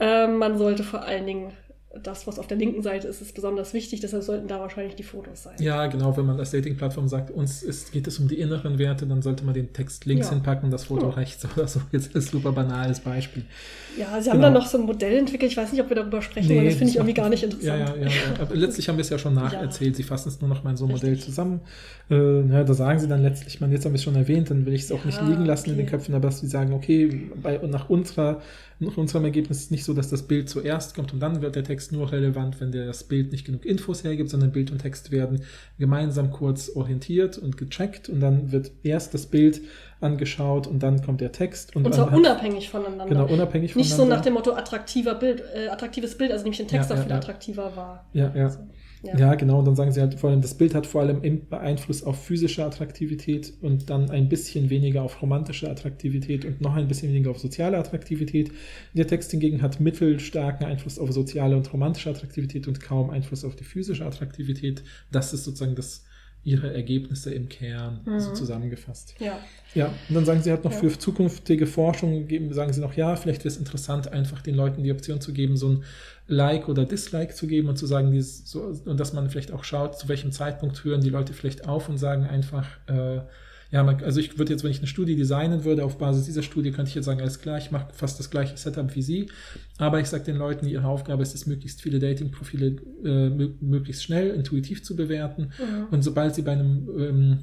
ähm, man sollte vor allen Dingen das, was auf der linken Seite ist, ist besonders wichtig, deshalb sollten da wahrscheinlich die Fotos sein. Ja, genau, wenn man als Dating-Plattform sagt, uns ist, geht es um die inneren Werte, dann sollte man den Text links Ja. hinpacken, das Foto Ja. rechts oder so. [laughs] Jetzt ist ein super banales Beispiel. Ja, sie haben Genau. dann noch so ein Modell entwickelt, ich weiß nicht, ob wir darüber sprechen, weil das finde ich irgendwie gar nicht interessant. Ja, ja, ja. Aber letztlich haben wir es ja schon [laughs] nacherzählt. Sie fassen es nur noch mal in so ein Modell Richtig. zusammen. Äh, na, da sagen sie dann letztlich, man, jetzt haben wir es schon erwähnt, dann will ich es auch nicht liegen lassen in den okay. Köpfen, aber dass sie sagen, okay, bei, nach, unserer, nach unserem Ergebnis ist es nicht so, dass das Bild zuerst kommt und dann wird der Text nur relevant, wenn der das Bild nicht genug Infos hergibt, sondern Bild und Text werden gemeinsam kurz orientiert und gecheckt und dann wird erst das Bild angeschaut und dann kommt der Text. Und, Und zwar unabhängig voneinander. Genau, unabhängig Nicht so voneinander. nach dem Motto attraktiver Bild, äh, attraktives Bild, also nämlich den Text Ja, auch ja, viel ja. attraktiver war. Ja, ja. Also, ja. Ja, genau. Und dann sagen sie halt vor allem, das Bild hat vor allem Einfluss auf physische Attraktivität und dann ein bisschen weniger auf romantische Attraktivität und noch ein bisschen weniger auf soziale Attraktivität. Der Text hingegen hat mittelstarken Einfluss auf soziale und romantische Attraktivität und kaum Einfluss auf die physische Attraktivität. Das ist sozusagen das, ihre Ergebnisse im Kern so Mhm. zusammengefasst. ja. Ja, und dann sagen sie halt noch Ja. für zukünftige Forschung, geben, sagen sie noch, ja, vielleicht wäre es interessant, einfach den Leuten die Option zu geben, so ein Like oder Dislike zu geben und zu sagen, dieses, so, und dass man vielleicht auch schaut, zu welchem Zeitpunkt hören die Leute vielleicht auf und sagen einfach, äh, ja, also ich würde jetzt, wenn ich eine Studie designen würde, auf Basis dieser Studie könnte ich jetzt sagen, alles klar, ich mache fast das gleiche Setup wie Sie, aber ich sage den Leuten, ihre Aufgabe ist es, möglichst viele Dating-Profile äh, mö- möglichst schnell, intuitiv zu bewerten Mhm. und sobald sie bei einem ähm,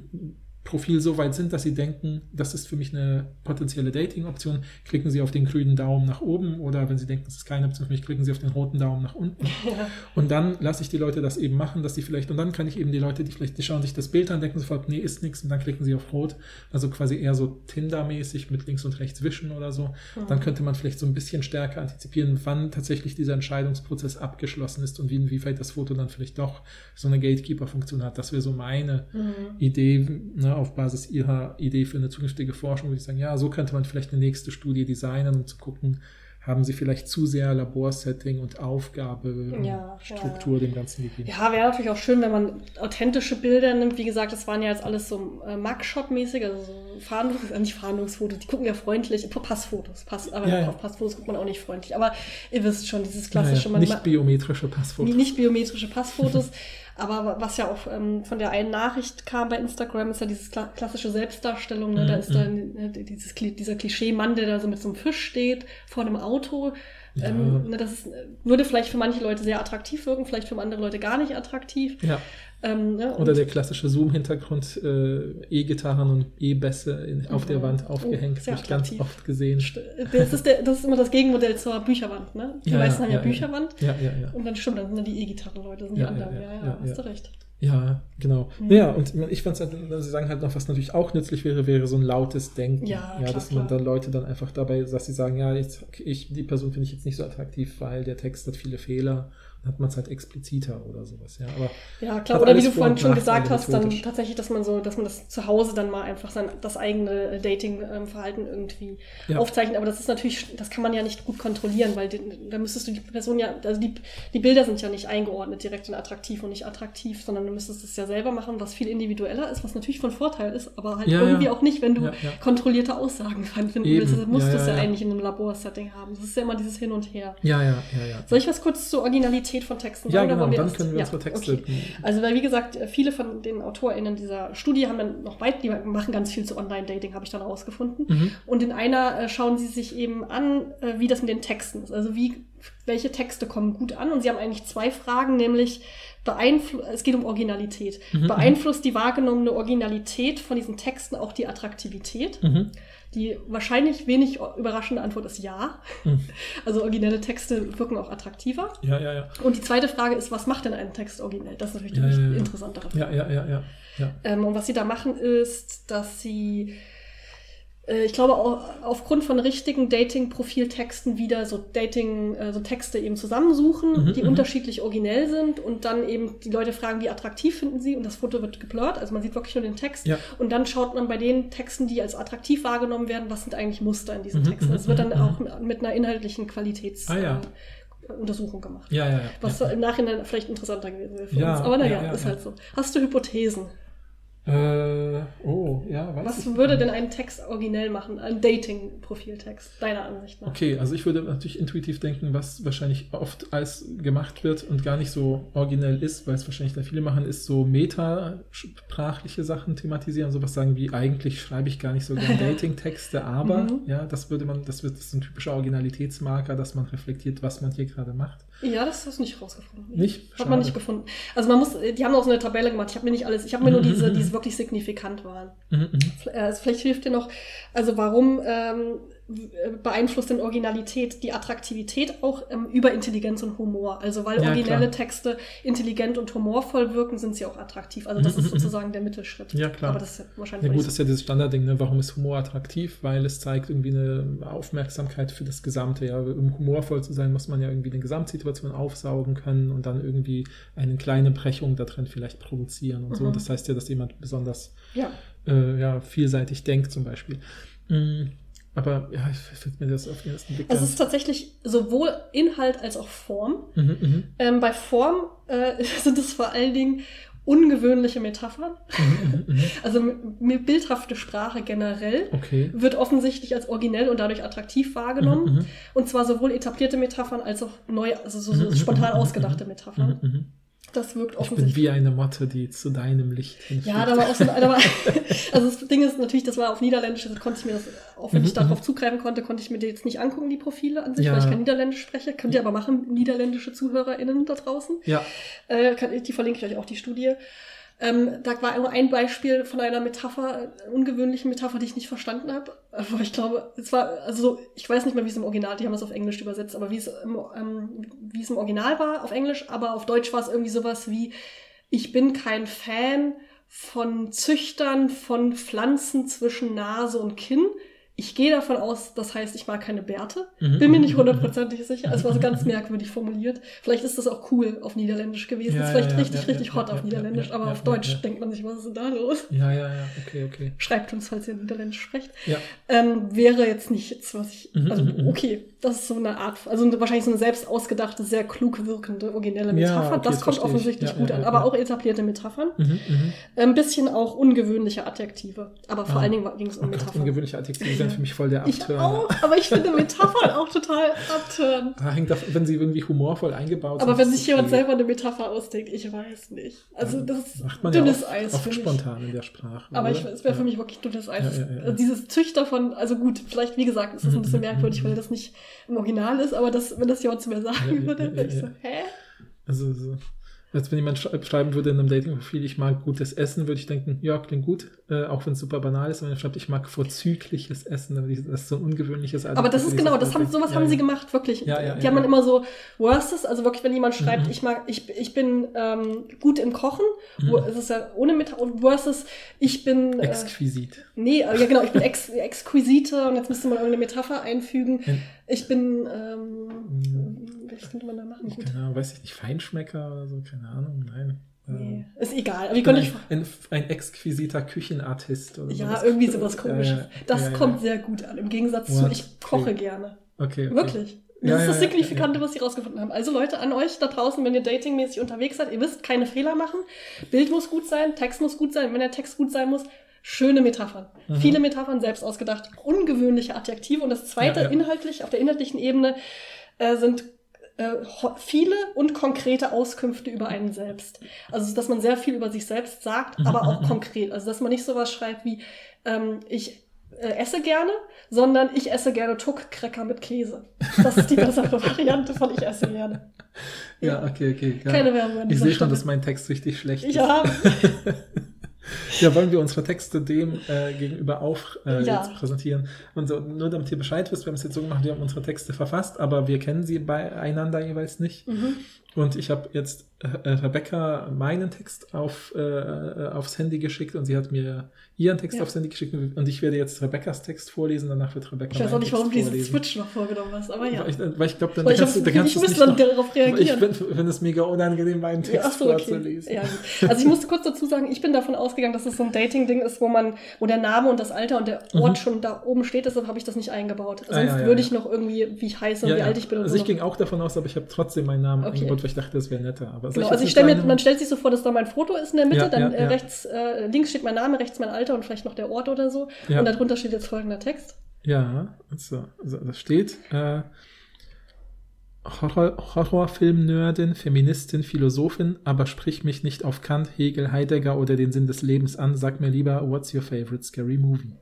Profil so weit sind, dass sie denken, das ist für mich eine potenzielle Dating-Option, klicken sie auf den grünen Daumen nach oben oder wenn sie denken, das ist keine Option für mich, klicken sie auf den roten Daumen nach unten. [laughs] Ja. Und dann lasse ich die Leute das eben machen, dass sie vielleicht, und dann kann ich eben die Leute, die vielleicht, die schauen sich das Bild an, denken sofort, nee, ist nichts, und dann klicken sie auf Rot. Also quasi eher so Tinder-mäßig mit links und rechts wischen oder so. Dann könnte man vielleicht so ein bisschen stärker antizipieren, wann tatsächlich dieser Entscheidungsprozess abgeschlossen ist und wie, inwieweit das Foto dann vielleicht doch so eine Gatekeeper-Funktion hat. Das wäre so meine Mhm. Idee, ne, auf Basis ihrer Idee für eine zukünftige Forschung, würde ich sagen, ja, so könnte man vielleicht eine nächste Studie designen, um zu gucken, haben sie vielleicht zu sehr Laborsetting und Aufgabe, Ja, Struktur dem Ganzen gegeben. Ja, wäre natürlich auch schön, wenn man authentische Bilder nimmt. Wie gesagt, das waren ja jetzt alles so äh, Mugshot-mäßig, also so Fahndungs äh, nicht Fahndungsfotos, die gucken ja freundlich, Passfotos, Pass, aber Ja, ja. auf Passfotos guckt man auch nicht freundlich. Aber ihr wisst schon, dieses klassische, man nicht biometrische Passfotos. nicht biometrische Passfotos. [laughs] Aber was ja auch ähm, von der einen Nachricht kam bei Instagram, ist ja dieses kla klassische Selbstdarstellung. Ne? Da Mhm, ist dann äh, dieses, Kli- dieser Klischee-Mann, der da so mit so einem Fisch steht vor einem Auto. Ja. Ähm, das ist, äh, würde vielleicht für manche Leute sehr attraktiv wirken, vielleicht für andere Leute gar nicht attraktiv. Ja. Ähm, ne? Oder der klassische Zoom-Hintergrund, äh, E-Gitarren und E-Bässe auf der Mhm. Wand Oh, aufgehängt, sehr habe ich ganz oft gesehen. das, ist der, das ist immer das Gegenmodell zur Bücherwand. Ne? Die Ja, meisten haben ja. Bücherwand. Und dann stimmt, dann sind dann die E-Gitarrenleute, sind die anderen. ja, Ja, ja, hast du recht. Ja, genau. Mhm. Ja, und ich fand es halt, sie sagen halt noch, was natürlich auch nützlich wäre, wäre so ein lautes Denken. Ja, ja klar, dass man klar. dann Leute dann einfach dabei, dass sie sagen, ja, okay, ich, die Person finde ich jetzt nicht so attraktiv, weil der Text hat viele Fehler. Hat man es halt expliziter oder sowas, ja. Aber Ja, klar. Oder wie du Vor- vorhin schon gesagt hast, dann tatsächlich, dass man so, dass man das zu Hause dann mal einfach sein, das eigene Dating-Verhalten irgendwie Ja. aufzeichnet. Aber das ist natürlich, das kann man ja nicht gut kontrollieren, weil da müsstest du die Person ja, also die, die Bilder sind ja nicht eingeordnet direkt in attraktiv und nicht attraktiv, sondern du müsstest es ja selber machen, was viel individueller ist, was natürlich von Vorteil ist, aber halt Ja, irgendwie ja. auch nicht, wenn du kontrollierte Aussagen [laughs] finden Eben. willst. Also musst du es ja. eigentlich in einem Laborsetting haben. Das ist ja immer dieses Hin und Her. ja, ja, ja, ja. Soll ich was kurz zur Originalität von Texten Ja, sagen? oder genau, wir dann können wir Ja, unsere Texte. okay. Also, weil wie gesagt, viele von den AutorInnen dieser Studie haben dann noch weit, die machen ganz viel zu Online-Dating, habe ich dann rausgefunden. Mhm. Und in einer äh, schauen sie sich eben an, äh, wie das mit den Texten ist. Also wie, welche Texte kommen gut an. Und sie haben eigentlich zwei Fragen, nämlich es geht um Originalität. Mhm, Beeinflusst die wahrgenommene Originalität von diesen Texten auch die Attraktivität? Mhm. Die wahrscheinlich wenig überraschende Antwort ist ja. Mhm. [laughs] Also originelle Texte wirken auch attraktiver. Ja, ja, ja. Und die zweite Frage ist, was macht denn ein Text originell? Das ist natürlich die ja, ja. interessantere Frage. Ja, ja, ja, ja. ja. Ähm, und was sie da machen, ist, dass sie, ich glaube, au- aufgrund von richtigen Dating-Profil-Texten wieder so Dating, äh, so Texte eben zusammensuchen, Mhm, die mhm. unterschiedlich originell sind und dann eben die Leute fragen, wie attraktiv finden sie und das Foto wird geblurrt, also man sieht wirklich nur den Text Ja. und dann schaut man bei den Texten, die als attraktiv wahrgenommen werden, was sind eigentlich Muster in diesen Mhm, Texten. mhm, Das wird dann mhm, auch mit einer inhaltlichen Qualitäts Ah, ja. äh, Untersuchung gemacht. Ja, ja, ja. Was ja. im Nachhinein vielleicht interessanter gewesen wäre für Ja, uns. Aber naja, ja, ist halt so. Hast du Hypothesen? Äh, oh, ja, weiß Was würde denn einen Text originell machen? Ein Dating-Profiltext, deiner Ansicht nach? Okay, also ich würde natürlich intuitiv denken, was wahrscheinlich oft als gemacht wird und gar nicht so originell ist, weil es wahrscheinlich da viele machen, ist so metasprachliche Sachen thematisieren, sowas sagen wie eigentlich schreibe ich gar nicht so gerne [laughs] Dating-Texte, aber Mhm. ja, das würde man, das wird das ist ein typischer Originalitätsmarker, dass man reflektiert, was man hier gerade macht. Ja, das hast du nicht rausgefunden. Nicht? Hat man Schade. nicht gefunden. Also man muss, die haben auch so eine Tabelle gemacht. Ich habe mir nicht alles, ich habe mir nur diese, die [laughs] wirklich signifikant waren. Mhm, mhm. Äh, Also vielleicht hilft dir noch, also warum ähm, äh, beeinflusst in Originalität die Attraktivität auch ähm, über Intelligenz und Humor. Also weil Ja, originelle klar. Texte intelligent und humorvoll wirken, sind sie auch attraktiv. Also das Mhm, [laughs] ist mhm, sozusagen der Mittelschritt. Ja, klar. Aber das ist wahrscheinlich Ja gut, das ist ja dieses Standardding, ne? warum ist Humor attraktiv? Weil es zeigt irgendwie eine Aufmerksamkeit für das Gesamte. Ja, um humorvoll zu sein, muss man ja irgendwie eine Gesamtsituation aufsaugen können und dann irgendwie eine kleine Brechung da drin vielleicht produzieren und so. Mhm. Das heißt ja, dass jemand besonders so. Ja. äh, ja, vielseitig denkt zum Beispiel. Mm, aber ja, ich finde mir das auf den ersten Blick Es ist tatsächlich sowohl Inhalt als auch Form. Mhm, mhm, Ähm, bei Form äh, [laughs] sind es vor allen Dingen ungewöhnliche Metaphern. mhm, mhm. [laughs] Also m- m- bildhafte Sprache generell Okay. wird offensichtlich als originell und dadurch attraktiv wahrgenommen. Mhm, mhm. Und zwar sowohl etablierte Metaphern als auch neu, also so, so Mhm, spontan mhm, ausgedachte Metaphern. Mhm, mhm. Das wirkt Ich bin offensichtlich. wie eine Motte, die zu deinem Licht hinfliegt. Ja, da war auch so da war, [laughs] also das Ding ist natürlich, das war auf Niederländisch, das konnte ich mir das, auch wenn Mhm, ich darauf zugreifen konnte, konnte ich mir die jetzt nicht angucken, die Profile an sich, Ja. weil ich kein Niederländisch spreche. Könnt ihr aber machen, niederländische ZuhörerInnen da draußen. Ja, Äh, kann, die verlinke ich euch auch, die Studie. Ähm, da war nur ein Beispiel von einer Metapher, äh, ungewöhnlichen Metapher, die ich nicht verstanden habe. [laughs] Aber ich glaube, es war, also ich weiß nicht mehr, wie es im Original, die haben das auf Englisch übersetzt, aber wie es im, ähm, wie es im Original war auf Englisch, aber auf Deutsch war es irgendwie sowas wie, ich bin kein Fan von Züchtern von Pflanzen zwischen Nase und Kinn. Ich gehe davon aus, das heißt, ich mag keine Bärte. Mhm, Bin mir nicht hundertprozentig sicher. Es war so ganz merkwürdig formuliert. Vielleicht ist das auch cool auf Niederländisch gewesen. Ja, ist vielleicht ja, richtig, ja, richtig hot auf Niederländisch, aber auf Deutsch denkt man sich, was ist denn da los? ja, ja, ja, okay, okay. Schreibt uns, falls ihr Niederländisch sprecht. Ja. Ähm, wäre jetzt nicht jetzt, was ich. Mhm, Also, mhm. okay, das ist so eine Art, also wahrscheinlich so eine selbst ausgedachte, sehr klug wirkende, originelle Ja, Metapher. okay, das kommt ich. offensichtlich Ja, gut ja, an. ja, Aber ja. auch etablierte Metaphern. Mhm, mhm. Ein bisschen auch ungewöhnliche Adjektive. Aber vor Ah. allen Dingen ging es Oh um Gott, Metaphern. ungewöhnliche Adjektive sind für mich voll der Ich Abturner. auch, aber ich finde Metaphern auch total abtören. Da hängt davon, wenn sie irgendwie humorvoll eingebaut Aber sind. wenn ist sich jemand selber eine Metapher ausdenkt, ich weiß nicht. Also das ist Macht man dünnes ja oft, Eis oft spontan in der Sprache. Aber ich, es wäre Ja. für mich wirklich dünnes Eis. Ja, ja, ja. Also Dieses Züchter von, also gut, vielleicht, wie gesagt, ist das ein bisschen Mhm, merkwürdig, mhm, weil das nicht im Original ist, aber das, wenn das jemand zu mir sagen Ja, würde, ja, wäre ich so, hä? Also so. Als wenn jemand sch- schreiben würde in einem Dating-Profil, ich mag gutes Essen, würde ich denken, ja, klingt gut, äh, auch wenn es super banal ist. Aber wenn er schreibt, ich mag vorzügliches Essen, dann würde ich- das ist so ein ungewöhnliches Aber das ist genau, das haben, sowas ja, haben sie gemacht, wirklich. Ja, ja, die haben dann immer so Worstes, also wirklich, wenn jemand schreibt, Mhm. ich mag, ich, ich bin ähm, gut im Kochen, Mhm. es ist ja ohne Metapher, und Versus, ich bin, äh, Exquisit. nee, äh, ja genau, ich bin ex, exquisite und jetzt müsste man irgendeine Metapher einfügen. Ich bin, ähm, Mhm. was könnte man da machen? Gut. keine Ahnung, weiß ich nicht, Feinschmecker oder so, keine Ahnung, nein. Nee, Äh, ist egal. Aber ich ich, ein, ein, ein exquisiter Küchenartist oder ja, sowas. irgendwie sowas komisches. ja, das ja, ja. kommt sehr gut an, im Gegensatz zu, What? ich koche Okay. gerne. Okay, okay. Wirklich. Das ist das Signifikante, was sie rausgefunden haben. Also Leute, an euch da draußen, wenn ihr datingmäßig unterwegs seid, ihr wisst, keine Fehler machen. Bild muss gut sein, Text muss gut sein. Wenn der Text gut sein muss, schöne Metaphern. Mhm. Viele Metaphern selbst ausgedacht. Ungewöhnliche Adjektive. Und das zweite, Ja, ja. inhaltlich, auf der inhaltlichen Ebene, äh, sind äh, viele und konkrete Auskünfte über einen selbst. Also, dass man sehr viel über sich selbst sagt, aber auch [laughs] konkret. Also, dass man nicht sowas schreibt wie, ähm, ich äh, esse gerne, sondern ich esse gerne Tuck-Cracker mit Käse. Das ist die bessere [laughs] Variante von ich esse gerne. Ja, okay, okay. Ja. Keine Werbung ich sehe schon, dass mein Text richtig schlecht ist. Ja, [laughs] Ja, wollen wir unsere Texte dem äh, gegenüber auch äh, Ja. jetzt präsentieren. Und so, nur damit ihr Bescheid wisst, wir haben es jetzt so gemacht, wir haben unsere Texte verfasst, aber wir kennen sie beieinander jeweils nicht. mhm. Und ich habe jetzt äh, Rebecca meinen Text auf, äh, äh, aufs Handy geschickt und sie hat mir ihren Text Ja. aufs Handy geschickt und ich werde jetzt Rebeccas Text vorlesen, danach wird Rebecca ich weiß auch nicht, warum du diesen. Switch noch vorgenommen hast, aber ja. Weil ich, weil ich glaube, dann Weil ich, kannst, dann Gefühl, kannst ich nicht dann darauf ich reagieren. finde es mega unangenehm, meinen Text Ach so, okay. vorzulesen. Ja. Also ich musste kurz dazu sagen, ich bin davon ausgegangen, dass es so ein Dating-Ding ist, wo man, wo der Name und das Alter und der Ort Mhm. schon da oben steht, deshalb habe ich das nicht eingebaut. Sonst Ah, ja, ja, würde ja. ich noch irgendwie, wie ich heiße und Ja, wie ja. alt ich bin und also so. ich noch- ging auch davon aus, aber ich habe trotzdem meinen Namen Okay. eingebaut, weil ich dachte, das wäre netter. Aber Genau, also ich stell mir, man stellt sich so vor, dass da mein Foto ist in der Mitte, Ja, dann ja, äh, ja. rechts, äh, links steht mein Name, rechts mein Alter und vielleicht noch der Ort oder so. Und darunter steht jetzt folgender Text. Ja, also, also das steht. Äh, Horror, Horrorfilm-Nerdin, Feministin, Philosophin, aber sprich mich nicht auf Kant, Hegel, Heidegger oder den Sinn des Lebens an. Sag mir lieber, what's your favorite scary movie?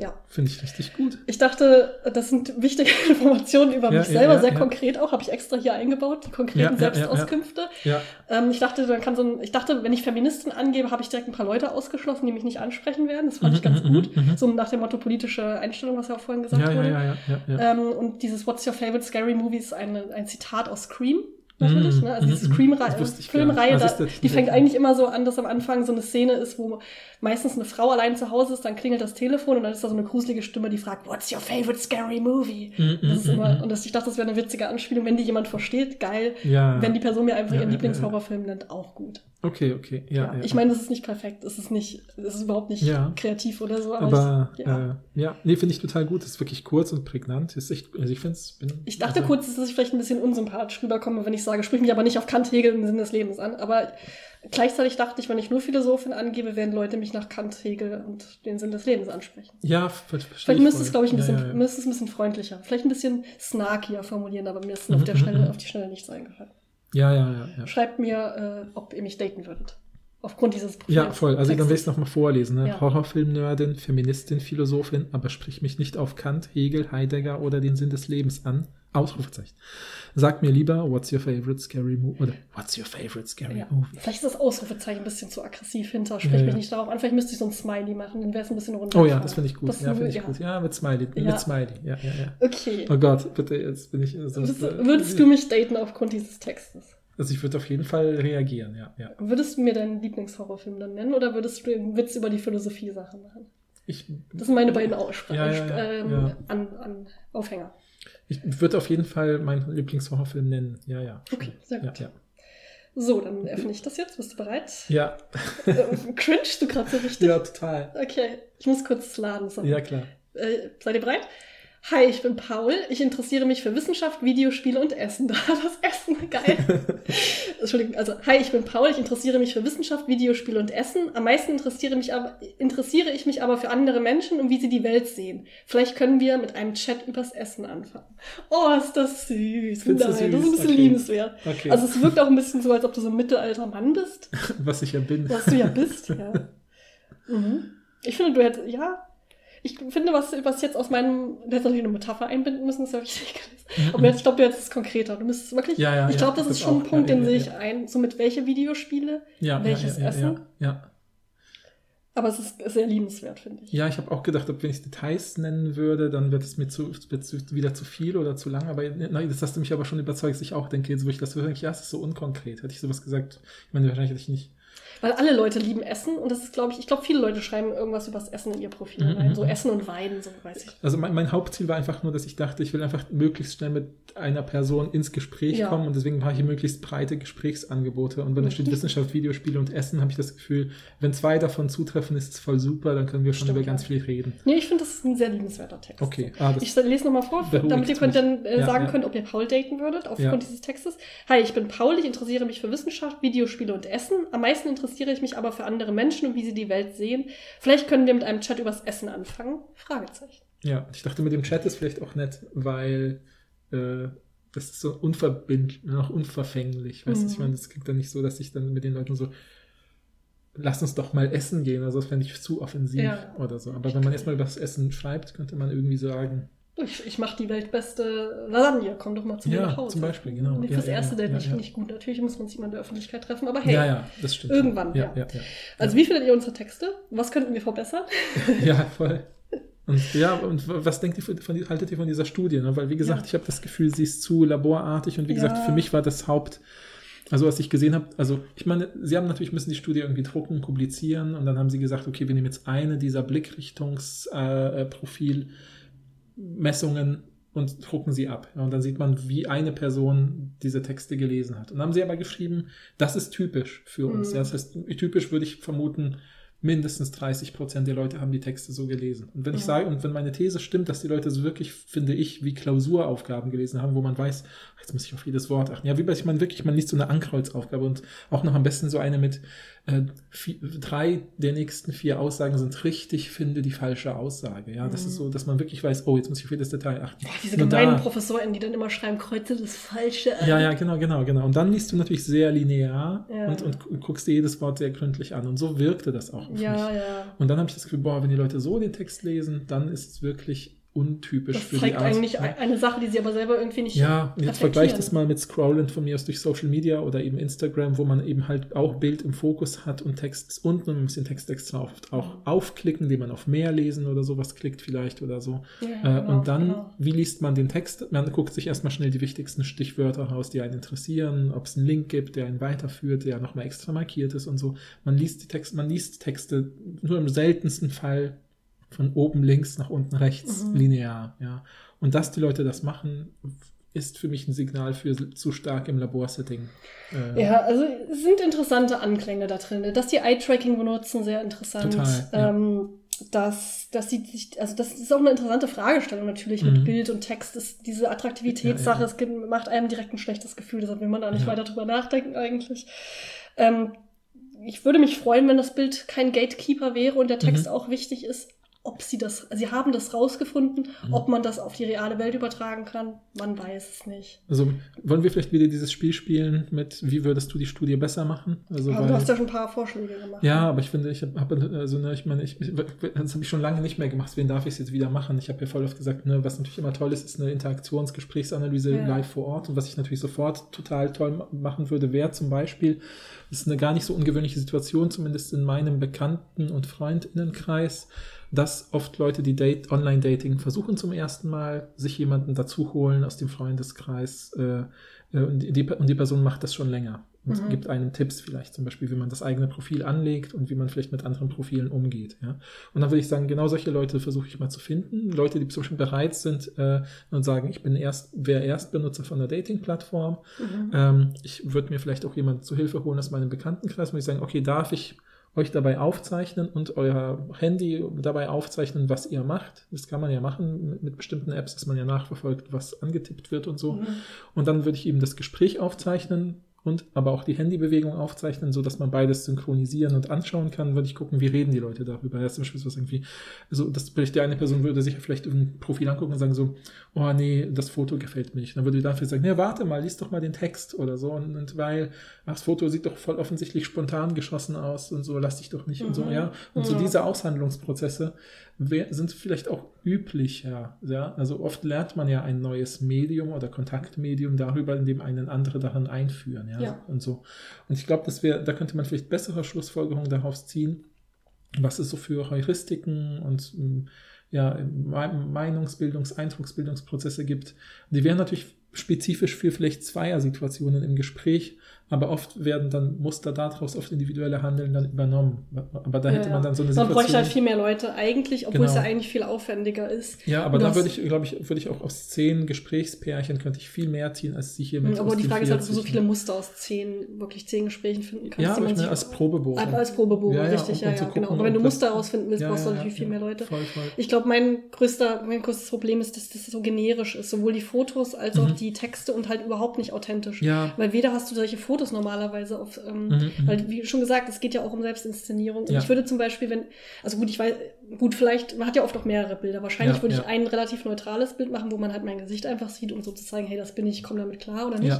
Ja. Finde ich richtig gut. Ich dachte, das sind wichtige [laughs] Informationen über Ja, mich selber, ja, sehr konkret auch, habe ich extra hier eingebaut, die konkreten. Selbstauskünfte. Ja, Ähm, ich dachte, dann kann so ein, ich dachte, wenn ich Feministin angebe, habe ich direkt ein paar Leute ausgeschlossen, die mich nicht ansprechen werden. Das fand ich ganz Mhm, gut. mhm, mhm. So nach dem Motto politische Einstellung, was ja auch vorhin gesagt ja, wurde. ja, ja, ja, ja. Ähm, und dieses What's Your Favorite Scary Movie ist eine, ein Zitat aus Scream. Natürlich, Mhm, ne? Also mhm, diese mhm. Scream-Reihe, Das wusste ich gar Filmreihe, nicht. Da, siehst du, die fängt eigentlich immer so an, dass am Anfang so eine Szene ist, wo meistens eine Frau allein zu Hause ist, dann klingelt das Telefon und dann ist da so eine gruselige Stimme, die fragt, What's your favorite scary movie? Mhm, Das ist mhm, immer, mhm. und das, ich dachte, das wäre eine witzige Anspielung, wenn die jemand versteht, geil. Ja. Wenn die Person mir einfach ihren Lieblingshorrorfilm nennt, auch gut. Okay, okay, ja. ja, Ich meine, das ist nicht perfekt, es ist nicht, es ist überhaupt nicht Ja. kreativ oder so, aber, aber ich, ja. äh, ja nee, finde ich total gut. Das ist wirklich kurz und prägnant. Ist echt, also ich finde es. Ich dachte also, kurz, dass ich vielleicht ein bisschen unsympathisch rüberkomme, wenn ich sage, sprich mich aber nicht auf Kant, Hegel im Sinn des Lebens an. Aber gleichzeitig dachte ich, wenn ich nur Philosophin angebe, werden Leute mich nach Kant, Hegel und den Sinn des Lebens ansprechen. Ja, ver verstehe Vielleicht ich müsste es, glaube ich, ein bisschen, Ja, müsste es ein bisschen freundlicher, vielleicht ein bisschen snarkier formulieren, aber mir ist Mhm, auf der mhm, Schnelle, mhm. auf die Schnelle nichts eingefallen. Ja, ja, ja. ja. Schreibt mir, äh, ob ihr mich daten würdet. Aufgrund dieses Ja, voll. Also dann will ich es nochmal vorlesen. Ne? Ja. Horrorfilm-Nerdin, Feministin, Philosophin, aber sprich mich nicht auf Kant, Hegel, Heidegger oder den Sinn des Lebens an. Ausrufezeichen. Sag mir lieber, what's your favorite scary movie? Oder what's your favorite scary Ja. movie? Vielleicht ist das Ausrufezeichen ein bisschen zu aggressiv hinter. Sprich Ja, mich nicht darauf an. Vielleicht müsste ich so ein Smiley machen, dann wäre es ein bisschen runter. Oh ja, das finde ich gut. Das- ja, finde ich ja. gut. Ja, mit Smiley. Mit Smiley. Ja, ja, ja. Okay. Oh Gott, bitte, jetzt bin ich so. Würdest, du mich daten aufgrund dieses Textes? Also ich würde auf jeden Fall reagieren, ja, ja. Würdest du mir deinen Lieblingshorrorfilm dann nennen oder würdest du den Witz über die Philosophie-Sache machen? Ich, Das sind meine beiden Aussprachen, Ja, ja, ja, ähm. An, an Aufhänger. Ich würde auf jeden Fall meinen Lieblingshorrorfilm nennen. Ja, ja. Okay, sehr gut. ja. So, dann öffne ich das jetzt. Bist du bereit? Ja, äh, cringest du gerade so [laughs] richtig? ja total. Okay, ich muss kurz laden. So. Ja, klar. Äh, seid ihr bereit? Hi, ich bin Paul. Ich interessiere mich für Wissenschaft, Videospiele und Essen. [laughs] Da das Essen, geil. [laughs] Entschuldigung, also hi, ich bin Paul. Ich interessiere mich für Wissenschaft, Videospiele und Essen. Am meisten interessiere, mich aber, interessiere ich mich aber für andere Menschen und wie sie die Welt sehen. Vielleicht können wir mit einem Chat übers Essen anfangen. Oh, ist das süß. Findest du Nein, das ist ein süß? bisschen Okay. liebenswert. Okay. Also es wirkt auch ein bisschen so, als ob du so ein mittelalter Mann bist. [laughs] Was ich ja bin. Was du ja bist, ja. Mhm. Ich finde, du hättest, ja. Ich finde, was, was jetzt aus meinem, du hättest natürlich eine Metapher einbinden müssen, das ich nicht gelesen. Aber jetzt, ich glaube, du hättest es konkreter. Du müsstest wirklich, Ja, ja, ich ja, glaube, das das ist schon ein auch. Punkt, Ja, den ja, sehe ja. ich ein. So mit welche Videospiele, Ja, welches ja, ja, Essen? Ja, ja. aber es ist sehr liebenswert, finde ich. ja ich habe auch gedacht, ob wenn ich Details nennen würde, dann wird es mir zu, wieder zu viel oder zu lang. Aber nein, das hast du mich aber schon überzeugt, dass ich auch denke, jetzt wo ich das höre, denke ich, ja, es ist so unkonkret. Hätte ich sowas gesagt, ich meine, wahrscheinlich hätte ich nicht. Weil alle Leute lieben Essen und das ist, glaube ich, ich glaube, viele Leute schreiben irgendwas übers Essen in ihr Profil Mhm, rein. So mhm. Essen und Wein, so weiß ich. Also mein, mein Hauptziel war einfach nur, dass ich dachte, ich will einfach möglichst schnell mit einer Person ins Gespräch Ja. kommen und deswegen mache ich hier möglichst breite Gesprächsangebote. Und wenn da steht. Wissenschaft, Videospiele und Essen, habe ich das Gefühl, wenn zwei davon zutreffen, ist es voll super, dann können wir schon Stimmt, über ganz ja. viel reden. Nee, ich finde, das ist ein sehr liebenswerter Text. Okay, ah, Ich lese nochmal vor, damit ihr könnt dann äh, Ja, sagen könnt, ob ihr Paul daten würdet, aufgrund dieses Textes. Hi, ich bin Paul, ich interessiere mich für Wissenschaft, Videospiele und Essen. Am meisten interessiere ich mich aber für andere Menschen und wie sie die Welt sehen. Vielleicht können wir mit einem Chat übers Essen anfangen? Fragezeichen. Ja, ich dachte, mit dem Chat ist vielleicht auch nett, weil äh, das ist so unverbindlich, noch unverfänglich. Weißt du, Mhm. ich meine, das klingt dann nicht so, dass ich dann mit den Leuten so, lass uns doch mal essen gehen oder so, das fände ich zu offensiv Ja. oder so. Aber wenn man erstmal über das Essen schreibt, könnte man irgendwie sagen, Ich, ich mache die weltbeste Lasagne, komm doch mal zu mir Ja, nach Hause. zum Beispiel, genau. Nee, Ja, fürs ja, erste ja, Date ja, nicht, ja. finde ich gut. Natürlich muss man sich mal in der Öffentlichkeit treffen, aber hey. ja, ja, das stimmt. Irgendwann, ja. ja. Also wie findet ihr unsere Texte? Was könnten wir verbessern? [laughs] ja. voll. Und ja, und was denkt ihr von, von, haltet ihr von dieser Studie? Ne? Weil, wie gesagt, ich habe das Gefühl, sie ist zu laborartig und wie gesagt, für mich war das Haupt, also was ich gesehen habe, also ich meine, sie haben natürlich müssen die Studie irgendwie drucken, publizieren und dann haben sie gesagt, okay, wir nehmen jetzt eine dieser Blickrichtungsprofil äh, Profil Messungen und drucken sie ab. Ja, und dann sieht man, wie eine Person diese Texte gelesen hat. Und dann haben sie aber geschrieben, das ist typisch für uns. Mhm. Ja, das heißt, typisch würde ich vermuten, mindestens 30 Prozent der Leute haben die Texte so gelesen. Und wenn ich Mhm. sage, und wenn meine These stimmt, dass die Leute so wirklich, finde ich, wie Klausuraufgaben gelesen haben, wo man weiß, jetzt muss ich auf jedes Wort achten. Ja, wie bei sich man wirklich, man liest so eine Ankreuzaufgabe und auch noch am besten so eine mit äh, vier, drei der nächsten vier Aussagen sind richtig, finde die falsche Aussage. Ja, das Mhm. ist so, dass man wirklich weiß, oh, jetzt muss ich auf jedes Detail achten. Boah, diese gemeinen da- ProfessorInnen, die dann immer schreiben, kreuze das Falsche an. Ja, ja, genau, genau, genau. Und dann liest du natürlich sehr linear Ja. und, und gu- guckst dir jedes Wort sehr gründlich an. Und so wirkte das auch. auf Ja, mich. ja. Und dann habe ich das Gefühl, boah, wenn die Leute so den Text lesen, dann ist es wirklich untypisch Das für die zeigt Art. eigentlich ja. ein- eine Sache, die sie aber selber irgendwie nicht Ja, und jetzt reflektieren. vergleich das mal mit Scrollen von mir aus durch Social Media oder eben Instagram, wo man eben halt auch Bild im Fokus hat und Text unten und ein bisschen Text extra oft auch aufklicken, indem man auf mehr lesen oder sowas klickt vielleicht oder so. Ja, äh, genau, und dann, genau. wie liest man den Text? Man guckt sich erstmal schnell die wichtigsten Stichwörter raus, die einen interessieren, ob es einen Link gibt, der einen weiterführt, der nochmal extra markiert ist und so. Man liest die Texte, man liest Texte nur im seltensten Fall von oben links nach unten rechts Mhm. linear, ja. Und dass die Leute das machen, ist für mich ein Signal für zu stark im Laborsetting. Äh, Ja, also es sind interessante Anklänge da drin. Dass die Eye-Tracking benutzen, sehr interessant. Total, ja. ähm, dass, dass sie sich, also das ist auch eine interessante Fragestellung natürlich Mhm. mit Bild und Text. Ist diese Attraktivitätssache, Ja, ja. es macht einem direkt ein schlechtes Gefühl, deshalb will man da nicht Ja. weiter drüber nachdenken eigentlich. Ähm, ich würde mich freuen, wenn das Bild kein Gatekeeper wäre und der Text Mhm. auch wichtig ist. Ob sie das, sie haben das rausgefunden, Mhm. ob man das auf die reale Welt übertragen kann, man weiß es nicht. Also wollen wir vielleicht wieder dieses Spiel spielen mit, wie würdest du die Studie besser machen? Also, Aber weil- du hast ja schon ein paar Vorschläge gemacht. Ja, aber ich finde, ich habe, hab, also ne, ich meine, ich, das habe ich schon lange nicht mehr gemacht. Wen darf ich es jetzt wieder machen? Ich habe ja voll oft gesagt, ne, was natürlich immer toll ist, ist eine Interaktionsgesprächsanalyse Ja. live vor Ort. Und was ich natürlich sofort total toll ma- machen würde, wäre zum Beispiel, das ist eine gar nicht so ungewöhnliche Situation, zumindest in meinem Bekannten- und Freundinnenkreis, dass oft Leute, die Date, Online-Dating versuchen zum ersten Mal, sich jemanden dazu holen aus dem Freundeskreis äh, äh, und, die, und die Person macht das schon länger und Mhm. gibt einem Tipps vielleicht zum Beispiel, wie man das eigene Profil anlegt und wie man vielleicht mit anderen Profilen umgeht. Ja? Und dann würde ich sagen, genau solche Leute versuche ich mal zu finden. Leute, die zum Beispiel bereit sind äh, und sagen, ich bin erst, wer Erstbenutzer von einer Dating-Plattform. Mhm. Ähm, ich würde mir vielleicht auch jemanden zu Hilfe holen aus meinem Bekanntenkreis, würde ich sagen, okay, darf ich euch dabei aufzeichnen und euer Handy dabei aufzeichnen, was ihr macht. Das kann man ja machen mit, bestimmten Apps, dass man ja nachverfolgt, was angetippt wird und so. Mhm. Und dann würde ich eben das Gespräch aufzeichnen und aber auch die Handybewegung aufzeichnen, so dass man beides synchronisieren und anschauen kann, würde ich gucken, wie reden die Leute darüber. Ja, zum Beispiel was irgendwie, also das vielleicht die eine Person würde sich vielleicht ein Profil angucken und sagen so, oh nee, das Foto gefällt mir nicht. Dann würde die dafür sagen, nee, warte mal, lies doch mal den Text oder so. Und, und weil, ach, das Foto sieht doch voll offensichtlich spontan geschossen aus und so, lass dich doch nicht und so, Mhm. ja. Und so Ja. diese Aushandlungsprozesse sind vielleicht auch üblicher, ja. Also oft lernt man ja ein neues Medium oder Kontaktmedium darüber, indem einen andere daran einführen, ja. Ja. Und so. Und ich glaube, dass wir, da könnte man vielleicht bessere Schlussfolgerungen daraus ziehen, was es so für Heuristiken und ähm, ja, Me- Meinungsbildungs-, Eindrucksbildungsprozesse gibt. Die wären natürlich spezifisch für vielleicht Zweier-Situationen im Gespräch, aber oft werden dann Muster daraus auf individuelle Handeln dann übernommen. Aber da hätte Ja, man dann so eine Man Situation. bräuchte halt viel mehr Leute eigentlich, obwohl es Genau. ja eigentlich viel aufwendiger ist. ja, aber da würde ich, glaube ich, würde ich auch aus zehn Gesprächspärchen könnte ich viel mehr ziehen, als sie hier mit Mhm, Aber die Frage ist halt, ob du so 40. viele Muster aus zehn, wirklich zehn Gesprächen finden kannst. Ja, aber man ich meine als Probebogen. Als, als Probebogen, Ja, richtig, um- ja, ja, genau. Aber wenn du Muster herausfinden willst, brauchst du natürlich viel mehr Leute. Voll, voll. Ich glaube, mein größter, mein größtes Problem ist, dass das so generisch ist. Sowohl die Fotos als auch Mhm. die Texte und halt überhaupt nicht authentisch. Ja. Weil weder hast du solche Fotos normalerweise auf, ähm, Mhm, mhm. weil wie schon gesagt, es geht ja auch um Selbstinszenierung. Und Ja. ich würde zum Beispiel, wenn, also gut, ich weiß, gut, vielleicht, man hat ja oft auch mehrere Bilder. Wahrscheinlich Ja, würde ja. ich ein relativ neutrales Bild machen, wo man halt mein Gesicht einfach sieht, um so zu zeigen, hey, das bin ich, ich komme damit klar oder nicht.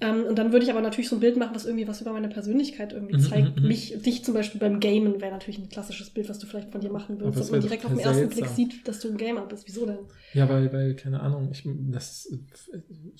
Ähm, und dann würde ich aber natürlich so ein Bild machen, was irgendwie was über meine Persönlichkeit irgendwie Mhm, zeigt. mhm, mhm. Mich, dich zum Beispiel beim Gamen wäre natürlich ein klassisches Bild, was du vielleicht von dir machen Aber würdest, das dass man direkt auf den ersten Blick sieht, dass du ein Gamer bist. Wieso denn? Ja, weil, weil, keine Ahnung, ich, das,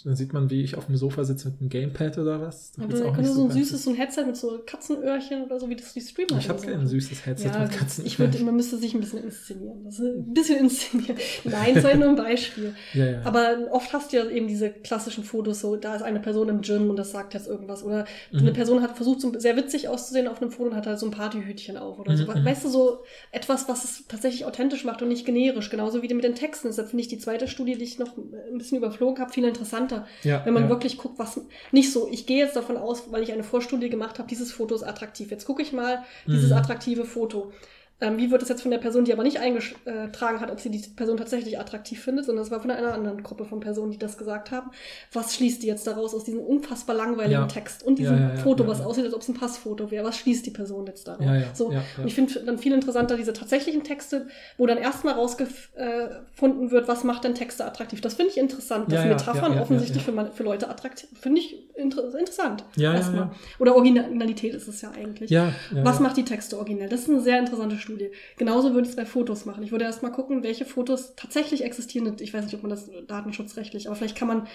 dann sieht man, wie ich auf dem Sofa sitze mit einem Gamepad oder was. Das ist dann könnte so ein süßes so ein Headset mit so Katzenöhrchen oder so, wie das die Streamer Ich habe so kein süßes Headset Ja, mit Katzen. ich würde, man müsste sich ein bisschen inszenieren. Das ist ein bisschen [laughs] inszenieren. Nein, das war nur ein Beispiel. ja, ja. Aber oft hast du ja eben diese klassischen Fotos, so da ist eine Person im Gym und das sagt jetzt irgendwas. Oder Mhm. eine Person hat versucht, so sehr witzig auszusehen auf einem Foto und hat halt so ein Partyhütchen auf oder so. Mhm, mhm. Weißt du, so etwas, was es tatsächlich authentisch macht und nicht generisch. Genauso wie mit den Texten. Deshalb finde ich die zweite Studie, die ich noch ein bisschen überflogen habe, viel interessanter. ja, Wenn man ja. wirklich guckt, was nicht so, ich gehe jetzt davon aus, weil ich eine Vorstudie gemacht habe, dieses Foto ist attraktiv. Jetzt gucke ich mal dieses Mhm. attraktive Foto. Ähm, wie wird es jetzt von der Person, die aber nicht eingetragen hat, ob sie die Person tatsächlich attraktiv findet, sondern es war von einer anderen Gruppe von Personen, die das gesagt haben. Was schließt die jetzt daraus aus diesem unfassbar langweiligen Ja. Text und diesem Ja, ja, Foto, was aussieht, als ob es ein Passfoto wäre? Was schließt die Person jetzt daraus? Ja, ja, so. Und ich finde dann viel interessanter diese tatsächlichen Texte, wo dann erstmal rausgefunden wird, was macht denn Texte attraktiv. Das finde ich interessant, dass Metaphern offensichtlich. Für, man, für Leute attraktiv, finde ich inter interessant. Ja, erstmal. Oder Originalität ist es ja eigentlich. Ja, Was macht die Texte originell? Das ist eine sehr interessante Studie. Genauso würde ich es bei Fotos machen. Ich würde erst mal gucken, welche Fotos tatsächlich existieren. Ich weiß nicht, ob man das datenschutzrechtlich, aber vielleicht kann man,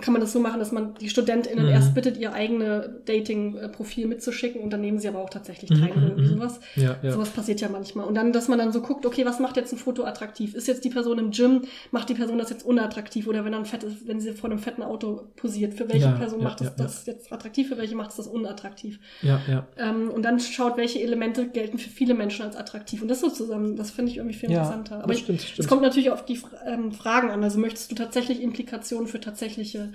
kann man das so machen, dass man die StudentInnen Mhm. erst bittet, ihr eigene Dating-Profil mitzuschicken und dann nehmen sie aber auch tatsächlich teil Mhm, oder irgendwie mhm. sowas. Ja, ja. Sowas passiert ja manchmal. Und dann, dass man dann so guckt, okay, was macht jetzt ein Foto attraktiv? Ist jetzt die Person im Gym, macht die Person das jetzt unattraktiv? Oder wenn, dann fett ist, wenn sie vor einem fetten Auto posiert, für welche Ja, Person macht es das jetzt attraktiv, für welche macht es das unattraktiv? ja, ja. Ähm, und dann schaut, welche Elemente gelten für viele Menschen als attraktiv. Und das so zusammen, das finde ich irgendwie viel Ja, interessanter. Aber es kommt natürlich auf die ähm, Fragen an. Also möchtest du tatsächlich Implikationen für tatsächliche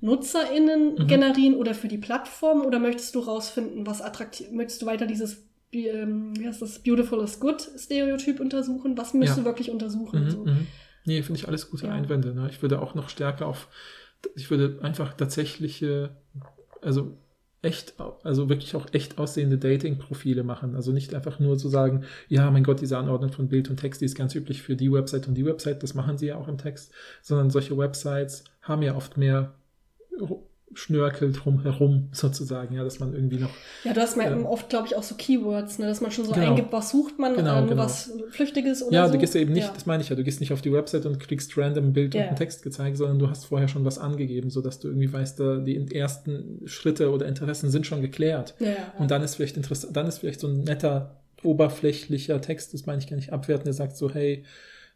NutzerInnen Mhm. generieren oder für die Plattform? Oder möchtest du rausfinden, was attraktiv, möchtest du weiter dieses wie, ähm, wie heißt das, Beautiful is Good Stereotyp untersuchen? Was möchtest Ja. du wirklich untersuchen? Mhm, so? mhm. Nee, finde ich alles gute Ja. Einwände. Ne? Ich würde auch noch stärker auf, ich würde einfach tatsächliche, also echt, also wirklich auch echt aussehende Dating-Profile machen. Also nicht einfach nur zu sagen, ja, mein Gott, diese Anordnung von Bild und Text, die ist ganz üblich für die Website und die Website, das machen sie ja auch im Text, sondern solche Websites haben ja oft mehr Ru- Schnörkel drumherum sozusagen, ja, dass man irgendwie noch Ja, du hast mal Ja. oft, glaube ich, auch so Keywords, ne, dass man schon so Genau. eingibt, was sucht man, Genau, äh, nur genau. was Flüchtiges oder Ja, so. du gehst ja eben nicht, Ja. das meine ich ja, du gehst nicht auf die Website und kriegst random ein Bild Ja, und einen. Text gezeigt, sondern du hast vorher schon was angegeben, sodass du irgendwie weißt, da die ersten Schritte oder Interessen sind schon geklärt. Ja, ja. Und dann ist vielleicht interessant, dann ist vielleicht so ein netter, oberflächlicher Text, das meine ich gar nicht abwerten, der sagt so, hey,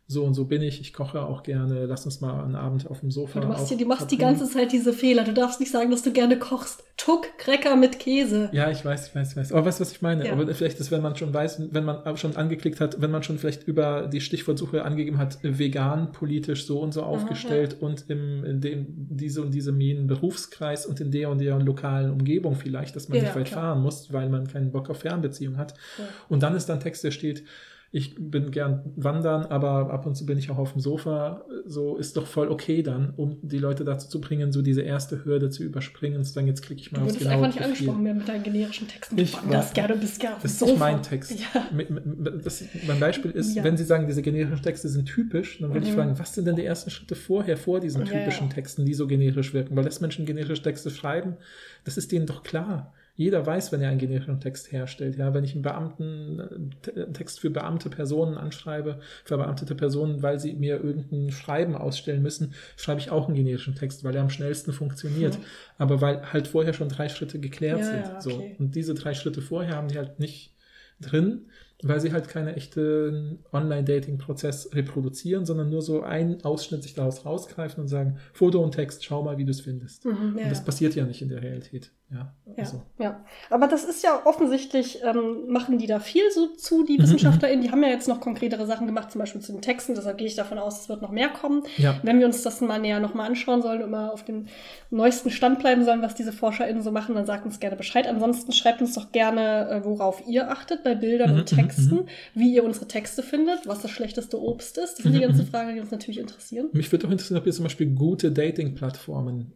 so und so bin ich, ich koche auch gerne, lass uns mal einen Abend auf dem Sofa. Du machst, hier, du machst die ganze Zeit diese Fehler. Du darfst nicht sagen, dass du gerne kochst. Tuck, Cracker mit Käse. Ja, ich weiß, ich weiß, ich weiß. Aber weißt du, was ich meine? Ja. Aber vielleicht ist, wenn man schon weiß, wenn man schon angeklickt hat, wenn man schon vielleicht über die Stichwortsuche angegeben hat, vegan, politisch so und so aufgestellt und im, in dem, diese und diese Minen Berufskreis und in der und der lokalen Umgebung vielleicht, dass man Ja, nicht weit klar. fahren muss, weil man keinen Bock auf Fernbeziehung hat. Ja. Und dann ist dann Text, der steht, ich bin gern wandern, aber ab und zu bin ich auch auf dem Sofa. So ist doch voll okay dann, um die Leute dazu zu bringen, so diese erste Hürde zu überspringen, zu sagen, jetzt klicke ich mal Du aufs genaue einfach nicht Profil. angesprochen mehr mit deinen generischen Texten. Ich war- gerne, bist gerne auf dem Das ist Sofa. mein Text. Ja. Das, mein Beispiel ist, Ja. wenn Sie sagen, diese generischen Texte sind typisch, dann würde ich Mhm. fragen, was sind denn die ersten Schritte vorher, vor diesen Ja, ja. typischen Texten, die so generisch wirken? Weil das Menschen generische Texte schreiben, das ist denen doch klar. Jeder weiß, wenn er einen generischen Text herstellt. Ja, wenn ich einen Beamten, Te- Text für beamte Personen anschreibe, verbeamtete Personen, weil sie mir irgendein Schreiben ausstellen müssen, schreibe ich auch einen generischen Text, weil er am schnellsten funktioniert. Mhm. Aber weil halt vorher schon drei Schritte geklärt Ja, sind. ja, So. okay. Und diese drei Schritte vorher haben die halt nicht drin, weil sie halt keine echten Online-Dating-Prozess reproduzieren, sondern nur so einen Ausschnitt sich daraus rausgreifen und sagen, Foto und Text, schau mal, wie du es findest. Mhm, ja, und das passiert ja nicht in der Realität. Ja, Ja, also. ja. Aber das ist ja offensichtlich, ähm, machen die da viel so zu, die Mhm, WissenschaftlerInnen. Die haben ja jetzt noch konkretere Sachen gemacht, zum Beispiel zu den Texten. Deshalb gehe ich davon aus, es wird noch mehr kommen. ja. Wenn wir uns das mal näher nochmal anschauen sollen und mal auf dem neuesten Stand bleiben sollen, was diese ForscherInnen so machen, dann sagt uns gerne Bescheid. Ansonsten schreibt uns doch gerne, äh, worauf ihr achtet bei Bildern Mhm, und Texten, wie ihr unsere Texte findet, was das schlechteste Obst ist. Das sind die Mhm, ganzen mhm. Fragen, die uns natürlich interessieren. Mich würde auch interessieren, ob ihr zum Beispiel gute Dating-Plattformen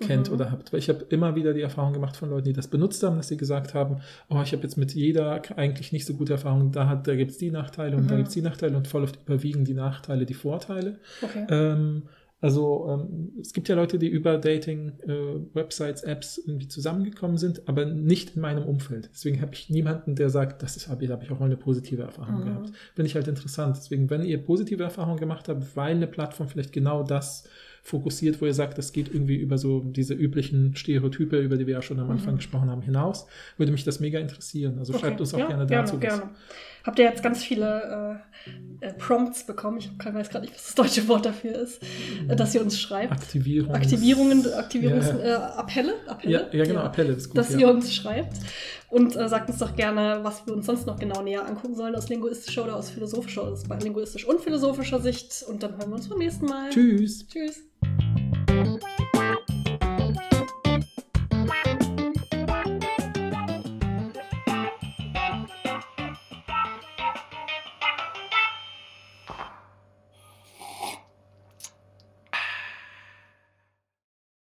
kennt Mhm. oder habt. Weil ich habe immer wieder die Erfahrung gemacht von Leuten, die das benutzt haben, dass sie gesagt haben, oh, ich habe jetzt mit jeder eigentlich nicht so gute Erfahrung, da, hat, da gibt es die Nachteile und da Mhm. gibt es die Nachteile und voll oft überwiegen die Nachteile die Vorteile. Okay. Ähm, also ähm, es gibt ja Leute, die über Dating-Websites, Apps irgendwie zusammengekommen sind, aber nicht in meinem Umfeld. Deswegen habe ich niemanden, der sagt, das ist, habe hab ich auch mal eine positive Erfahrung Mhm. gehabt. Finde ich halt interessant. Deswegen, wenn ihr positive Erfahrungen gemacht habt, weil eine Plattform vielleicht genau das fokussiert, wo ihr sagt, das geht irgendwie über so diese üblichen Stereotype, über die wir ja schon am Anfang Mhm. gesprochen haben, hinaus, würde mich das mega interessieren. Also schreibt uns auch ja, gerne gerne, dazu was. Habt ihr jetzt ganz viele äh, äh, Prompts bekommen? Ich weiß gerade nicht, was das deutsche Wort dafür ist, äh, dass ihr uns schreibt. Aktivierung. Aktivierungen, Aktivierungsappelle? Ja. Äh, Appelle? Appelle? Ja, ja, genau, Appelle, ist gut. Dass ja. ihr uns schreibt und äh, sagt uns doch gerne, was wir uns sonst noch genau näher angucken sollen aus linguistischer oder aus philosophischer, aus linguistisch und philosophischer Sicht. Und dann hören wir uns beim nächsten Mal. Tschüss. Tschüss.